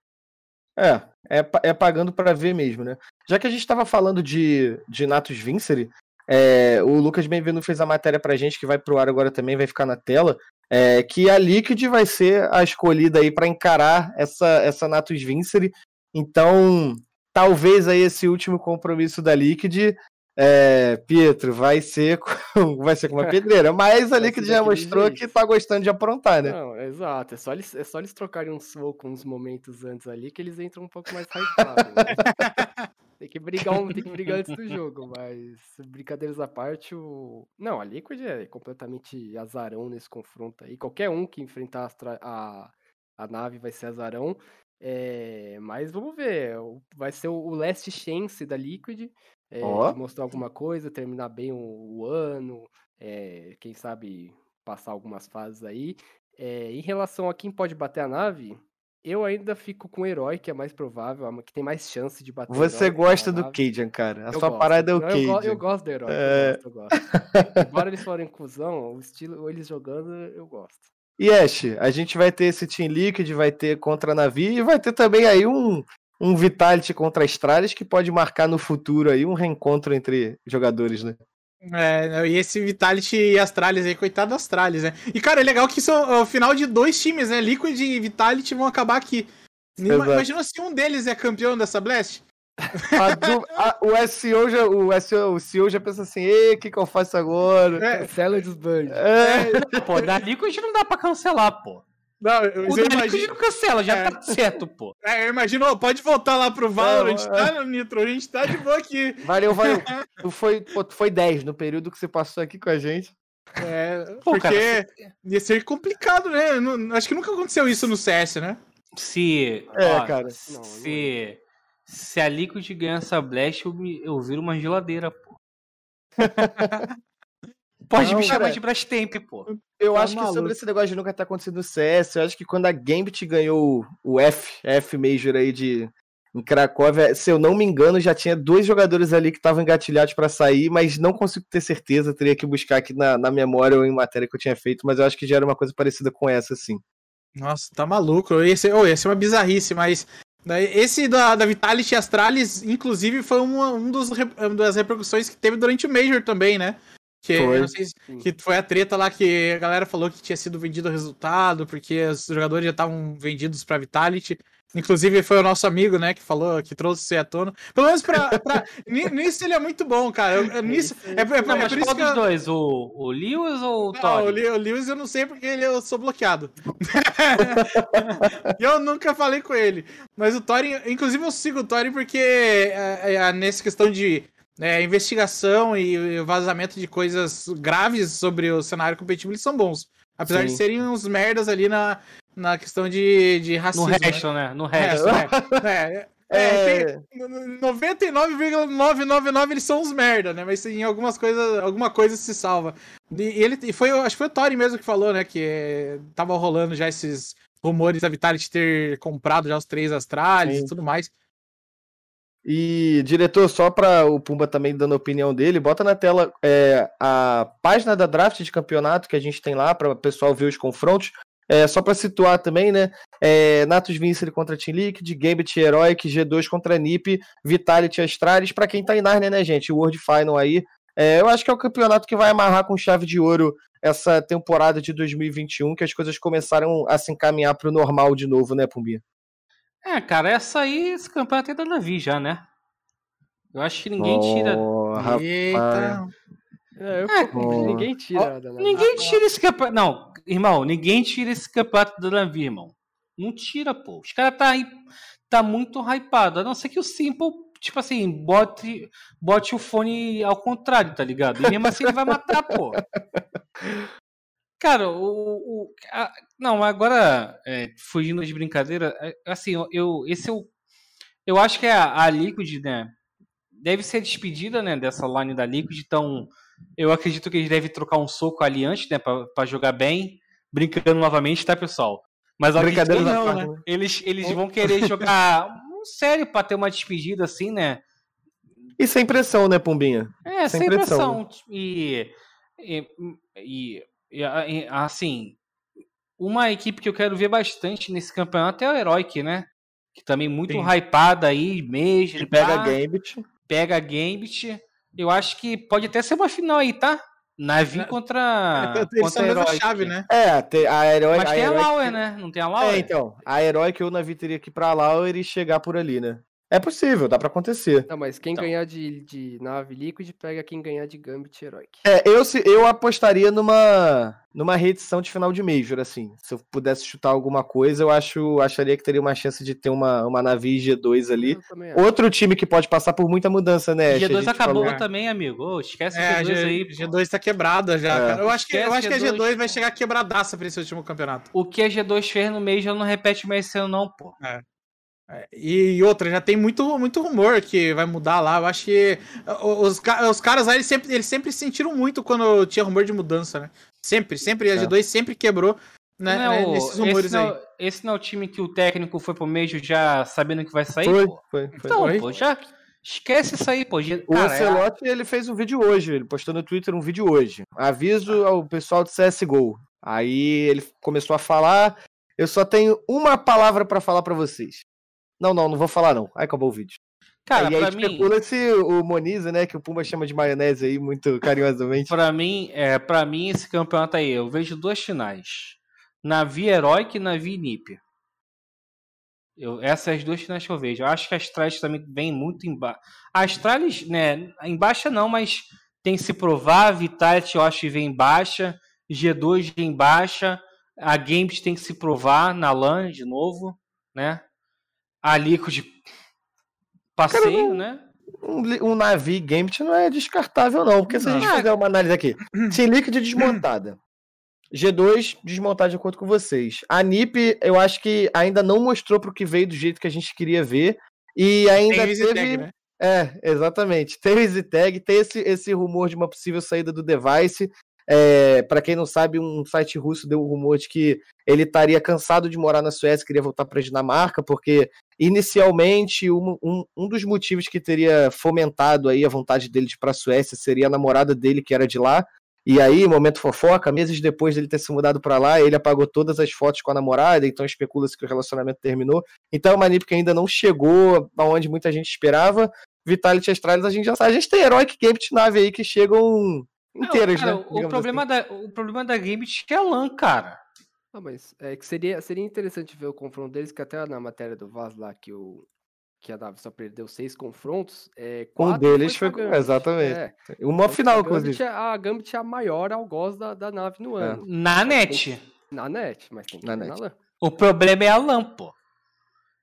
É, é, é pagando para ver mesmo, né? Já que a gente estava falando de, de Natus Vincere, é, o Lucas Bem-vindo fez a matéria pra gente, que vai pro ar agora também, vai ficar na tela, é, que a Liquid vai ser a escolhida aí para encarar essa, essa Natus Vincere. Então, talvez aí esse último compromisso da Liquid é, Pietro, vai ser com, vai ser com uma pedreira, mas a Liquid já mostrou jeito. que tá gostando de aprontar, né? Não, exato, é só eles, é só eles trocarem um soco uns momentos antes ali que eles entram um pouco mais hypados. Né? tem que brigar um, tem que brigar antes do jogo, mas brincadeiras à parte, o não, a Liquid é completamente azarão nesse confronto aí. Qualquer um que enfrentar a, a, a nave vai ser azarão. É, mas vamos ver, vai ser o last chance da Liquid é, oh. mostrar alguma coisa, terminar bem o, o ano, é, quem sabe passar algumas fases aí. Em relação a quem pode bater a nave, eu ainda fico com o herói, que é mais provável, que tem mais chance de bater Você gosta do Cajun, cara. A eu sua gosto. parada é o Cajun. Eu, eu, gosto do herói, é... eu gosto, eu gosto. Embora eles forem cuzão, o estilo, eles jogando, eu gosto. E Ash, a gente vai ter esse Team Liquid, vai ter contra a Navi e vai ter também aí um, um Vitality contra Astralis que pode marcar no futuro aí um reencontro entre jogadores, né? É, e esse Vitality e Astralis aí, coitado das Astralis, né? E, cara, é legal que são é o final de dois times, né? Liquid e Vitality vão acabar aqui. Exato. Imagina se um deles é campeão dessa Blast. A, o SEO já, o SEO, o CEO já pensa assim, o que, que eu faço agora? É. Cancela os bans. É. Pô, da Liquid não dá pra cancelar, pô. Não, eu, o imagino... não cancela, já é. tá certo, pô. É, eu imagino, pode voltar lá pro Valorant, é, tá, Nitro? A gente tá de boa aqui. Valeu, valeu. tu, foi, pô, tu foi 10 no período que você passou aqui com a gente. É, pô, porque cara, ia ser complicado, né? acho que nunca aconteceu isso no CS, né? Se. É, ó, cara. Se. Se a Liquid ganhar essa Blast, eu, me, eu viro uma geladeira, pô. Pode não, me chamar cara, de Brastemp, pô. Eu tá acho maluco. que sobre esse negócio de nunca ter acontecido no CS, eu acho que quando a Gambit ganhou o F, F Major aí de em Cracóvia, se eu não me engano, já tinha dois jogadores ali que estavam engatilhados para sair, mas não consigo ter certeza, teria que buscar aqui na, na memória ou em matéria que eu tinha feito, mas eu acho que já era uma coisa parecida com essa, assim. Nossa, tá maluco. Esse, oh, esse é uma bizarrice, mas esse da, da Vitality Astralis, inclusive, foi uma, um dos, uma das repercussões que teve durante o Major também, né? Que, foi. Se, que foi a treta lá que a galera falou que tinha sido vendido o resultado, porque os jogadores já estavam vendidos pra Vitality. Inclusive foi o nosso amigo, né, que falou, que trouxe isso à tona. Pelo menos pra, pra nisso ele é muito bom, cara. Eu, nisso, é, é, é, não, é mas qual dos eu... dois? O, o Lewis ou o Todd? o, o Lewis eu não sei porque ele, eu sou bloqueado. eu nunca falei com ele. Mas o Thorin, inclusive eu sigo o Thorin porque é, é, nessa questão de é, investigação e vazamento de coisas graves sobre o cenário competitivo, eles são bons. Apesar Sim. de serem uns merdas ali na, na questão de, de racismo. No resto, né? né? No resto. É, é, é, 99,999 eles são uns merda, né? Mas em algumas coisas, alguma coisa se salva. E ele e foi, acho que foi o Tori mesmo que falou, né? Que é, tava rolando já esses rumores da Vitality ter comprado já os três Astralis Sim. e tudo mais. E, diretor, só para o Pumba também dando a opinião dele, bota na tela é, a página da draft de campeonato que a gente tem lá para o pessoal ver os confrontos. É, só para situar também, né? É, Natus Vincere contra Team Liquid, Gambit Heroic, G2 contra NiP, Vitality Astralis. Para quem tá em Narnia, né, gente? O World Final aí. É, eu acho que é o campeonato que vai amarrar com chave de ouro essa temporada de 2021, que as coisas começaram a se encaminhar para o normal de novo, né, Pumbinha? É, cara, essa aí, esse campeonato é da Navi já, né? Eu acho que ninguém tira. Oh, Eita! É, eu, é, ninguém tira. Oh, ninguém tira esse campeonato. Não, irmão, ninguém tira esse campeonato da Navi, irmão. Não tira, pô. Os caras tá, tá muito hypado. A não ser que o Simple, tipo assim, bote, bote o fone ao contrário, tá ligado? E mesmo assim ele vai matar, pô. Cara, o. o a, não, agora, é, fugindo de brincadeira, é, assim, eu, esse eu. Eu acho que a, a Liquid, né? deve ser despedida, né, dessa line da Liquid, então eu acredito que eles devem trocar um soco ali antes, né, pra, pra jogar bem, brincando novamente, tá, pessoal? Mas que não, né? Eles, eles vão querer jogar um sério pra ter uma despedida assim, né? E sem pressão, né, Pumbinha? É, sem, sem pressão. pressão. E, e, e, e, assim, uma equipe que eu quero ver bastante nesse campeonato é o Heroic, né? Que também muito Sim. hypada aí, mesmo. Ele pega a Gambit. Pega a Gambit. Eu acho que pode até ser uma final aí, tá? Navi é. contra. É, eles contra são a chave, né? É, a Heroic. Mas tem a, a Lauer, né? Não tem a Lauer? É, então. A Heroic ou o Navi teria que ir pra Lauer e chegar por ali, né? É possível, dá para acontecer. Não, mas quem então. ganhar de, de nave Liquid pega quem ganhar de Gambit Heroic. É, eu, se, eu apostaria numa numa reedição de final de Major, assim. Se eu pudesse chutar alguma coisa, eu acho, acharia que teria uma chance de ter uma, uma nave G2 ali. Outro time que pode passar por muita mudança, né? G2 acabou falou. também, amigo. Oh, esquece é, G2 G, aí. G2 tá quebrada já, é. cara. Eu acho que, eu acho que a G2 vai chegar quebradaça pra esse último campeonato. O que a G2 fez no Major não repete mais esse ano, não, pô. É. É, e outra, já tem muito, muito rumor que vai mudar lá. Eu acho que os, os caras lá, eles sempre, eles sempre sentiram muito quando tinha rumor de mudança, né? Sempre, sempre. A G2 é. sempre quebrou né, não, né, nesses rumores esse aí. Não, esse não é o time que o técnico foi pro Major já sabendo que vai sair? Foi, foi, foi. Então, foi. pô, já esquece isso aí, pô. o Ancelotti, é... ele fez um vídeo hoje, ele postou no Twitter um vídeo hoje. Aviso ao pessoal do CSGO. Aí ele começou a falar, eu só tenho uma palavra para falar para vocês. Não, não, não vou falar não. Aí acabou o vídeo. Cara, e aí mim... especula se o Moniz, né, que o Pumba chama de maionese aí muito carinhosamente. para mim, é, para mim esse campeonato aí, eu vejo duas finais. Navi Heroic e Navi Nip. Eu, essas duas finais que eu vejo. Eu acho que a Astralis também vem muito embaixo. A Astralis, né, embaixo não, mas tem que se provar. A Vitality eu acho que vem em baixa. G2 vem em baixa. A Games tem que se provar na LAN de novo, né? A Liquid passeio, Cara, né? Um, um Navi Gambit não é descartável, não. Porque se a gente fizer uma análise aqui, sem Liquid desmontada. G2 desmontada de acordo com vocês. A NiP, eu acho que ainda não mostrou pro que veio do jeito que a gente queria ver. E ainda tem teve. Tag, né? É, exatamente. Tem o Easy Tag, tem esse, esse rumor de uma possível saída do device. É, para quem não sabe, um site russo deu o rumor de que ele estaria cansado de morar na Suécia, queria voltar para a Dinamarca, porque inicialmente um, um, um, dos motivos que teria fomentado aí a vontade dele de ir para a Suécia seria a namorada dele, que era de lá. E aí, momento fofoca, meses depois dele ter se mudado para lá, ele apagou todas as fotos com a namorada, então especula-se que o relacionamento terminou. Então é uma que ainda não chegou aonde muita gente esperava. Vitality Astralis, a gente já sabe. A gente tem Heroic Gambit nave aí que chegam inteiras, cara, né? O problema, assim. da, o problema da Gambit é a LAN, cara. Ah, mas é que seria, seria interessante ver o confronto deles, que até na matéria do Vaz lá, que, o, que a Nave só perdeu seis confrontos. É, um deles foi. foi exatamente. É. Uma final, inclusive. É, a Gambit é a maior algoz da, da nave no é. ano. Na net. Na net, mas tem que na net. Na o problema é a LAN, pô.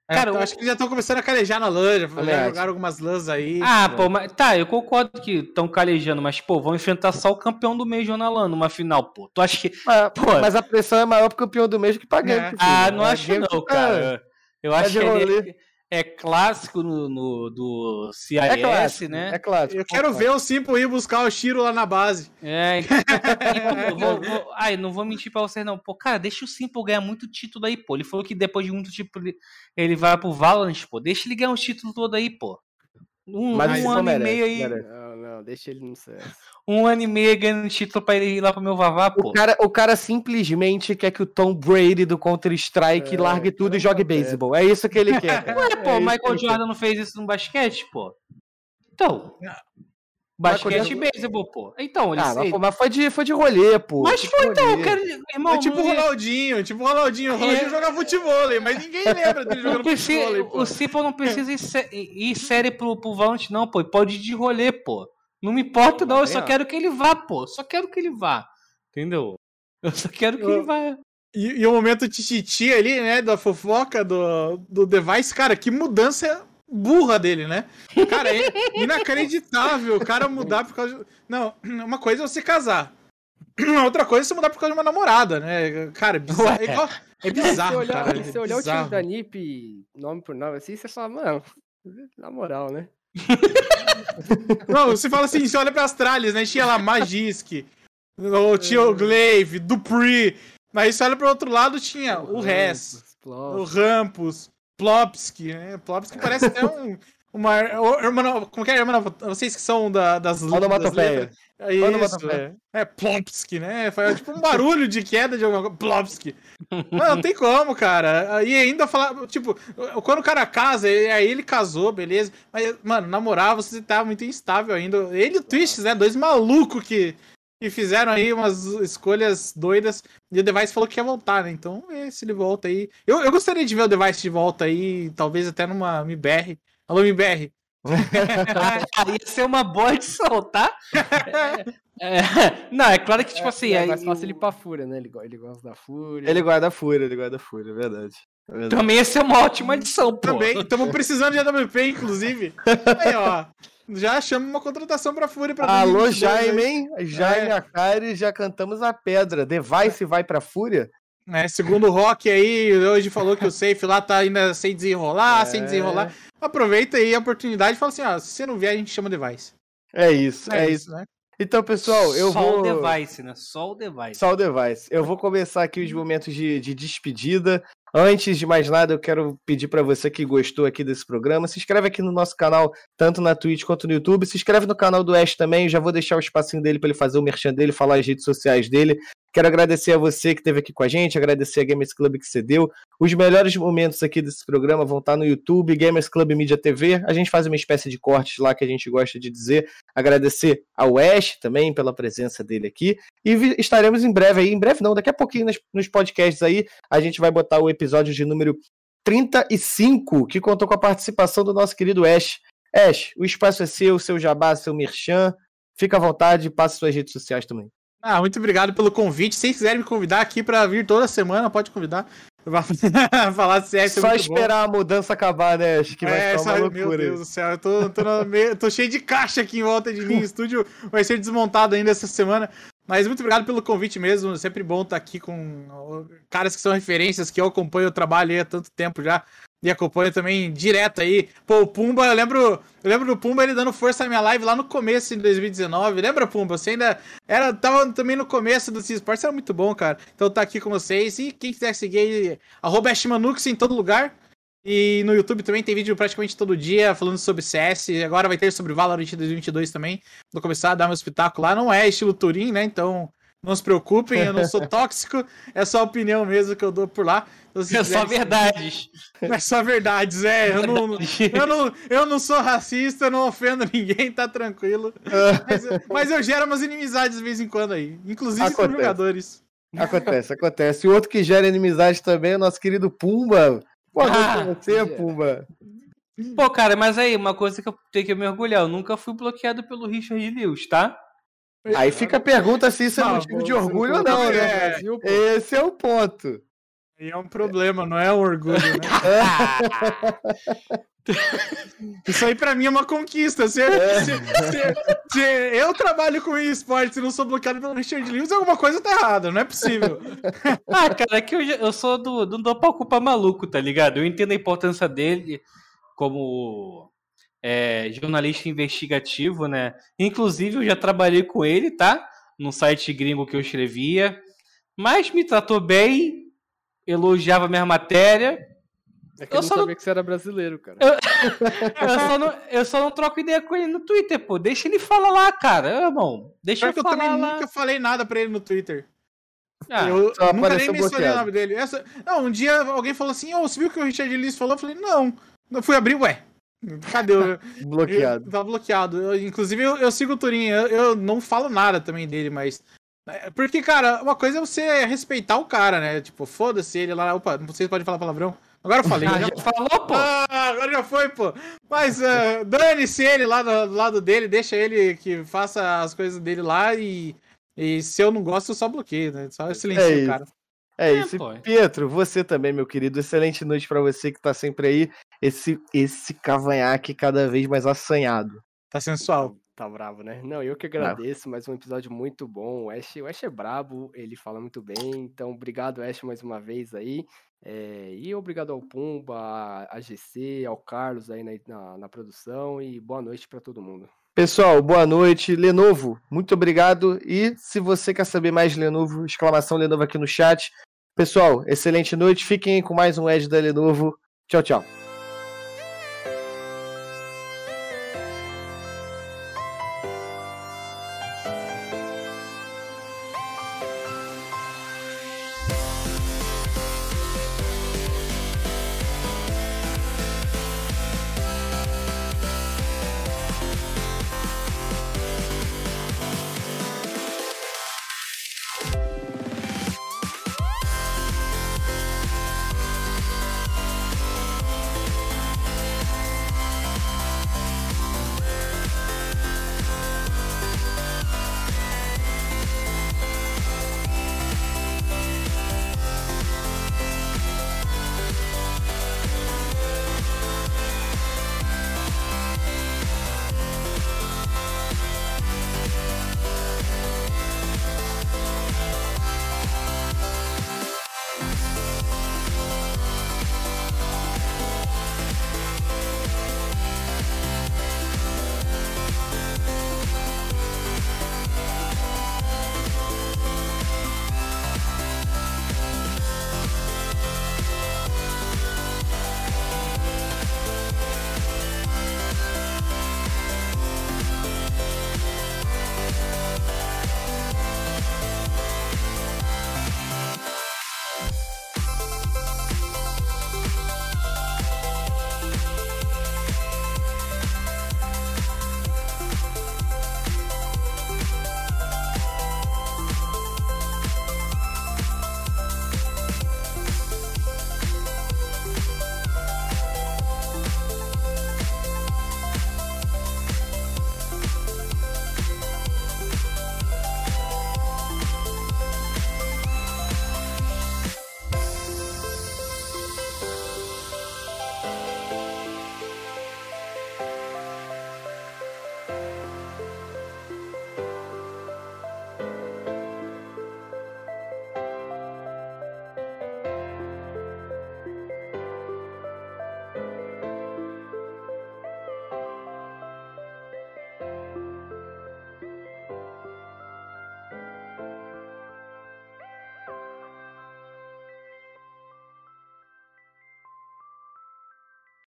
É, cara, eu acho que já estão começando a calejar na LAN, já, já jogaram algumas LANs aí. Ah, pô, mas tá, eu concordo que estão calejando, mas, pô, vão enfrentar só o campeão do Major na LAN numa final, pô. Tu acha que. Mas, pô, mas a pressão é maior pro campeão do Major que pra. É. Ah, não é, acho não, cara. Eu acho que ele, é clássico no, no do CIS, é clássico, né? É clássico. Eu quero ver o Simple ir buscar o Shiro lá na base. É, então, vou, vou, ai, não vou mentir pra vocês não. Pô, cara, deixa o Simple ganhar muito título aí, pô. Ele falou que depois de muito título ele vai pro Valorant, pô. Deixa ele ganhar um título todo aí, pô. Um, Mas um ano merece, e meio aí. Merece. Não, não, deixa ele no CS um ano e meio ganhando título pra ele ir lá pro meu Vavá, pô. O cara, o cara simplesmente quer que o Tom Brady do Counter-Strike é, largue tudo é, e jogue é. beisebol. É isso que ele quer. Ué, pô, o Michael Jordan não fez isso no basquete, pô. Então. Basquete e beisebol, pô. Então, ele ah, mas, mas foi de, foi de rolê, pô. Mas foi, então, cara. Irmão, é tipo o Ronaldinho, tipo o Ronaldinho. O Ronaldinho é... joga futebol, mas ninguém lembra dele jogando futebol. Pô. O Cipo não precisa ir, sé ir série pro, pro Valorant, não, pô. Ele pode ir de rolê, pô. Não me importa, não. Eu só quero que ele vá, pô. Só quero que ele vá. Entendeu? Eu só quero que eu... ele vá. E, e o momento tititi ali, né, da fofoca do, do device, cara, que mudança burra dele, né? Cara, é inacreditável o cara mudar por causa. De... Não, uma coisa é você casar. Outra coisa é você mudar por causa de uma namorada, né? Cara, é bizarro. É, igual... é bizarro. Se olhar, cara, se é olhar o time da NIP, nome por nome assim, você fala, mano, na moral, né? Não, você fala assim, você olha pras tralhas, né? Tinha lá Magisk, o Glaive, Dupree. Mas você olha pro outro lado, tinha o, o Hess, o Rampus, Plopsky, né? Plopsky parece até um. Uma. Irmã, como que é, irmã? Vocês que são da, das Onomatopeia. É isso. É, Plopsky, né? Foi tipo um barulho de queda de alguma coisa. Plopsky. Não, não tem como, cara. E ainda falar, tipo, quando o cara casa, aí ele casou, beleza. Mas, mano, namorar, você tá muito instável ainda. Ele e o Twists, né? Dois malucos que, que fizeram aí umas escolhas doidas. E o Device falou que quer voltar, né? Então, é, se ele volta aí. Eu, eu gostaria de ver o Device de volta aí, talvez até numa MBR. Alô, MBR. Ia ser uma boa edição, tá? É, é, não, é claro que, tipo assim. É, é mais fácil ele ir pra Fúria, né? Ele, ele gosta da Fúria. Ele guarda a Fúria, ele guarda a Fúria, é verdade. É verdade. Também ia ser uma ótima edição, pô. Também, estamos precisando de AWP, inclusive. Aí, ó. Já chama uma contratação pra Fúria pra Alô, Jaime, hein? Jaime é. Akari, já cantamos a pedra. Device vai pra Fúria? É, segundo o Rock aí, hoje falou que o safe lá tá ainda sem desenrolar, é. sem desenrolar. Aproveita aí a oportunidade e fala assim: ó, se você não vier, a gente chama device. É isso, é, é isso. isso. né? Então, pessoal, eu Só vou. Só o device, né? Só o device. Só o device. Eu vou começar aqui os momentos de, de despedida. Antes de mais nada, eu quero pedir para você que gostou aqui desse programa, se inscreve aqui no nosso canal, tanto na Twitch quanto no YouTube. Se inscreve no canal do Ash também, já vou deixar o espacinho dele para ele fazer o merchan dele, falar as redes sociais dele. Quero agradecer a você que esteve aqui com a gente, agradecer a Gamers Club que cedeu. Os melhores momentos aqui desse programa vão estar no YouTube, Gamers Club Media TV. A gente faz uma espécie de cortes lá que a gente gosta de dizer. Agradecer ao Ash também pela presença dele aqui. E estaremos em breve aí, em breve não, daqui a pouquinho nos podcasts aí, a gente vai botar o episódio de número 35, que contou com a participação do nosso querido Ash. Ash, o espaço é seu, seu jabá, seu merchan. Fica à vontade, passe suas redes sociais também. Ah, muito obrigado pelo convite. Se vocês quiserem me convidar aqui para vir toda semana, pode convidar. falar CS. É só esperar bom. a mudança acabar, né? Acho que vai é, ficar uma loucura. Meu Deus do céu, eu tô, tô, meio, tô, cheio de caixa aqui em volta de mim. O estúdio vai ser desmontado ainda essa semana. Mas muito obrigado pelo convite mesmo. Sempre bom estar aqui com caras que são referências, que eu acompanho o trabalho há tanto tempo já e acompanha também direto aí. Pô, o Pumba, eu lembro, eu lembro do Pumba ele dando força na minha live lá no começo, em 2019. Lembra, Pumba? Você ainda era, tava também no começo do Esports, era muito bom, cara. Então tá aqui com vocês. E quem quiser seguir aí, arroba em todo lugar. E no YouTube também tem vídeo praticamente todo dia falando sobre CS. Agora vai ter sobre Valorant 2022 também. Vou começar a dar meu espetáculo lá. Não é estilo Turim, né? Então não se preocupem, eu não sou tóxico, é só opinião mesmo que eu dou por lá. Então, é só verdades. É só verdades, é. Eu não, eu, não, eu não sou racista, não ofendo ninguém, tá tranquilo. Mas, mas eu gero umas inimizades de vez em quando aí, inclusive com jogadores. Acontece, acontece. E outro que gera inimizade também é o nosso querido Pumba. Boa noite ah, pra você, Pumba. Pô, cara, mas aí, uma coisa que eu tenho que mergulhar, eu nunca fui bloqueado pelo Richard Lewis, tá? Aí fica a pergunta se isso é motivo de orgulho ou não, né? Esse é o ponto. E é um problema, não é um orgulho, né? Isso aí pra mim é uma conquista. Se, é. se, se, se eu trabalho com esporte e não sou bloqueado pelo Richard Lewis, alguma coisa tá errada, não é possível. ah, cara, é que eu, eu sou do. Não dou pra ocupar maluco, tá ligado? Eu entendo a importância dele como é, jornalista investigativo, né? Inclusive, eu já trabalhei com ele, tá? No site gringo que eu escrevia. Mas me tratou bem, elogiava minha matéria. É que eu, eu não sabia não... que você era brasileiro, cara. Eu... eu, só não, eu só não troco ideia com ele no Twitter, pô. Deixa ele falar lá, cara. Irmão, deixa ele falar eu também lá. nunca falei nada pra ele no Twitter. Ah, eu nunca nem mencionei o nome dele. Essa... Não, um dia alguém falou assim, oh, você viu o que o Richard Ellis falou? Eu falei, não. Eu fui abrir, ué, Cadê o. bloqueado. Eu, tá bloqueado. Eu, inclusive, eu, eu, sigo o Turing, eu, eu, não falo nada também dele, mas. É, porque, cara, uma coisa é você respeitar o cara, né? Tipo, foda-se ele lá. Opa, vocês podem falar palavrão. Agora eu falei. Ah, já, já falou, pô! Ah, agora já foi, pô! Mas uh, dane-se ele lá do, do, lado dele, deixa ele que faça as coisas dele lá e. E se eu não gosto, eu só bloqueio, né? Só silencio é o cara. É, é isso. Pô. Pietro, você também, meu querido. Excelente noite para você que tá sempre aí. Esse, esse cavanhaque cada vez mais assanhado. Tá sensual. Tá bravo, né? Não, eu que agradeço, mais um episódio muito bom. O Ash, o Ash é brabo, ele fala muito bem. Então, obrigado, Ash, mais uma vez aí. É, e obrigado ao Pumba, a GC, ao Carlos aí na, na, na produção e boa noite para todo mundo. Pessoal, boa noite. Lenovo, muito obrigado. E se você quer saber mais Lenovo, exclamação Lenovo aqui no chat. Pessoal, excelente noite. Fiquem com mais um Edge da Lenovo. Tchau, tchau.